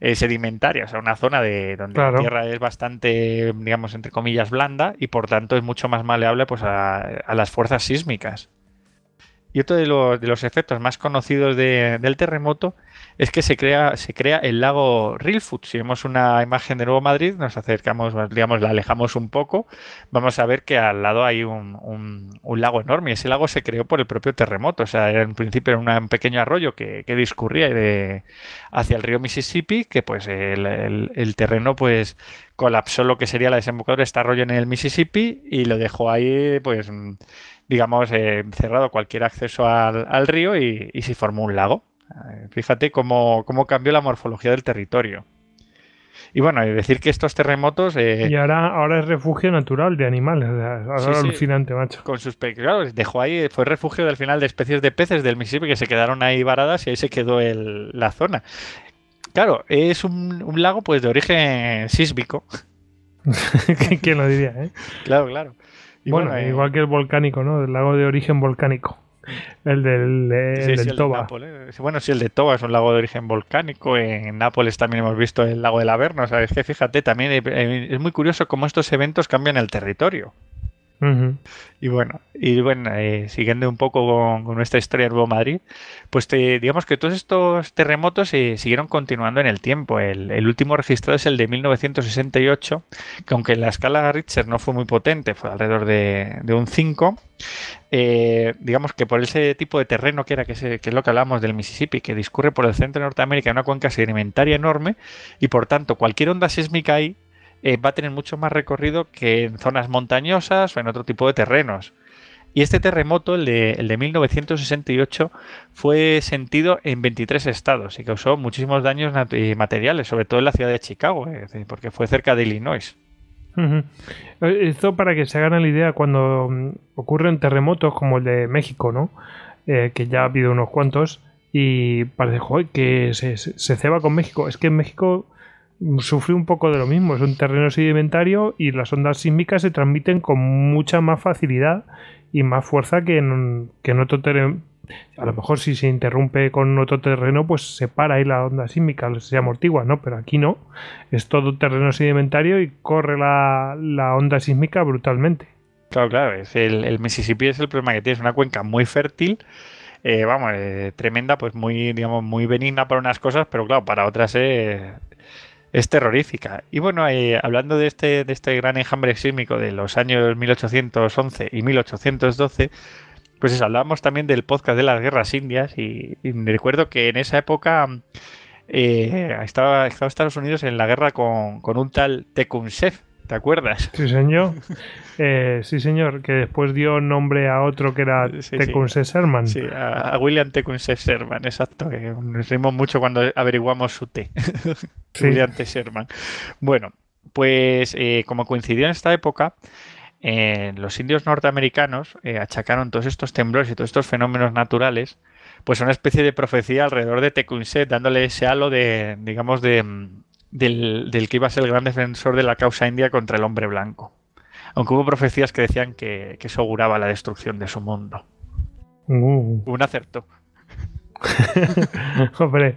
eh, sedimentaria, o sea, una zona de donde Claro. la tierra es bastante, digamos, entre comillas, blanda y por tanto es mucho más maleable pues, a, a las fuerzas sísmicas. Y otro de los, de los efectos más conocidos de- del terremoto es que se crea, se crea el lago Rilfoot. Si vemos una imagen de Nuevo Madrid, nos acercamos, digamos, la alejamos un poco, vamos a ver que al lado hay un, un- un lago enorme. Ese lago se creó por el propio terremoto. O sea, en principio era un pequeño arroyo que, que discurría hacia el río Mississippi, que pues el, el- terreno pues colapsó lo que sería la desembocadura de este arroyo en el Mississippi y lo dejó ahí pues digamos eh, cerrado cualquier acceso al, al río y, y se formó un lago. Eh, Fíjate cómo, cómo cambió la morfología del territorio. Y bueno, decir que estos terremotos eh, Y ahora, ahora es refugio natural de animales. ahora Sí, sí. alucinante, macho. con sus pe- claro, dejó ahí, fue refugio del final de especies de peces del Mississippi que se quedaron ahí varadas y ahí se quedó el- la zona. Claro, es un, un lago pues de origen sísmico. ¿Quién lo diría, eh? Claro, claro. Y bueno, eh, igual que el volcánico, ¿no? El lago de origen volcánico. El del, el sí, del sí, el de Toba. Nápoles. Bueno, sí, el de Toba es un lago de origen volcánico. En Nápoles también hemos visto el lago del Averno. O sea, es que fíjate, también eh, eh, es muy curioso cómo estos eventos cambian el territorio. Y bueno, y bueno eh, siguiendo un poco con, con nuestra historia de Nuevo Madrid, pues te- digamos que todos estos terremotos eh, siguieron continuando en el tiempo. El, el último registrado es el de 1968, que aunque la escala Richter no fue muy potente, fue alrededor de, de un 5, eh, digamos que por ese tipo de terreno que era, que, se- que es lo que hablamos del Mississippi, que discurre por el centro de Norteamérica, una cuenca sedimentaria enorme, y por tanto cualquier onda sísmica ahí eh, va a tener mucho más recorrido que en zonas montañosas o en otro tipo de terrenos. Y este terremoto, el de, el de 1968, fue sentido en 23 estados y causó muchísimos daños eh, materiales, sobre todo en la ciudad de Chicago, eh, porque fue cerca de Illinois. Esto para que se hagan la idea cuando mm, ocurren terremotos como el de México, ¿no? Que ya ha habido unos cuantos y parece que se, se, se ceba con México. Es que en México sufre un poco de lo mismo. Es un terreno sedimentario y las ondas sísmicas se transmiten con mucha más facilidad y más fuerza que en, que en otro terreno. A lo mejor si se interrumpe con otro terreno, pues se para ahí la onda sísmica, se amortigua, ¿no? Pero aquí no. Es todo terreno sedimentario y corre la, la onda sísmica brutalmente. Claro, claro, es el, el Mississippi es el problema que tiene, es una cuenca muy fértil, eh, vamos, eh, tremenda, pues muy, digamos, muy benigna para unas cosas, pero claro, para otras eh, es terrorífica. Y bueno, eh, hablando de este, de este gran enjambre sísmico de los años 1811 y 1812, pues eso, hablábamos también del podcast de las guerras indias y, y recuerdo que en esa época eh, estaba, estaba Estados Unidos en la guerra con, con un tal Tecumseh, ¿te acuerdas? Sí, señor. Eh, sí, señor. Que después dio nombre a otro que era Sí, sí. Tecumseh Sherman. Sí, a, William Tecumseh Sherman, exacto. que nos reímos mucho cuando averiguamos su T. Sí. William T. Sherman. Bueno, pues eh, como coincidió en esta época, eh, los indios norteamericanos achacaron todos estos temblores y todos estos fenómenos naturales, pues a una especie de profecía alrededor de Tecumseh, dándole ese halo de, digamos, de, mm, del, del que iba a ser el gran defensor de la causa india contra el hombre blanco. Aunque hubo profecías que decían que, que eso auguraba la destrucción de su mundo. Uh. Un acerto. Hombre,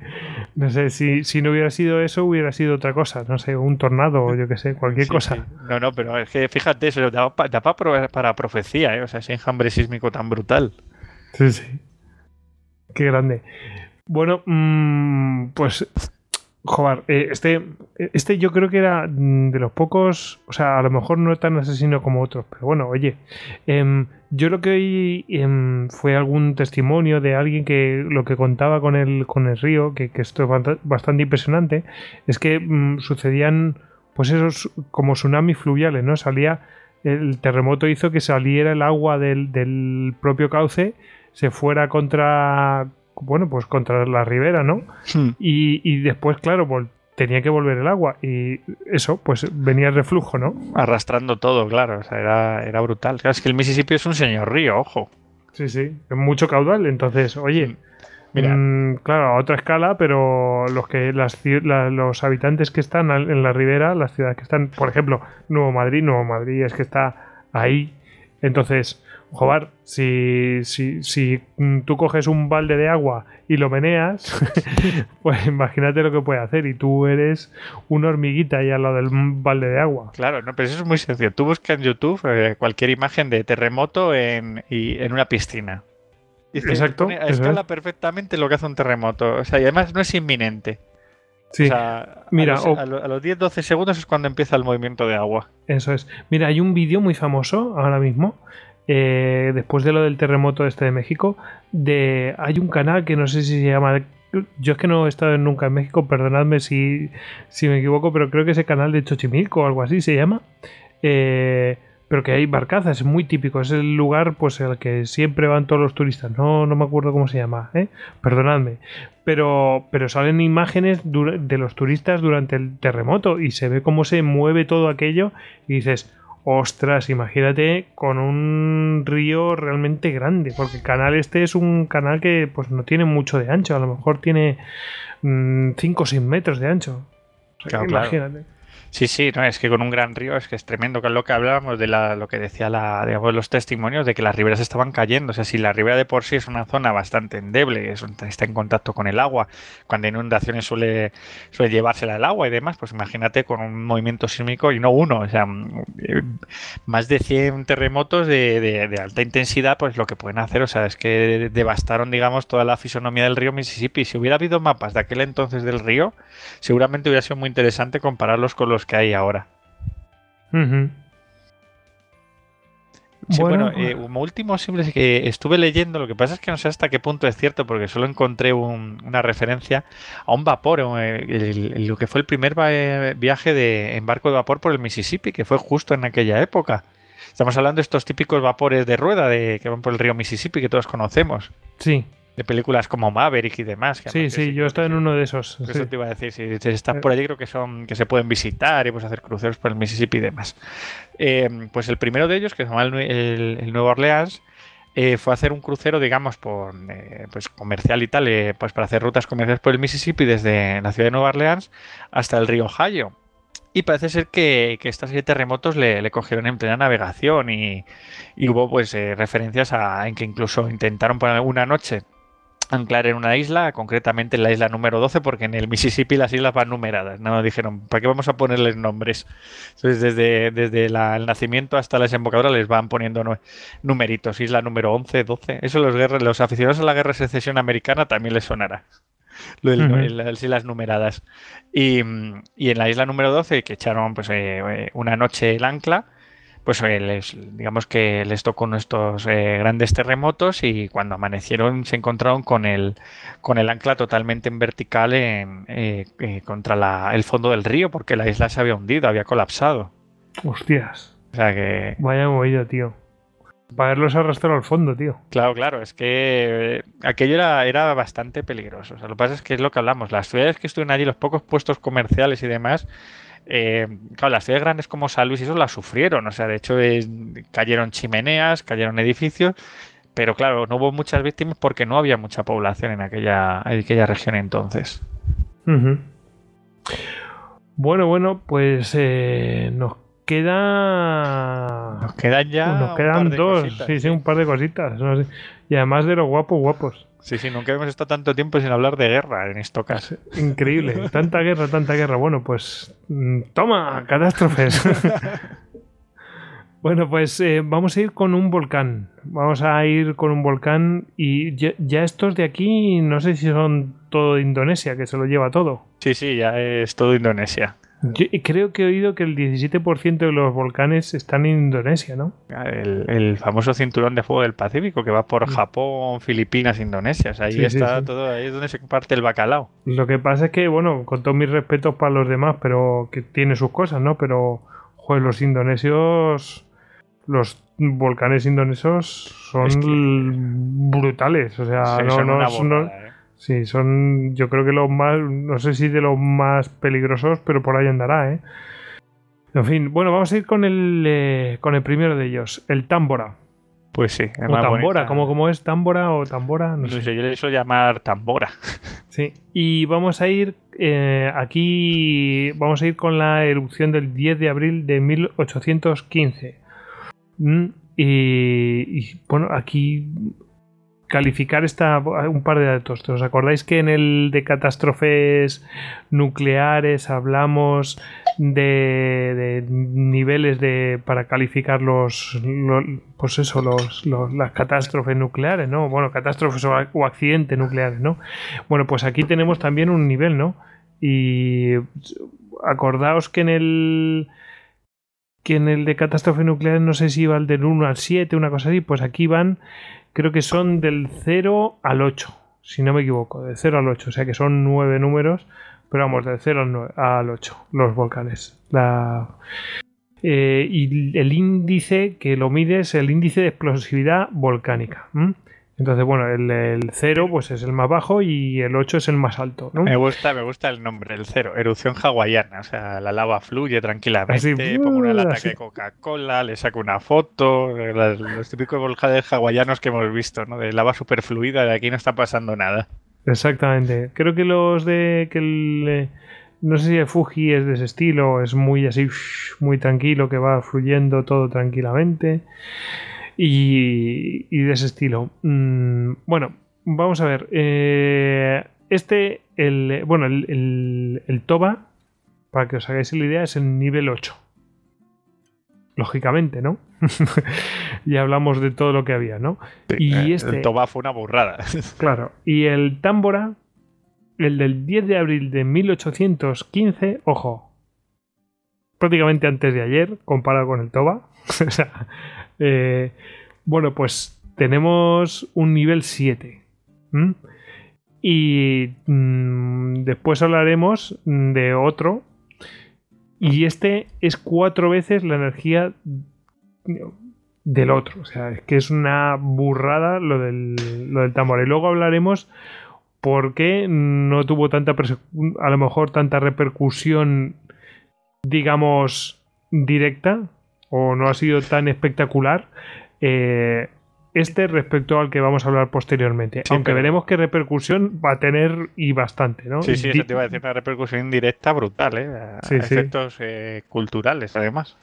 no sé, si, si no hubiera sido eso, hubiera sido otra cosa. No sé, un tornado o yo qué sé, cualquier Sí, cosa. sí. No, no, pero es que fíjate, eso da, da pa pro- para profecía, ¿eh? O sea, ese enjambre sísmico tan brutal. Sí, sí. Qué grande. Bueno, mm, pues, joder, eh, este, este yo creo que era mm, de los pocos, o sea, a lo mejor no tan asesino como otros, pero bueno, oye, em, yo lo que oí em, fue algún testimonio de alguien que lo que contaba con el, con el río, que, que esto es bast- bastante impresionante, es que mm, sucedían, pues esos como tsunamis fluviales, ¿no? Salía, el terremoto hizo que saliera el agua del, del propio cauce se fuera contra bueno pues contra la ribera no y, y después claro tenía que volver el agua y eso pues venía el reflujo no Arrastrando todo, claro. O sea, era, era brutal. Claro, es que el Mississippi es un señor río, ojo. sí sí es mucho caudal entonces oye Mira. mm, claro a otra escala pero los que las, la- los habitantes que están en la ribera las ciudades que están por ejemplo Nuevo Madrid Nuevo Madrid es que está ahí Entonces, joder, si, si, si tú coges un balde de agua y lo meneas, pues imagínate lo que puede hacer. Y tú eres una hormiguita ahí al lado del balde de agua. Claro, no, pero eso es muy sencillo. Tú buscas en YouTube eh, cualquier imagen de terremoto en, y, en una piscina. Y Exacto, pone escala es. perfectamente lo que hace un terremoto. O sea, y además no es inminente. Sí, O sea, Mira, a los, o- los 10-12 segundos es cuando empieza el movimiento de agua. eso es. Mira, hay un vídeo muy famoso ahora mismo. Eh, después de lo del terremoto este de México, hay un canal que no sé si se llama. Yo es que no he estado nunca en México, perdonadme si, me equivoco, pero creo que ese canal de Xochimilco o algo así se llama. Eh, pero que hay barcazas, es muy típico, es el lugar pues al que siempre van todos los turistas. No, no me acuerdo cómo se llama, ¿eh? perdonadme. Pero, pero salen imágenes de los turistas durante el terremoto y se ve cómo se mueve todo aquello y dices, ostras, imagínate con un río realmente grande, porque el canal este es un canal que pues no tiene mucho de ancho, a lo mejor tiene 5 o 6 metros de ancho. O sea, Claro, claro. Sí, sí, no, es que con un gran río es que es tremendo, que es lo que hablábamos de la, lo que decía la, digamos, los testimonios de que las riberas estaban cayendo. O sea, si la ribera de por sí es una zona bastante endeble, está en contacto con el agua, cuando hay inundaciones suele, suele llevársela el agua y demás, pues imagínate con un movimiento sísmico y no uno, o sea, mm, eh, más de 100 terremotos de alta intensidad, pues lo que pueden hacer, o sea, es que devastaron, digamos, toda la fisonomía del río Mississippi. Si hubiera habido mapas de aquel entonces del río, seguramente hubiera sido muy interesante compararlos con los que hay ahora. Sí, bueno, Bueno, eh, como último simple es que estuve leyendo, lo que pasa es que no sé hasta qué punto es cierto, porque solo encontré un- una referencia a un vapor, eh, el- el- lo que fue el primer eh, viaje de, en barco de vapor por el Mississippi, que fue justo en aquella época. Estamos hablando de estos típicos vapores de rueda de, que van por el río Mississippi, que todos conocemos, Sí, de películas como Maverick y demás. que sí, sí, yo he estado en uno de esos. Eso sí. te iba a decir, si, si estás por allí creo que son que se pueden visitar y pues hacer cruceros por el Mississippi y demás. Eh, pues el primero de ellos, que se llama el, el- el Nueva Orleans, eh, fue a hacer un crucero, digamos, por eh, pues comercial y tal, eh, pues para hacer rutas comerciales por el Mississippi desde la ciudad de Nueva Orleans hasta el río Ohio. Y parece ser que, que estos siete terremotos le, le cogieron en plena navegación y, y hubo pues eh, referencias a, en que incluso intentaron por una noche anclar en una isla, concretamente en la isla número 12, porque en el Mississippi las islas van numeradas. No dijeron, ¿para qué vamos a ponerles nombres? Entonces, desde, desde la- el nacimiento hasta la desembocadura les van poniendo nu- numeritos. Isla número 11, 12. Eso los, guerra- los aficionados a la guerra de secesión americana también les sonará. Lo el- las islas numeradas. Y, y en la isla número 12, que echaron pues, eh, eh, una noche el ancla, pues eh, les, digamos que les tocó estos eh, grandes terremotos y cuando amanecieron se encontraron con el, con el ancla totalmente en vertical en, eh, eh, contra la- el fondo del río porque la isla se había hundido, había colapsado. Hostias, O sea que, vaya movida, tío. Para haberlos arrastrado al fondo, tío. claro, claro, es que aquello era, era bastante peligroso. O sea, lo que pasa es que es lo que hablamos, las ciudades que estuvieron allí, los pocos puestos comerciales y demás, eh, claro, las ciudades grandes como San Luis y eso las sufrieron. O sea, de hecho, eh, cayeron chimeneas, cayeron edificios, pero claro, no hubo muchas víctimas porque no había mucha población en aquella, en aquella región entonces. Bueno, bueno, pues eh, nos queda. Nos quedan ya. nos quedan dos, cositas, sí, sí, un par de cositas. no sé. Y además de los guapos, guapos. Sí, sí, nunca hemos estado tanto tiempo sin hablar de guerra en esto caso. Increíble. tanta guerra, tanta guerra. Bueno, pues. mm, Toma, catástrofes. bueno, pues eh, vamos a ir con un volcán. Vamos a ir con un volcán. Y ya, ya estos de aquí, no sé si son todo de Indonesia, que se lo lleva todo. Sí, sí, ya es todo Indonesia. Yo creo que he oído que el 17% de los volcanes están en Indonesia, ¿no? El, el famoso cinturón de fuego del Pacífico que va por Japón, Filipinas, Indonesia. O sea, ahí Sí, sí, está sí. todo, ahí es donde se parte el bacalao. Lo que pasa es que, bueno, con todos mis respetos para los demás, pero que tiene sus cosas, ¿no? Pero, joder, los indonesios, los volcanes indonesios son Es que- brutales. O sea, Sí, no, son no, una son- no- ¿eh? Sí, son, yo creo que los más, no sé si de los más peligrosos, pero por ahí andará, ¿eh? En fin, bueno, vamos a ir con el, eh, con el primero de ellos, el Támbora. Pues sí. es O más Tambora. ¿cómo, cómo es? Támbora o Tambora, no No sé. sé, yo le suelo llamar tambora. Sí, y vamos a ir eh, aquí, vamos a ir con la erupción del 10 de abril de 1815. Mm, Y, bueno, aquí calificar esta, un par de datos. ¿Os acordáis que en el de catástrofes nucleares hablamos de, niveles de para calificar los, pues eso los, las catástrofes nucleares no bueno catástrofes o, accidentes nucleares no bueno pues aquí tenemos también un nivel no y acordaos que en el que en el de catástrofes nucleares no sé si iba el del 1 al 7 una cosa así pues aquí van creo que son del 0 al 8 si no me equivoco del 0 al 8 o sea que son 9 números pero vamos, del 0 al 8, los volcanes. Eh, y el índice que lo mide es el índice de explosividad volcánica. Entonces, bueno, el, 0 pues es el más bajo y el 8 es el más alto. Me gusta, me gusta el nombre, el 0, erupción hawaiana. O sea, la lava fluye tranquilamente, pongo una lata de Coca-Cola, le saco una foto, los, típicos volcanes hawaianos que hemos visto, ¿no? De lava superfluida, de aquí no está pasando nada. Exactamente. Creo que los de que el, eh, no sé si el Fuji es de ese estilo, es muy así, muy tranquilo, que va fluyendo todo tranquilamente. Y, de ese estilo. Mm, bueno, vamos a ver. Eh, este, el, bueno, el, el, el Toba, para que os hagáis la idea, es el nivel 8 lógicamente, ¿no? ya hablamos de todo lo que había, ¿no? y eh, este, el Toba fue una burrada. claro. Y el Támbora, el del 10 de abril de 1815, ojo, prácticamente antes de ayer, comparado con el Toba. o sea, eh, bueno, pues tenemos un nivel 7. Y mm, después hablaremos de otro y este es cuatro veces la energía del otro. O sea, es que es una burrada lo del, lo del tambor. Y luego hablaremos por qué no tuvo tanta, a lo mejor tanta repercusión, digamos, directa, o no ha sido tan espectacular. Eh, este respecto al que vamos a hablar posteriormente. Aunque veremos qué repercusión va a tener y bastante, ¿no? Sí, sí, eso te iba a decir una repercusión indirecta brutal, ¿eh? efectos eh, culturales, además.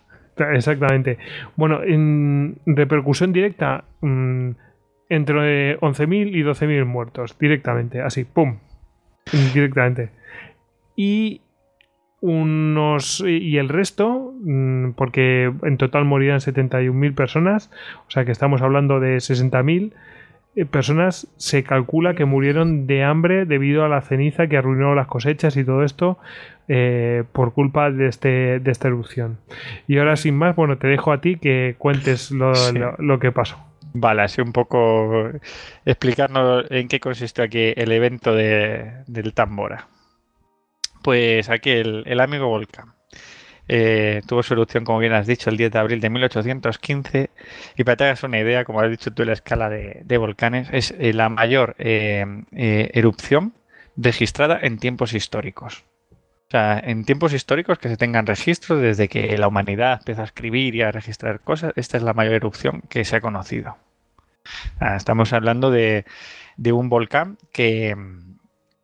Exactamente. Bueno, en repercusión directa, mm, entre 11.000 y 12.000 muertos, directamente, así, ¡pum! Directamente. Y unos y el resto, mm, porque en total morían 71.000 personas, o sea que estamos hablando de 60.000 eh, personas, se calcula que murieron de hambre debido a la ceniza que arruinó las cosechas y todo esto eh, por culpa de, este, de esta erupción. Y ahora sin más, bueno, te dejo a ti que cuentes lo, lo, que pasó. Vale, así un poco explicarnos en qué consiste aquí el evento de, del Tambora. Pues aquí el, amigo Volcán. Eh, tuvo su erupción, como bien has dicho, el 10 de abril de 1815. Y para que te hagas una idea, como has dicho tú, la escala de, volcanes es eh, la mayor eh, erupción registrada en tiempos históricos. O sea, en tiempos históricos que se tengan registros desde que la humanidad empieza a escribir y a registrar cosas, esta es la mayor erupción que se ha conocido. estamos hablando de un volcán que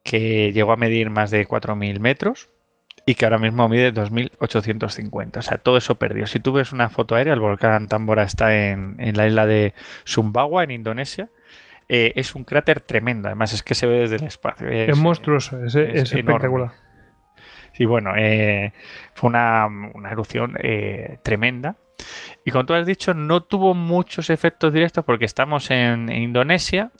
que llegó a medir más de 4.000 metros y que ahora mismo mide 2.850. O sea, todo eso perdió. Si tú ves una foto aérea, el volcán Tambora está en, la isla de Sumbawa, en Indonesia. Eh, es un cráter tremendo, además es que se ve desde el espacio. Es, monstruoso, es, espectacular. Sí, bueno, eh, fue una, erupción eh, tremenda. Y como tú has dicho, no tuvo muchos efectos directos porque estamos en, Indonesia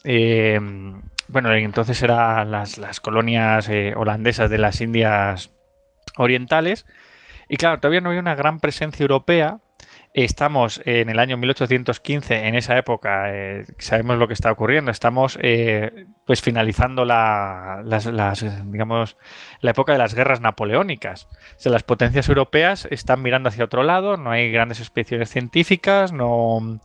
bueno, entonces eran las, colonias eh, holandesas de las Indias Orientales. Y claro, todavía no había una gran presencia europea. Estamos en el año 1815, en esa época, eh, sabemos lo que está ocurriendo. Estamos eh, pues finalizando la, digamos, la época de las guerras napoleónicas. Las potencias europeas están mirando hacia otro lado, no hay grandes expediciones científicas, no,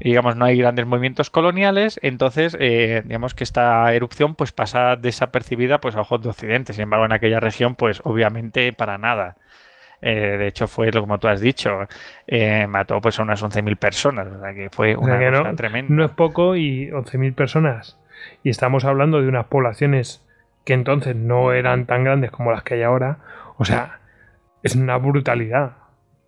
digamos, no hay grandes movimientos coloniales, entonces, eh, digamos que esta erupción pues pasa desapercibida pues a ojos de Occidente, sin embargo, en aquella región, pues obviamente para nada. Eh, de hecho, fue, como tú has dicho, eh, mató pues a unas 11.000 personas, o sea que fue una cosa no, tremenda. No es poco y 11.000 personas. Y estamos hablando de unas poblaciones que entonces no eran tan grandes como las que hay ahora. O sea, es una brutalidad.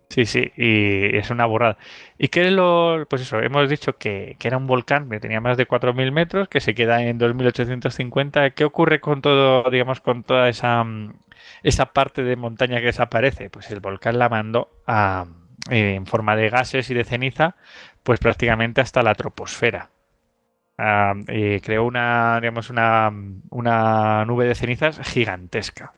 Sí, sí, y es una burrada. ¿Y qué es lo...? Pues eso, hemos dicho que, era un volcán que tenía más de 4.000 metros, que se queda en 2.850. ¿Qué ocurre con todo, digamos, con toda esa, esa parte de montaña que desaparece? Pues el volcán la mandó a, en forma de gases y de ceniza, pues prácticamente hasta la troposfera. Ah, creó una, digamos, una, una nube de cenizas gigantesca.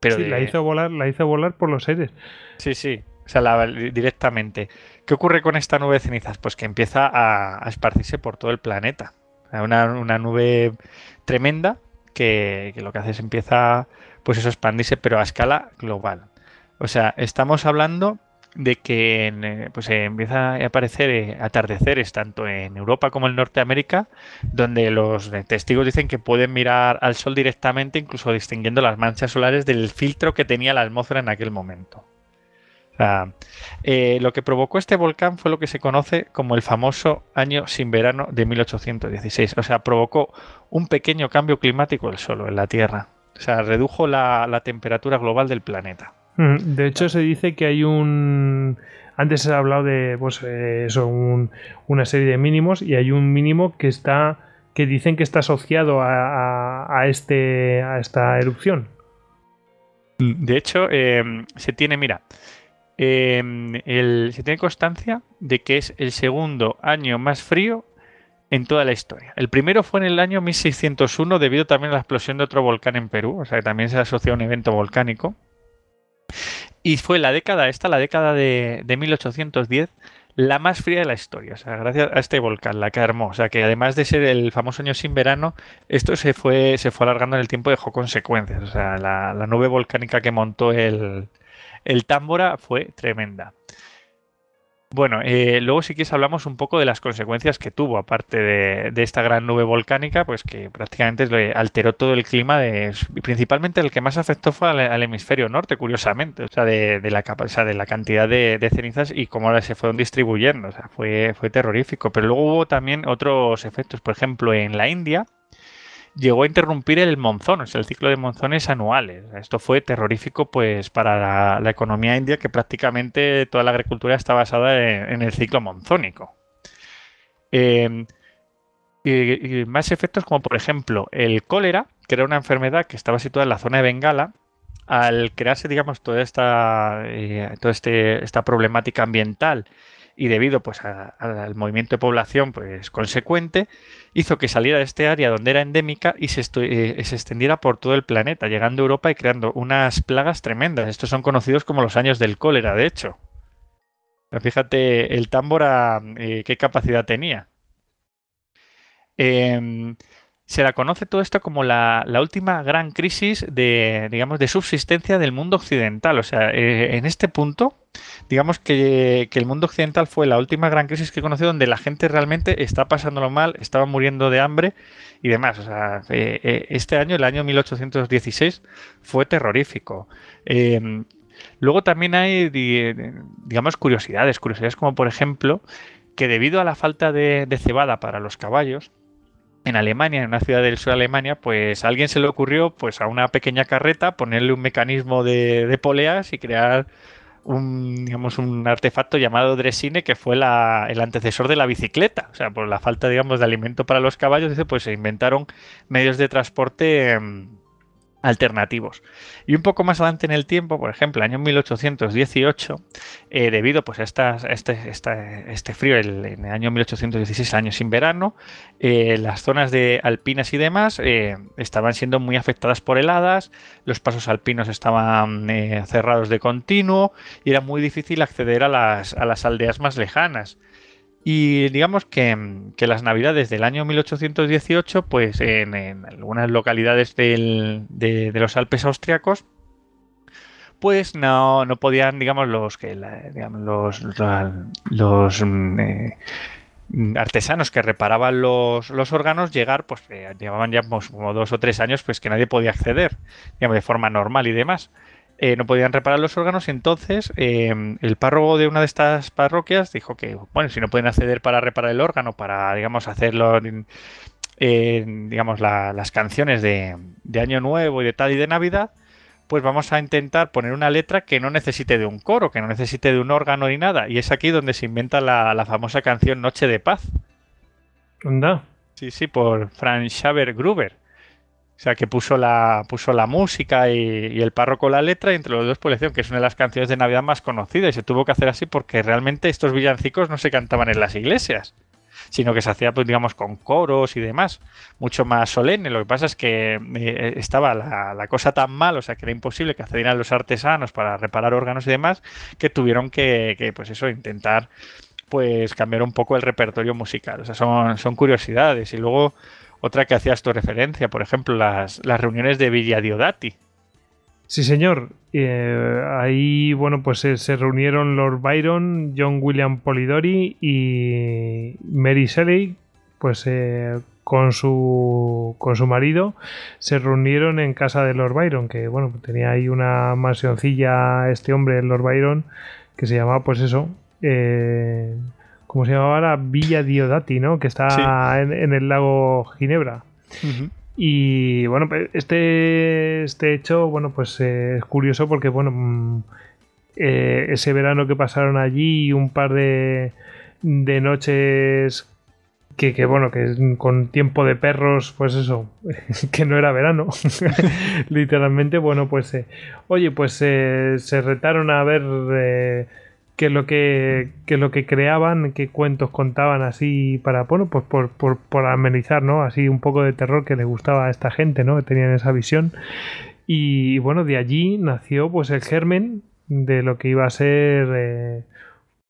Pero la hizo volar, la hizo volar por los aires. Sí, sí. O sea, directamente. ¿Qué ocurre con esta nube de cenizas? Pues que empieza a, esparcirse por todo el planeta. una, una, nube tremenda que, lo que hace es empieza, pues eso, expandirse, pero a escala global. O sea, estamos hablando de que eh, pues empieza a aparecer eh, atardeceres tanto en Europa como en Norteamérica, donde los testigos dicen que pueden mirar al sol directamente, incluso distinguiendo las manchas solares del filtro que tenía la atmósfera en aquel momento. Lo que provocó este volcán fue lo que se conoce como el famoso año sin verano de 1816. O sea, provocó un pequeño cambio climático del suelo en la Tierra. O sea, redujo la temperatura global del planeta. De hecho, se dice que hay un. Antes se ha hablado de pues, eh, eso, una serie de mínimos y hay un mínimo que está que dicen que está asociado a, este, a esta erupción. De hecho, em, se tiene, mira, em, se tiene constancia de que es el segundo año más frío en toda la historia. El primero fue en el año 1601 debido también a la explosión de otro volcán en Perú, o sea que también se asocia a un evento volcánico. Y fue la década, esta, la década de, de 1810, la más fría de la historia. O sea, gracias a este volcán, la que armó. O sea, que además de ser el famoso año sin verano, esto se fue, se fue alargando en el tiempo y dejó consecuencias. O sea, la, nube volcánica que montó el, el Támbora fue tremenda. Bueno, eh, luego si quieres hablamos un poco de las consecuencias que tuvo, aparte de, esta gran nube volcánica, pues que prácticamente alteró todo el clima, principalmente el que más afectó fue al, hemisferio norte, curiosamente, o sea, de, la, o de la cantidad de, cenizas y cómo se fueron distribuyendo, o sea, fue, fue terrorífico. Pero luego hubo también otros efectos, por ejemplo, en la India, llegó a interrumpir el monzón, o sea, el ciclo de monzones anuales. Esto fue terrorífico pues para la, economía india, que prácticamente toda la agricultura está basada en, el ciclo monzónico. Em, y, más efectos como por ejemplo el cólera, que era una enfermedad que estaba situada en la zona de Bengala, al crearse, digamos, toda esta, eh, este, esta problemática ambiental y debido pues al movimiento de población pues consecuente hizo que saliera de este área donde era endémica y se, eh, se, extendiera por todo el planeta llegando a Europa y creando unas plagas tremendas. Estos son conocidos como los años del cólera de hecho. Fíjate el támbora eh, qué capacidad tenía. Eh, se la conoce todo esto como la, última gran crisis de, digamos, de subsistencia del mundo occidental. O sea, eh, en este punto, digamos que, el mundo occidental fue la última gran crisis que he donde la gente realmente está pasándolo mal, estaba muriendo de hambre y demás. O sea, eh, eh, este año, el año 1816, fue terrorífico. luego también hay, digamos, curiosidades, curiosidades como por ejemplo que debido a la falta de cebada para los caballos, en Alemania, en una ciudad del sur de Alemania, pues a alguien se le ocurrió pues a una pequeña carreta ponerle un mecanismo de, poleas y crear un, digamos, un artefacto llamado Dresine que fue el antecesor de la bicicleta. O sea, por la falta, digamos, de alimento para los caballos, pues se inventaron medios de transporte em, alternativos. Y un poco más adelante en el tiempo, por ejemplo, año 1818, eh, debido pues, a este, este, frío el, en el año 1816, años sin verano, eh, las zonas de alpinas y demás eh, estaban siendo muy afectadas por heladas, los pasos alpinos estaban cerrados de continuo y era muy difícil acceder a las, a las aldeas más lejanas. Y digamos que, las navidades del año 1818, pues en, algunas localidades de, los Alpes austriacos, pues no, podían, digamos, los que los, los, mm, eh, artesanos que reparaban los, órganos llegar, pues eh, llevaban ya pues, como dos o tres años, pues que nadie podía acceder, digamos, de forma normal y demás. Eh, no podían reparar los órganos y entonces em, el párroco de una de estas parroquias dijo que, bueno, si no pueden acceder para reparar el órgano, para, digamos, hacerlo, digamos, las canciones de, Año Nuevo y de tal y de Navidad, pues vamos a intentar poner una letra que no necesite de un coro, que no necesite de un órgano ni nada. Y es aquí donde se inventa la, famosa canción Noche de Paz. ¿Onda? Sí, sí, por Franz Schaber Gruber. O sea, que puso la, puso la música y, el párroco la letra, y entre los dos, pues que es una de las canciones de Navidad más conocidas. Y se tuvo que hacer así porque realmente estos villancicos no se cantaban en las iglesias sino que se hacía, pues, digamos, con coros y demás, mucho más solemne. Lo que pasa es que eh, estaba la, cosa tan mal, o sea, que era imposible que accedieran los artesanos para reparar órganos y demás, que tuvieron que, pues eso, intentar pues cambiar un poco el repertorio musical. O sea, son, son curiosidades. Y luego otra que hacías tu referencia, por ejemplo, las, las reuniones de Villa Diodati. Sí, señor. Eh, ahí, bueno, pues se, reunieron Lord Byron, John William Polidori y Mary Shelley, pues eh, con su con su marido se reunieron en casa de Lord Byron, que bueno, tenía ahí una mansioncilla este hombre, Lord Byron, que se llamaba, pues eso, eh, ¿cómo se llamaba ahora? Villa Diodati, ¿no? Que está en, el lago Ginebra. Y bueno, este, este hecho, bueno, pues eh, es curioso porque, bueno, mm, eh, ese verano que pasaron allí, un par de, de noches que, bueno, que con tiempo de perros, pues eso, que no era verano, literalmente, bueno, pues, eh, oye, pues se retaron a ver es lo que, qué es lo que creaban, qué cuentos contaban así para, bueno, pues por, por, por, amenizar, ¿no? Así un poco de terror que le gustaba a esta gente, ¿no? Que tenían esa visión. Y bueno, de allí nació pues el germen de lo que iba a ser eh,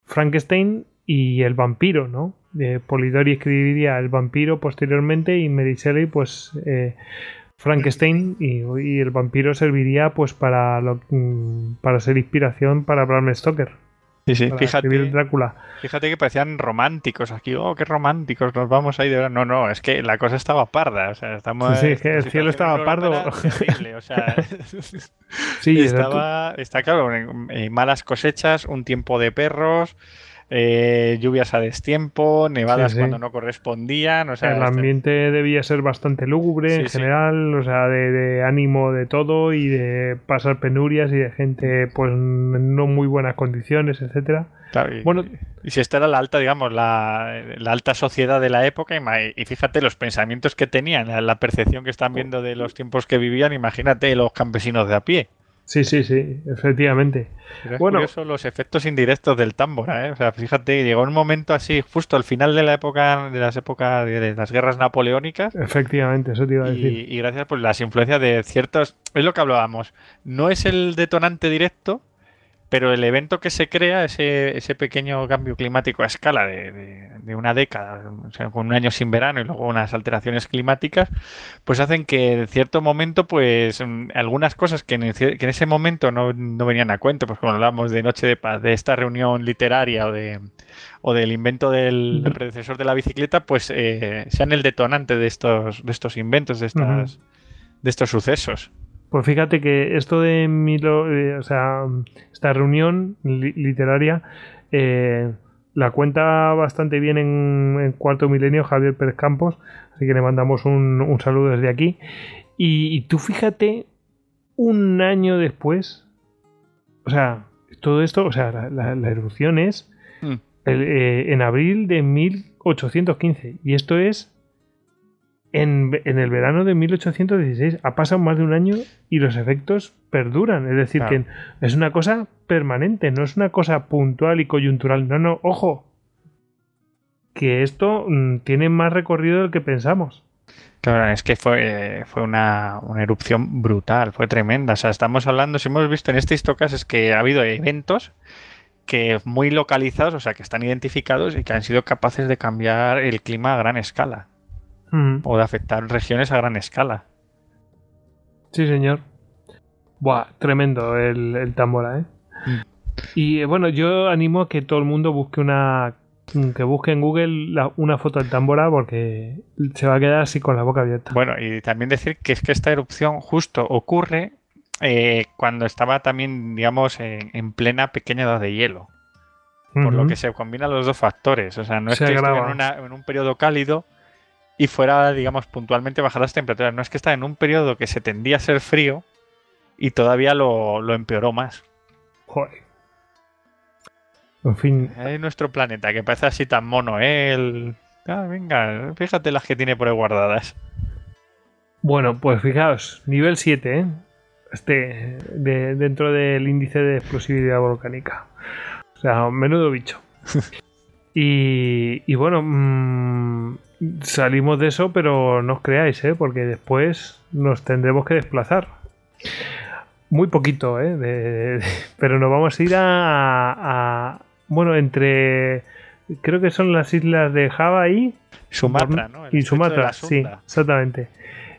Frankenstein y el vampiro, ¿no? Eh, Polidori escribiría el vampiro posteriormente y Shelley pues eh, Frankenstein y, el vampiro serviría pues para, mm, para ser inspiración para Bram Stoker. Sí, sí, fíjate, Drácula. fíjate que parecían románticos aquí. Oh, qué románticos, nos vamos ahí de verdad. No, no, es que la cosa estaba parda. O sea, estamos. Sí, es que el cielo estaba pardo. o sea, sí, estaba, está claro, malas cosechas, un tiempo de perros. Eh, lluvias a destiempo, nevadas cuando no correspondían. O sea, el ambiente debía ser bastante lúgubre en general, o sea, de, ánimo de todo y de pasar penurias y de gente pues en no muy buenas condiciones, etcétera. y, bueno, y si esta era la alta, digamos, la, alta sociedad de la época, y, fíjate los pensamientos que tenían, la percepción que están viendo de los tiempos que vivían, imagínate los campesinos de a pie. Sí, sí, sí, efectivamente. bueno, los efectos indirectos del tambora, ¿eh? O sea, fíjate, llegó un momento así, justo al final de la época, de las épocas de las guerras napoleónicas. Efectivamente, eso te iba a decir. Y, gracias por las influencias de ciertos. Es lo que hablábamos. No es el detonante directo, pero el evento que se crea, ese, ese pequeño cambio climático a escala de, de, una década, o sea, con un año sin verano y luego unas alteraciones climáticas, pues hacen que en cierto momento, pues mm, algunas cosas que en, que en ese momento no, no, venían a cuento, pues como hablamos de Noche de Paz, de esta reunión literaria o, de, o del invento del, predecesor de la bicicleta, pues eh, sean el detonante de estos, de estos inventos, de, estas, de estos sucesos. Pues fíjate que esto de Milo, eh, o sea, esta reunión literaria eh, la cuenta bastante bien en, Cuarto Milenio Javier Pérez Campos, así que le mandamos un, saludo desde aquí. Y, tú fíjate, un año después, o sea, todo esto, o sea, la, erupción es mm. eh, en abril de 1815, y esto es en, el verano de 1816. Ha pasado más de un año y los efectos perduran. Es decir, que es una cosa permanente, no es una cosa puntual y coyuntural. No, no, ojo. Que esto mm, tiene más recorrido del que pensamos. Claro, es que fue, fue una, erupción brutal, fue tremenda. O sea, estamos hablando, si hemos visto en este Histocast, es que ha habido eventos que muy localizados, o sea, que están identificados y que han sido capaces de cambiar el clima a gran escala o de afectar regiones a gran escala. Sí, señor. Buah, tremendo el, el tambora, ¿eh? Mm. Y eh, bueno, yo animo a que todo el mundo busque una. que busque en Google una foto del tambora porque se va a quedar así con la boca abierta. Bueno, y también decir que es que esta erupción justo ocurre eh, cuando estaba también, digamos, en, plena pequeña edad de hielo. Por lo que se combinan los dos factores. O sea, no es que esté en, en un periodo cálido y fuera, digamos, puntualmente bajar las temperaturas. No es que está en un periodo que se tendía a ser frío, y todavía lo, lo empeoró más. Joder. En fin. Es nuestro planeta, que parece así tan mono, ¿eh? El... Ah, venga, fíjate las que tiene por ahí guardadas. Bueno, pues fijaos, nivel 7, ¿eh? Este, de, dentro del índice de explosividad volcánica. O sea, menudo bicho. y, y, bueno, mmm, salimos de eso, pero no os creáis, ¿eh? Porque después nos tendremos que desplazar. Muy poquito, ¿eh? De, de, pero nos vamos a ir a, a bueno, entre creo que son las islas de Java y Sumatra, ¿no? El y Sumatra, sí, exactamente.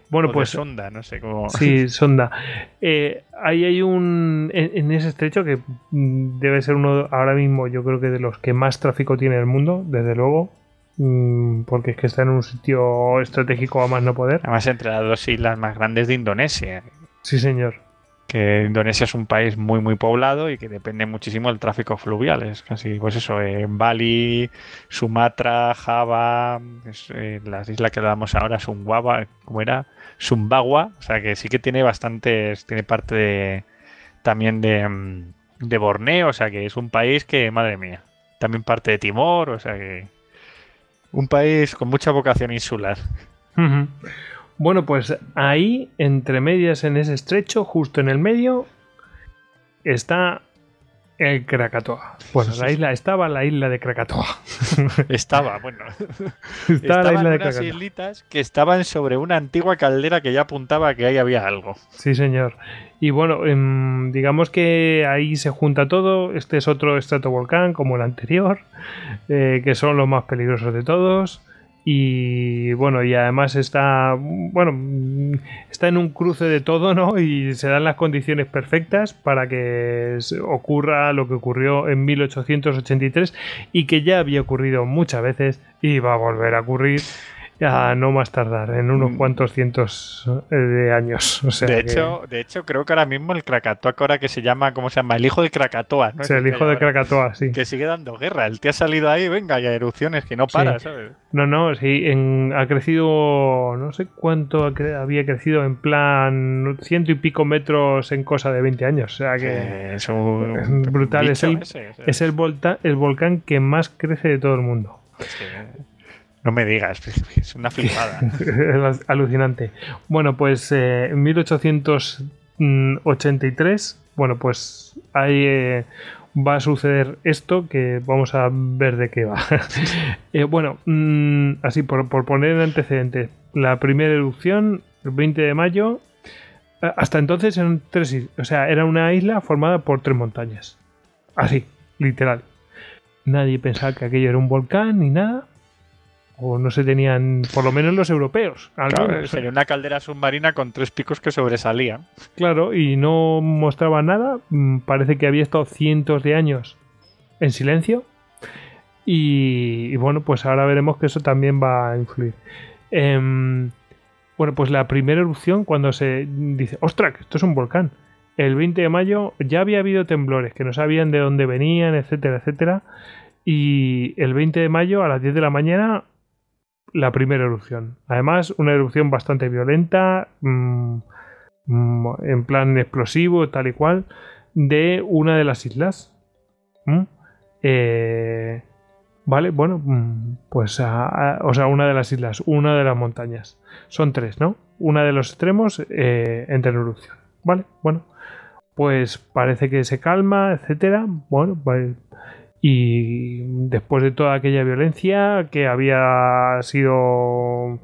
Bueno, o pues. Sonda, no sé cómo. Sí, Sonda. Eh, ahí hay un. En, en, ese estrecho que mm, debe ser uno ahora mismo, yo creo que de los que más tráfico tiene el mundo, desde luego. Mm, porque es que está en un sitio estratégico a más no poder. Además, entre las dos islas más grandes de Indonesia. Sí, señor que Indonesia es un país muy muy poblado y que depende muchísimo del tráfico fluvial. Es casi, pues eso, en Bali, Sumatra, Java, es, eh, las islas que le damos ahora, Sumbawa, ¿cómo era? Sumbawa, o sea que sí que tiene bastantes, tiene parte de, también de, de Borneo, o sea que es un país que, madre mía, también parte de Timor, o sea que un país con mucha vocación insular. Bueno, pues ahí, entre medias en ese estrecho, justo en el medio, está el Krakatoa. Bueno, la isla estaba la isla de Krakatoa. Estaba, bueno. Estaba la isla de unas Krakatoa. islitas que estaban sobre una antigua caldera que ya apuntaba que ahí había algo. Sí, señor. Y bueno, em, digamos que ahí se junta todo. Este es otro estratovolcán como el anterior, eh, que son los más peligrosos de todos y bueno y además está bueno está en un cruce de todo no y se dan las condiciones perfectas para que ocurra lo que ocurrió en 1883 y que ya había ocurrido muchas veces y va a volver a ocurrir a no más tardar en unos cuantos cientos de años o sea de que... hecho de hecho creo que ahora mismo el Krakatoa ahora que se llama cómo se llama el hijo de Krakatoa ¿no? Sí, el hijo de Krakatoa sí que sigue dando guerra el tío ha salido ahí venga y a erupciones que no para Sí. ¿sabes? No, no, sí, en- ha crecido, no sé cuánto había crecido en plan ciento y pico metros en cosa de 20 años. O sea que Que es un es brutal, es el, ese, ese. es el, volta- el volcán que más crece de todo el mundo. Es que- no me digas es una flipada es alucinante. Bueno, pues eh, en 1883, bueno, pues ahí eh, va a suceder esto que vamos a ver de qué va. Eh, bueno, mm, así por, poner en antecedentes, la primera erupción, el 20 de mayo, hasta entonces eran tres o sea, era una isla formada por tres montañas. Así, literal. Nadie pensaba que aquello era un volcán ni nada. O no se tenían, por lo menos los europeos. Claro, sería una caldera submarina con tres picos que sobresalían Claro, y no mostraba nada. Mm, Parece que había estado cientos de años en silencio. Y, y bueno, pues ahora veremos que eso también va a influir. Em, bueno, pues la primera erupción, cuando se dice, ostras, que esto es un volcán. El 20 de mayo ya había habido temblores que no sabían de dónde venían, etcétera, etcétera. Y el 20 de mayo a las 10 de la mañana, la primera erupción. Además, una erupción bastante violenta. mm, mm, en plan explosivo, tal y cual, de una de las islas. ¿Mm? Eh, vale, bueno, pues, a- o sea, una de las islas, una de las montañas. Son tres, ¿no? Una de los extremos eh, entra en erupción. Vale, bueno, pues parece que se calma, etcétera. Bueno, pues, y después de toda aquella violencia que había sido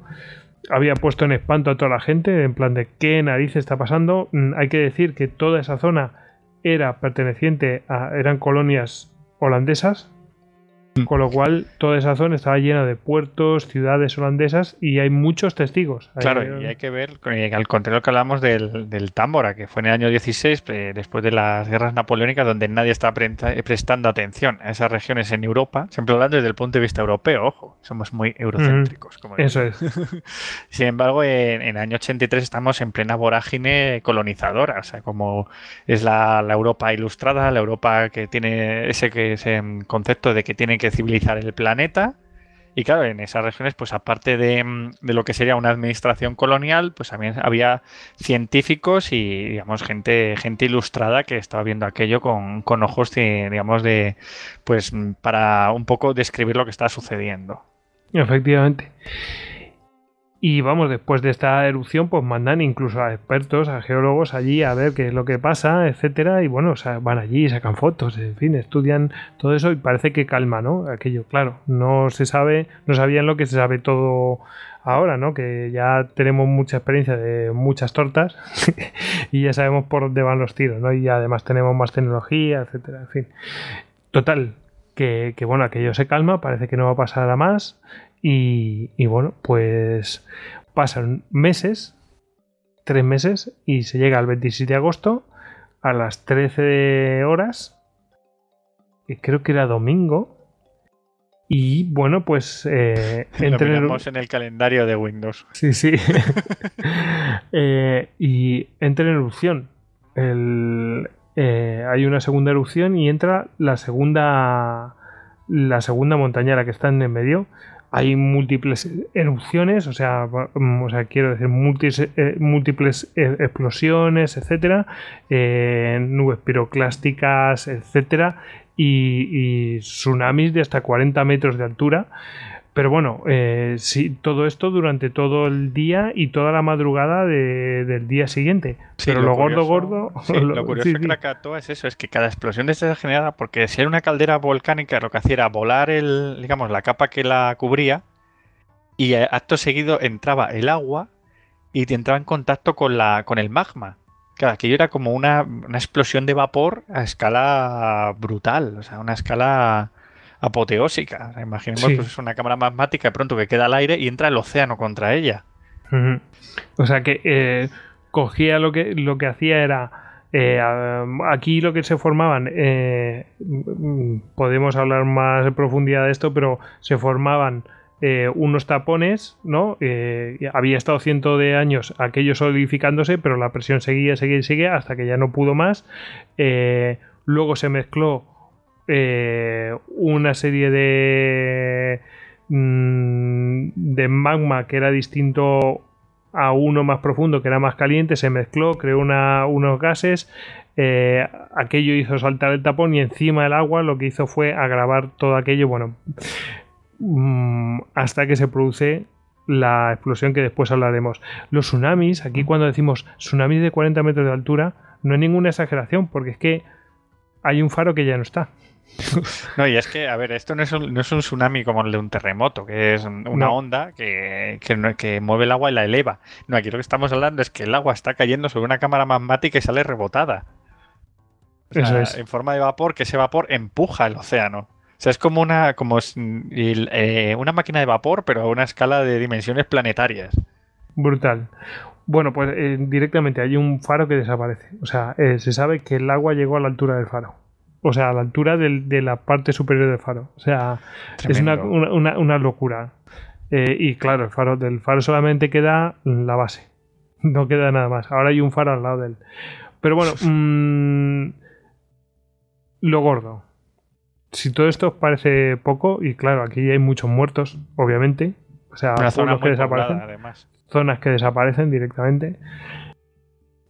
había puesto en espanto a toda la gente, en plan de qué narices está pasando. Mm, Hay que decir que toda esa zona era perteneciente a. eran colonias holandesas. Con lo cual, toda esa zona estaba llena de puertos, ciudades holandesas y hay muchos testigos. Claro, Hay- y hay que ver, eh, al contrario que hablamos del, del Támbora, que fue en el año 16, eh, después de las guerras napoleónicas, donde nadie estaba pre- prestando atención a esas regiones en Europa, siempre hablando desde el punto de vista europeo, ojo, somos muy eurocéntricos. como digo. Eso es. Sin embargo, en, en el año 83 estamos en plena vorágine colonizadora, o sea, como es la, la Europa ilustrada, la Europa que tiene ese, que, ese mm, concepto de que tiene que civilizar el planeta Y claro, en esas regiones, pues aparte de, mm, de, lo que sería una administración colonial, pues también había científicos y, digamos, gente, gente ilustrada que estaba viendo aquello con, con ojos, de, digamos, de, pues, para un poco describir lo que está sucediendo. Efectivamente. Y vamos, después de esta erupción, pues mandan incluso a expertos, a geólogos allí a ver qué es lo que pasa, etcétera. Y bueno, o van allí, sacan fotos, en fin, estudian todo eso y parece que calma, ¿no? Aquello, claro, no se sabe, no sabían lo que se sabe todo ahora, ¿no? Que ya tenemos mucha experiencia de muchas tortas y ya sabemos por dónde van los tiros, ¿no? Y además tenemos más tecnología, etcétera, en fin. Total, que, que bueno, aquello se calma, parece que no va a pasar a más y, bueno, pues pasan meses, tres meses, y se llega al 27 de agosto a las 13 horas, y creo que era domingo. Y bueno, pues eh, entre en el calendario de Windows. Sí, sí. eh, y entra en erupción. El, eh, hay una segunda erupción y entra la segunda la segunda montañera que está en el medio hay múltiples erupciones, o sea, o sea quiero decir, múltiples, eh, eh, explosiones, etcétera, eh, nubes piroclásticas, etcétera, y, y, tsunamis de hasta 40 metros de altura. Pero bueno, eh, sí, todo esto durante todo el día y toda la madrugada del día siguiente. Pero lo, gordo, gordo. lo, curioso de Krakatoa es eso: es que cada explosión de esta generada, porque si era una caldera volcánica, lo que hacía era volar el, digamos, la capa que la cubría y acto seguido entraba el agua y entraba en contacto con, la, con el magma. Claro, aquello era como una, una explosión de vapor a escala brutal, o sea, una escala apoteósica. Imaginemos pues, una cámara magmática de pronto que queda al aire y entra el océano contra ella. O sea que eh, cogía lo que, lo que hacía era. Eh, aquí lo que se formaban, eh, podemos hablar más en profundidad de esto, pero se formaban unos tapones, ¿no? había estado cientos de años aquello solidificándose, pero la presión seguía, seguía, seguía hasta que ya no pudo más. luego se mezcló eh, una serie de, mm, de magma que era distinto a uno más profundo, que era más caliente, se mezcló, creó unos gases, eh, aquello hizo saltar el tapón y encima del agua lo que hizo fue agravar todo aquello, bueno, mm, hasta que se produce la explosión que después hablaremos. Los tsunamis, aquí cuando decimos tsunamis de 40 metros de altura, no hay ninguna exageración, porque es que hay un faro que ya no está. No, y es que, a ver, esto no es un, no es un tsunami como el de un terremoto, que es una onda que, que, mueve el agua y la eleva. No, aquí lo que estamos hablando es que el agua está cayendo sobre una cámara magmática y sale rebotada. Eso es. En forma de vapor, que ese vapor empuja el océano. O sea, es como una, como eh, una máquina de vapor, pero a una escala de dimensiones planetarias. Brutal. Bueno, pues eh, directamente hay un faro que desaparece. O sea, eh, se sabe que el agua llegó a la altura del faro o sea, a la altura de la parte superior del faro. O sea, es una, locura. Eh, y claro, el faro, del faro solamente queda la base. No queda nada más. Ahora hay un faro al lado de él. Pero bueno, mm, lo gordo. Si todo esto os parece poco, y claro, aquí hay muchos muertos, obviamente. O sea, zonas que desaparecen. además. Zonas que desaparecen directamente.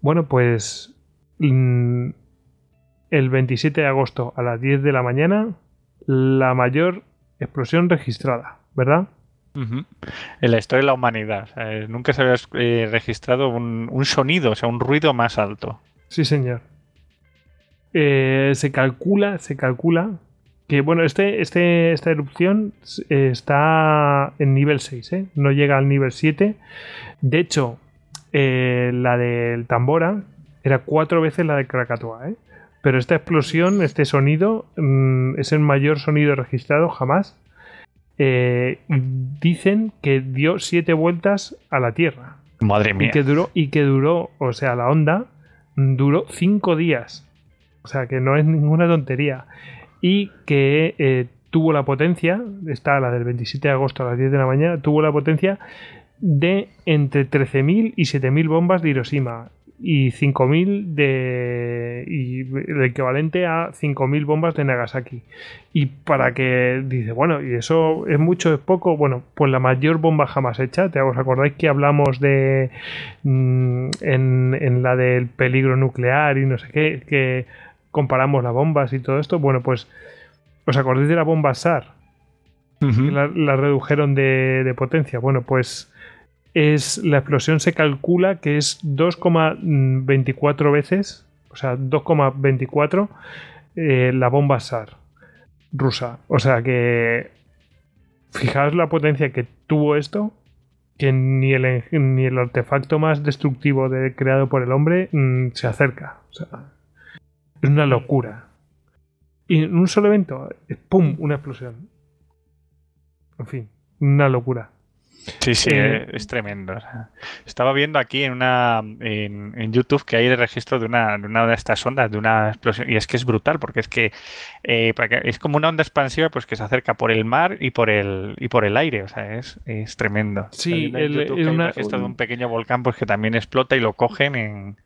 Bueno, pues. Mm, el 27 de agosto a las 10 de la mañana la mayor explosión registrada, ¿verdad? En la historia de la humanidad. nunca se había eh, registrado un, sonido, o sea, un ruido más alto. Sí, señor. Eh, se calcula, se calcula que, bueno, este, este, esta erupción está en nivel 6, ¿eh? no llega al nivel 7. De hecho, la del Tambora era cuatro veces la de Krakatoa, ¿eh? Pero esta explosión, este sonido, mm, es el mayor sonido registrado jamás. Eh, dicen que dio siete vueltas a la Tierra. Madre mía. Y que duró, y que duró, o sea, la onda duró cinco días. O sea, que no es ninguna tontería. Y que eh, tuvo la potencia, está la del 27 de agosto a las 10 de la mañana, tuvo la potencia de entre 13.000 y 7.000 bombas de Hiroshima y 5.000 de. y el equivalente a 5.000 bombas de Nagasaki. Y para que dice, bueno, ¿y eso es mucho, es poco? Bueno, pues la mayor bomba jamás hecha. ¿Te os acordáis que hablamos de. Mm, en, en la del peligro nuclear y no sé qué, que comparamos las bombas y todo esto? Bueno, pues. ¿Os acordáis de la bomba SAR? la, la, redujeron de, de potencia. Bueno, pues es la explosión se calcula que es 2,24 veces, o sea, 2,24 eh, la bomba SAR rusa. O sea que fijaos la potencia que tuvo esto, que ni el, ni el artefacto más destructivo de, creado por el hombre mm, se acerca. Es una locura. Y en un solo evento, ¡pum! Una explosión. En fin, una locura. Sí, sí, eh, es tremendo. estaba viendo aquí en una en, YouTube que hay el registro de una, de una de estas ondas, de una explosión, y es que es brutal, porque es que, eh, es como una onda expansiva pues que se acerca por el mar y por el y por el aire, o sea, es, es tremendo. Sí, el, registro de un pequeño volcán pues que también explota y lo cogen en,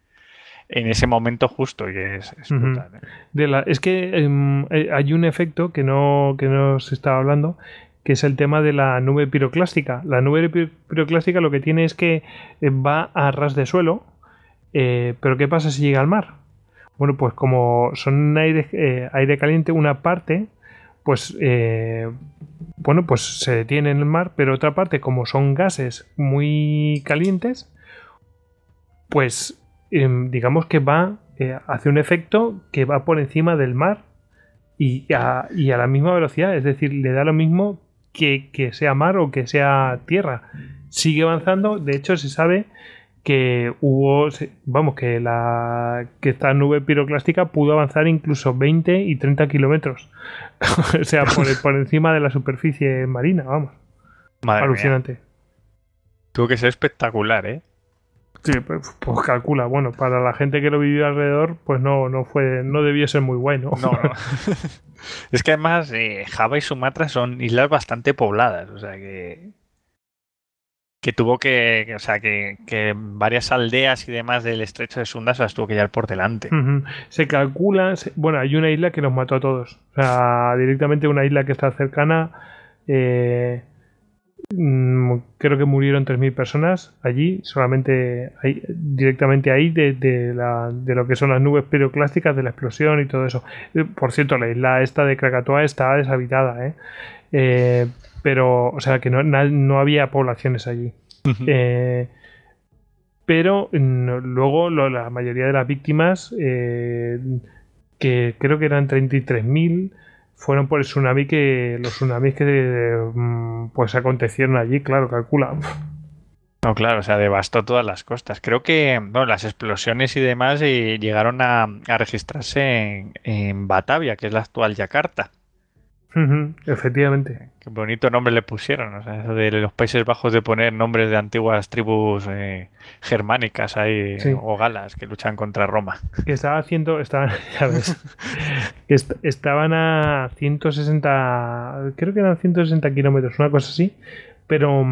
en ese momento justo y es, brutal. ¿eh? De la, es que em, hay un efecto que no, que no se estaba hablando, que es el tema de la nube piroclástica. La nube piroclástica lo que tiene es que eh, va a ras de suelo, eh, pero ¿qué pasa si llega al mar? Bueno, pues como son aire, eh, caliente, una parte, pues bueno, pues se detiene en el mar, pero otra parte, como son gases muy calientes, pues em, digamos que va, hace un efecto que va por encima del mar y a, la misma velocidad, es decir, le da lo mismo que, sea mar o que sea tierra. Sigue avanzando, de hecho se sabe que hubo, vamos, que, la, que esta nube piroclástica pudo avanzar incluso 20 y 30 kilómetros. o sea, por, encima de la superficie marina, vamos. Alucinante. Tuvo que ser espectacular, ¿eh? Sí, pues, pues, calcula, bueno, para la gente que lo vivió alrededor, pues no, no fue, no debió ser muy bueno. No, no. es que además eh, Java y Sumatra son islas bastante pobladas, o sea que que tuvo que, o sea, que, que, varias aldeas y demás del estrecho de Sunda se las tuvo que llevar por delante. Se calcula, bueno, hay una isla que nos mató a todos, o sea, directamente una isla que está cercana. Eh, creo que murieron 3.000 personas allí, solamente ahí, directamente ahí de, de, la, de, lo que son las nubes piroclásticas, de la explosión y todo eso. Eh, por cierto, la isla esta de Krakatoa está deshabitada, ¿eh? Eh, pero, o sea, que no, no había poblaciones allí. pero luego la mayoría de las víctimas, que creo que eran 33.000, fueron por el tsunami que los tsunamis que mm, pues acontecieron allí, claro, calcula. No, claro, o sea, devastó todas las costas. Creo que bueno, las explosiones y demás eh, llegaron a, registrarse en, Batavia, que es la actual Yakarta efectivamente. Qué bonito nombre le pusieron, o sea, eso de los Países Bajos de poner nombres de antiguas tribus eh, germánicas ahí, o galas que luchan contra Roma. Que estaba haciendo, estaban, ya ves, que estaban a 160, creo que eran 160 kilómetros, una cosa así, pero,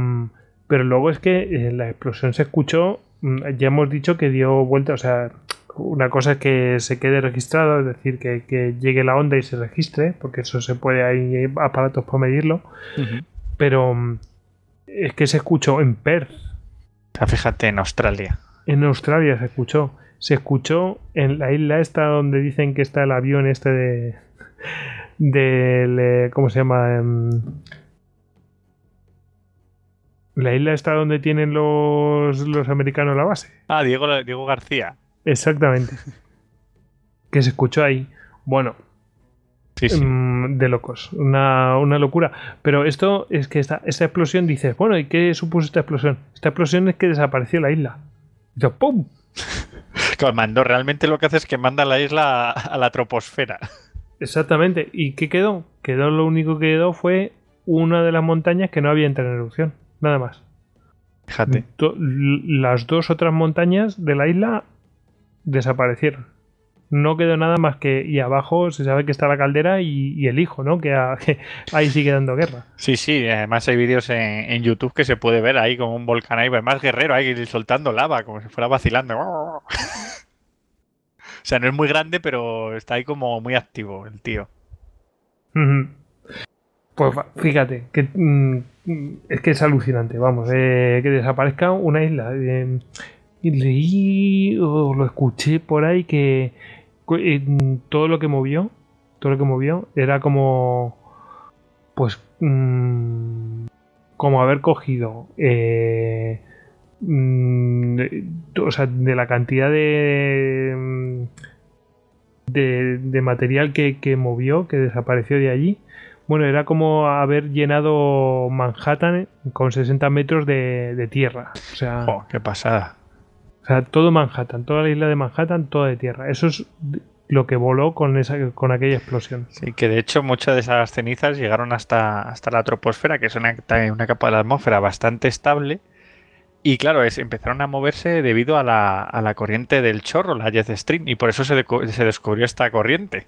pero luego es que eh, la explosión se escuchó, mm, ya hemos dicho que dio vuelta, o sea, una cosa es que se quede registrado, es decir, que, llegue la onda y se registre, porque eso se puede, hay aparatos para medirlo, pero mm, es que se escuchó en Perth. fíjate, en Australia. En Australia se escuchó. Se escuchó en la isla esta donde dicen que está el avión este de... de ¿Cómo se llama? Em, la isla está donde tienen los, los americanos la base. Ah, Diego, Diego García. Exactamente. que se escuchó ahí. Bueno. Mm, de locos. Una, locura. Pero esto es que esta, esta explosión dices, bueno, ¿y qué supuso esta explosión? Esta explosión es que desapareció la isla. Y ¡pum! mandó, realmente lo que hace es que manda la isla a, la troposfera. Exactamente. ¿Y qué quedó? Quedó lo único que quedó fue una de las montañas que no había entrado en erupción. Nada más. Fíjate. Las dos otras montañas de la isla desaparecieron. No quedó nada más que. Y abajo se sabe que está la caldera y, el hijo, ¿no? Que, ahí sigue dando guerra. Sí, sí, además hay vídeos en, YouTube que se puede ver ahí como un volcán ahí, más guerrero ahí soltando lava, como si fuera vacilando. o sea, no es muy grande, pero está ahí como muy activo el tío. Pues fíjate, que mm, es que es alucinante, vamos, eh, que desaparezca una isla. Eh, leí o lo escuché por ahí que eh, todo lo que movió, todo lo que movió era como, pues, mm, como haber cogido, mm, o sea, de la cantidad de, de, material que, que movió, que desapareció de allí bueno, era como haber llenado Manhattan con 60 metros de, tierra. O sea, qué pasada. O sea, todo Manhattan, toda la isla de Manhattan, toda de tierra. Eso es lo que voló con esa con aquella explosión. Sí, que de hecho muchas de esas cenizas llegaron hasta, hasta la troposfera, que es una, una capa de la atmósfera bastante estable. Y claro, es, empezaron a moverse debido a la, a la corriente del chorro, la jet stream, y por eso se, se descubrió esta corriente.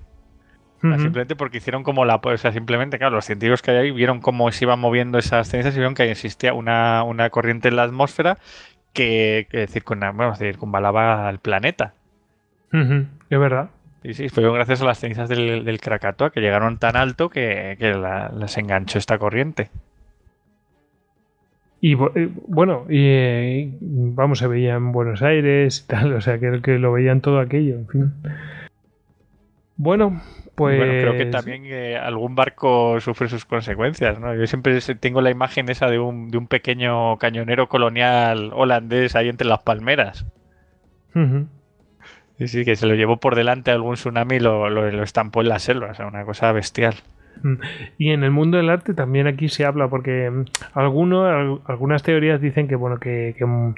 Simplemente porque hicieron como la. O sea, simplemente, claro, los científicos que hay ahí vieron cómo se iban moviendo esas cenizas y vieron que existía una, corriente en la atmósfera que, que circunvalaba al planeta. Es verdad. Sí, sí, fue gracias a las cenizas del, del Krakatoa que llegaron tan alto que, las enganchó esta corriente. Y eh, bueno, y, eh, vamos, se veía en Buenos Aires y tal, o sea, que, que lo veían todo aquello, en fin. Bueno, pues... Bueno, creo que también eh, algún barco sufre sus consecuencias, ¿no? Yo siempre tengo la imagen esa de un, de un pequeño cañonero colonial holandés ahí entre las palmeras. Sí, sí, que se lo llevó por delante algún tsunami y lo, lo, lo estampó en la selva, o sea, una cosa bestial. Mm. Y en el mundo del arte también aquí se habla, porque mm, algunos, algunas teorías dicen que bueno, que, mm,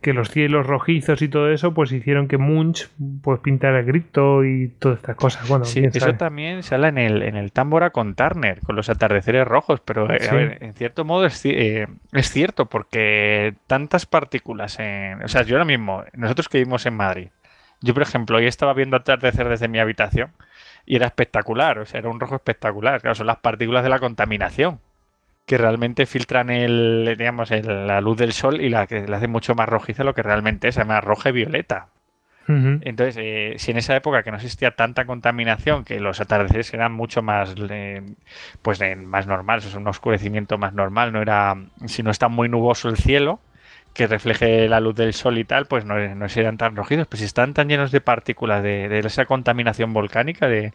que, los cielos rojizos y todo eso, pues hicieron que Munch pues pintara grito y todas estas cosas. Bueno, sí, eso también se habla en el, en el Támbora con Turner, con los atardeceres rojos, pero eh, a ver, en cierto modo es, eh, es cierto, porque tantas partículas en. O sea, yo ahora mismo, nosotros que vivimos en Madrid, yo por ejemplo, hoy estaba viendo atardecer desde mi habitación y era espectacular, o sea, era un rojo espectacular. Claro, son las partículas de la contaminación que realmente filtran el, digamos, la luz del sol y la que le hace mucho más rojiza lo que realmente es, además roja y violeta. Entonces, eh, si en esa época que no existía tanta contaminación, que los atardeceres eran mucho más, eh, pues, más normales, es un oscurecimiento más normal, no era, si no está muy nuboso el cielo, que refleje la luz del sol y tal, pues no, no serán tan rojizos. Pues si están tan llenos de partículas de, esa contaminación volcánica de,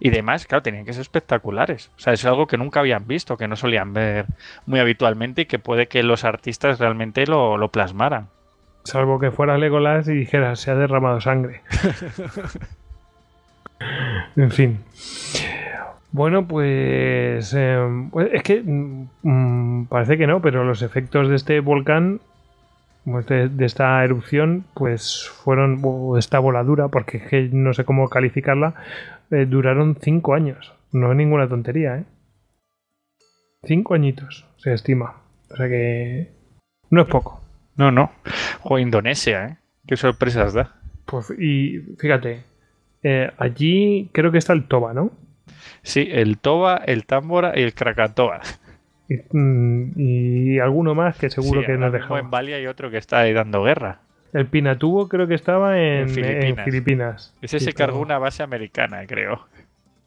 y demás, claro, tenían que ser espectaculares. O sea, es algo que nunca habían visto, que no solían ver muy habitualmente y que puede que los artistas realmente lo, lo plasmaran. Salvo que fuera Legolas y dijera, se ha derramado sangre. en fin. Bueno, pues, em, pues es que mm, mm, parece que no, pero los efectos de este volcán de, esta erupción, pues fueron, o esta voladura, porque no sé cómo calificarla, eh, duraron cinco años. No es ninguna tontería, ¿eh? Cinco añitos, se estima. O sea que no es poco. No, no. O Indonesia, ¿eh? Qué sorpresas da. Pues, y fíjate, eh, allí creo que está el Toba, ¿no? Sí, el Toba, el Támbora y el Krakatoa. Mm, y, alguno más que seguro que nos dejó En Bali hay otro que está ahí dando guerra. El Pinatubo creo que estaba en, Filipinas. Ese se cargó una base americana, creo.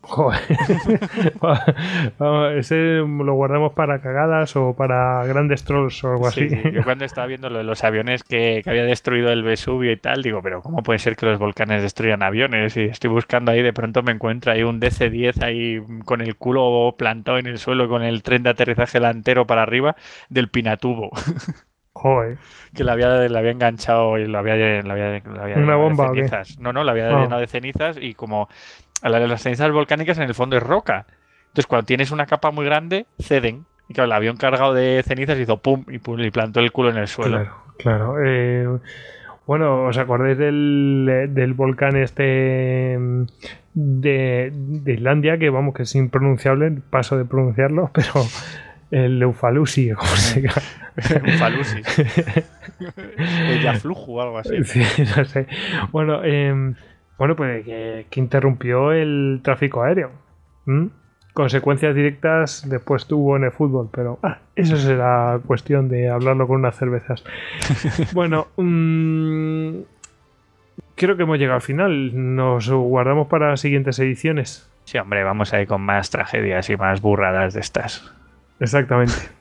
Joder. ese lo guardamos para cagadas o para grandes trolls o algo así. Yo cuando estaba viendo lo de los aviones que, había destruido el Vesubio y tal, digo, pero ¿cómo puede ser que los volcanes destruyan aviones? Y estoy buscando ahí, de pronto me encuentro ahí un DC-10 ahí con el culo plantado en el suelo con el tren de aterrizaje delantero para arriba del Pinatubo. Joder. Que la había, la había enganchado y lo había, había, Una bomba. No, no, la había ah. llenado de cenizas y como las cenizas volcánicas en el fondo es roca. Entonces, cuando tienes una capa muy grande, ceden. Y claro, el avión cargado de cenizas hizo pum y, pum, y plantó el culo en el suelo. Claro, claro. Eh, bueno, ¿os acordáis del, volcán este mm, de, Islandia? Que vamos, que es impronunciable, paso de pronunciarlo, pero el Eufalusi, ¿cómo se llama? Eufalusi. el Yafluju o algo así. Sí, no sé. Bueno, eh, Bueno, pues que, que interrumpió el tráfico aéreo. ¿Mm? Consecuencias directas después tuvo en el fútbol, pero ah, eso será cuestión de hablarlo con unas cervezas. bueno, mm, creo que hemos llegado al final. Nos guardamos para las siguientes ediciones. Sí, hombre, vamos a ir con más tragedias y más burradas de estas. Exactamente.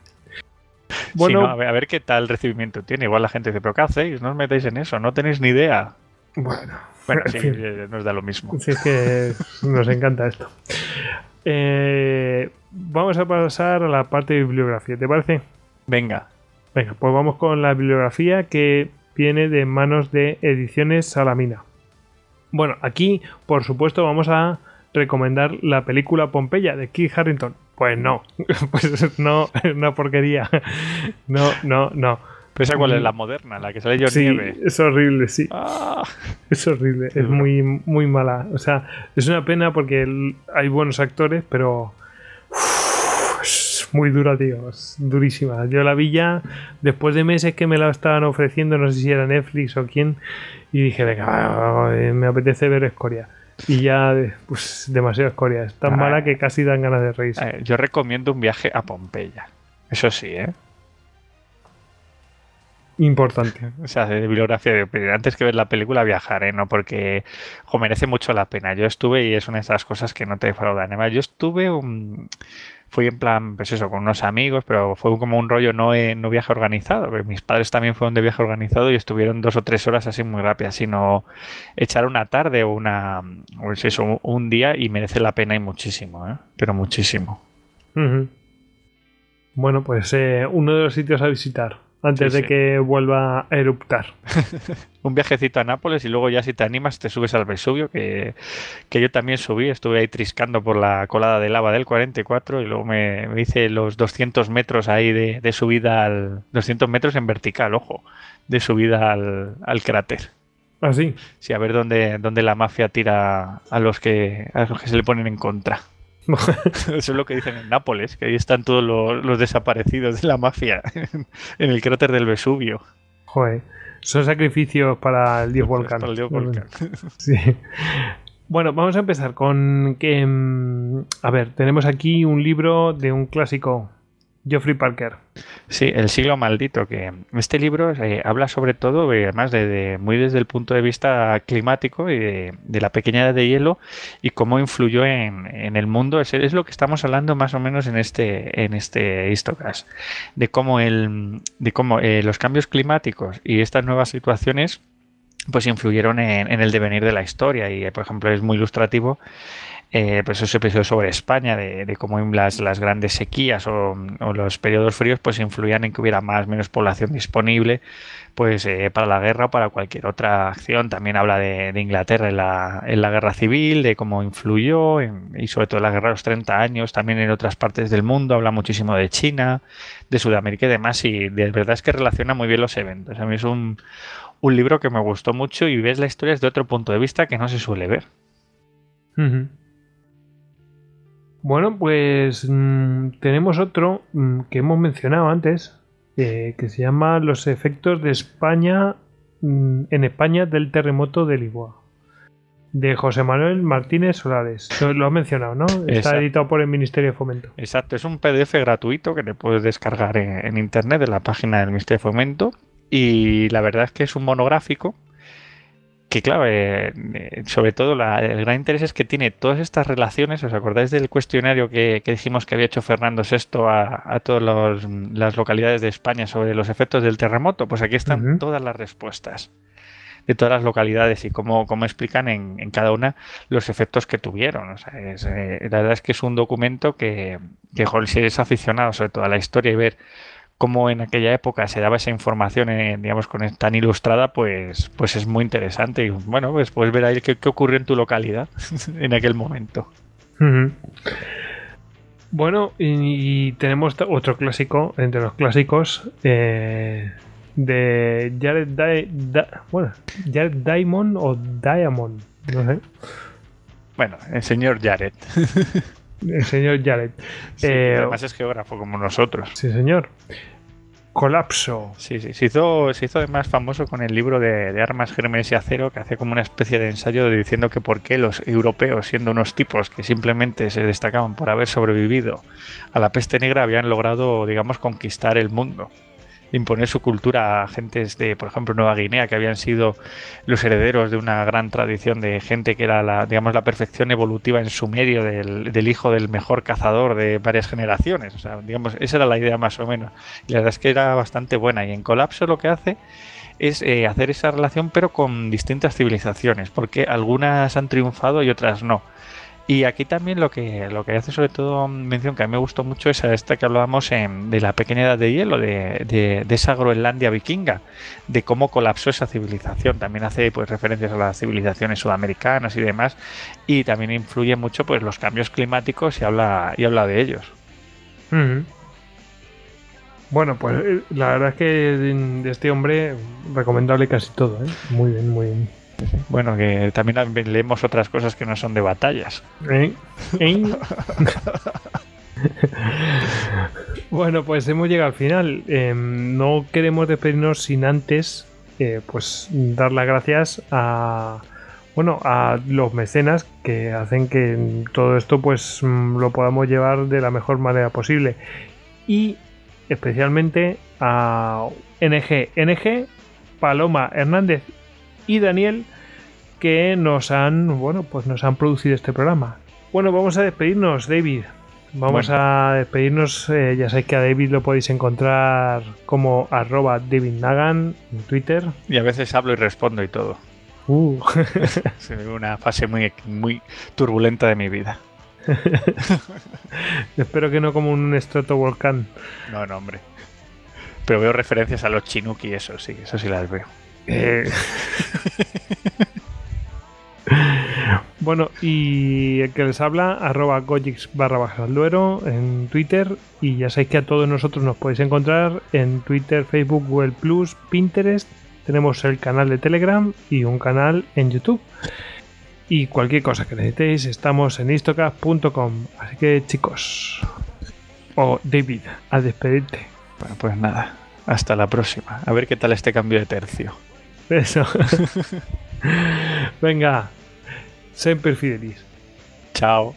Bueno, a, ver, a ver qué tal recibimiento tiene. Igual la gente dice, pero ¿qué hacéis? No os metéis en eso, no tenéis ni idea. Bueno, Bueno, en sí, fin. eh, nos da lo mismo. Es que nos encanta esto. Eh, vamos a pasar a la parte de bibliografía, ¿te parece? Venga, Venga, pues vamos con la bibliografía que viene de manos de Ediciones Salamina. Bueno, aquí, por supuesto, vamos a recomendar la película Pompeya de Keith Harrington. Pues no, pues no, es una porquería. No, no, no. ¿Pero esa cuál es la moderna? La que sale John Sí, Nieve. es horrible, sí. Ah, Es horrible, es muy, muy mala. O sea, es una pena porque el- hay buenos actores, pero es muy dura, tío. Es durísima. Yo la vi ya después de meses que me la estaban ofreciendo, no sé si era Netflix o quién, y dije, venga, eh, me apetece ver Escoria. Y ya, pues, demasiado Escoria. Es tan Ah. mala que casi dan ganas de reírse. eh, yo recomiendo un viaje a Pompeya. Eso sí, ¿eh? Importante. O sea, de bibliografía de pero antes que ver la película viajar, ¿eh? No, porque jo, merece mucho la pena. Yo estuve y es una de esas cosas que no te defraudan. Además, yo estuve un... Fui en plan, pues eso, con unos amigos, pero fue como un rollo no, eh, no viaje organizado. mis padres también fueron de viaje organizado y estuvieron dos o tres horas así muy rápidas, sino echar una tarde o una, o es eso, un- día y merece la pena y muchísimo, ¿eh? Pero muchísimo. Bueno, pues eh, uno de los sitios a visitar antes Sí, de sí. que vuelva a eruptar. un viajecito a Nápoles y luego ya si te animas te subes al Vesubio, que, que yo también subí, estuve ahí triscando por la colada de lava del 44 y luego me, me hice los 200 metros ahí de, de subida al... 200 metros en vertical, ojo, de subida al, al cráter. Así. Sí, a ver dónde, dónde la mafia tira a los que a los que se le ponen en contra. Eso es lo que dicen en Nápoles, que ahí están todos los, los desaparecidos de la mafia en el cráter del Vesubio. Joder. Son sacrificios para el dios volcán. Para el dios volcán. Sí. Bueno, vamos a empezar con que. mm, A ver, tenemos aquí un libro de un clásico, Geoffrey Parker. Sí, El siglo maldito, que este libro eh, habla sobre todo, eh, además de, de- muy desde el punto de vista climático y de, de la pequeña edad de hielo y cómo influyó en, en el mundo. Es, es lo que estamos hablando más o menos en este, en este Histocast, de cómo, el, de cómo eh, los cambios climáticos y estas nuevas situaciones pues influyeron en, en el devenir de la historia y, eh, por ejemplo, es muy ilustrativo eh, pues ese episodio sobre España, de, cómo las, grandes sequías o, los periodos fríos pues influían en que hubiera más o menos población disponible pues eh, para la guerra o para cualquier otra acción. También habla de, Inglaterra en la, guerra civil, de cómo influyó y sobre todo en la guerra de los 30 años, también en otras partes del mundo, habla muchísimo de China, de Sudamérica y demás y de verdad es que relaciona muy bien los eventos. A mí es un, libro que me gustó mucho y ves la historia desde otro punto de vista que no se suele ver. Ujú. Bueno, pues mm, tenemos otro mm, que hemos mencionado antes, eh, que se llama Los efectos de España mm, en España del terremoto de Lisboa. De José Manuel Martínez Solares. Lo, lo has mencionado, ¿no? Está Exacto. editado por el Ministerio de Fomento. Exacto, es un PDF gratuito que te puedes descargar en, en internet de la página del Ministerio de Fomento y la verdad es que es un monográfico que claro, eh, eh, sobre todo la- el gran interés es que tiene todas estas relaciones, ¿os acordáis del cuestionario que, que dijimos que había hecho Fernando VI a, a todas las localidades de España sobre los efectos del terremoto? Pues aquí están todas las respuestas de todas las localidades y cómo, cómo explican en, en cada una los efectos que tuvieron. O sea, es, eh, la verdad es que es un documento que, que joder, si eres aficionado sobre todo a la historia y ver cómo en aquella época se daba esa información, eh, digamos, con tan ilustrada, pues, pues es muy interesante. Y bueno, pues puedes ver ahí qué, qué ocurrió en tu localidad en aquel momento. Bueno, y, y tenemos otro clásico, entre los clásicos, eh, de Jared, Di- Da- bueno, Jared Diamond o Diamond, no sé, Bueno, el señor Jared. el señor Jared. Sí, Eh, además es geógrafo como nosotros. Sí, señor. Colapso. Sí, sí. Se hizo, se hizo además famoso con el libro de, de Armas, Gérmenes y Acero, que hace como una especie de ensayo diciendo que por qué los europeos, siendo unos tipos que simplemente se destacaban por haber sobrevivido a la peste negra, habían logrado, digamos, conquistar el mundo imponer su cultura a gentes de, por ejemplo, Nueva Guinea, que habían sido los herederos de una gran tradición de gente que era la, digamos, la perfección evolutiva en su medio del, hijo del mejor cazador de varias generaciones. O sea, digamos, esa era la idea más o menos. Y la verdad es que era bastante buena. Y en Colapso lo que hace es eh, hacer esa relación, pero con distintas civilizaciones, porque algunas han triunfado y otras no. Y aquí también lo que, lo que hace sobre todo mención que a mí me gustó mucho es a esta que hablábamos de la pequeña edad de hielo, de, de, esa Groenlandia vikinga, de cómo colapsó esa civilización. También hace pues referencias a las civilizaciones sudamericanas y demás. Y también influye mucho pues los cambios climáticos y habla, y habla de ellos. Bueno, pues eh, la verdad es que de este hombre recomendable casi todo, ¿eh? Muy bien, muy bien. Bueno, que también leemos otras cosas que no son de batallas. ¿Eh? ¿Eh? bueno, pues hemos llegado al final. Em, no queremos despedirnos sin antes, eh, pues, dar las gracias a, bueno, a los mecenas que hacen que todo esto, pues, mm, lo podamos llevar de la mejor manera posible. Y especialmente a NG, NG, Paloma Hernández y Daniel que nos han, bueno, pues nos han producido este programa. Bueno, vamos a despedirnos, David. Vamos a despedirnos. Eh, ya sabéis que a David lo podéis encontrar como arroba David Nagan en Twitter. Y a veces hablo y respondo y todo. Uh. es una fase muy, muy turbulenta de mi vida. Espero que no como un estratovolcán. No, no, hombre. Pero veo referencias a los Chinuki, eso sí, eso sí las veo. Bueno, y el que les habla, arroba gojix barra baja duero en Twitter. Y ya sabéis que a todos nosotros nos podéis encontrar en Twitter, Facebook, Google Plus, Pinterest. Tenemos el canal de Telegram y un canal en YouTube. Y cualquier cosa que necesitéis, estamos en istocast.com. Así que chicos, o David, a despedirte. Bueno, pues nada, hasta la próxima. A ver qué tal este cambio de tercio. Eso. Venga, sempre fidelis. Ciao.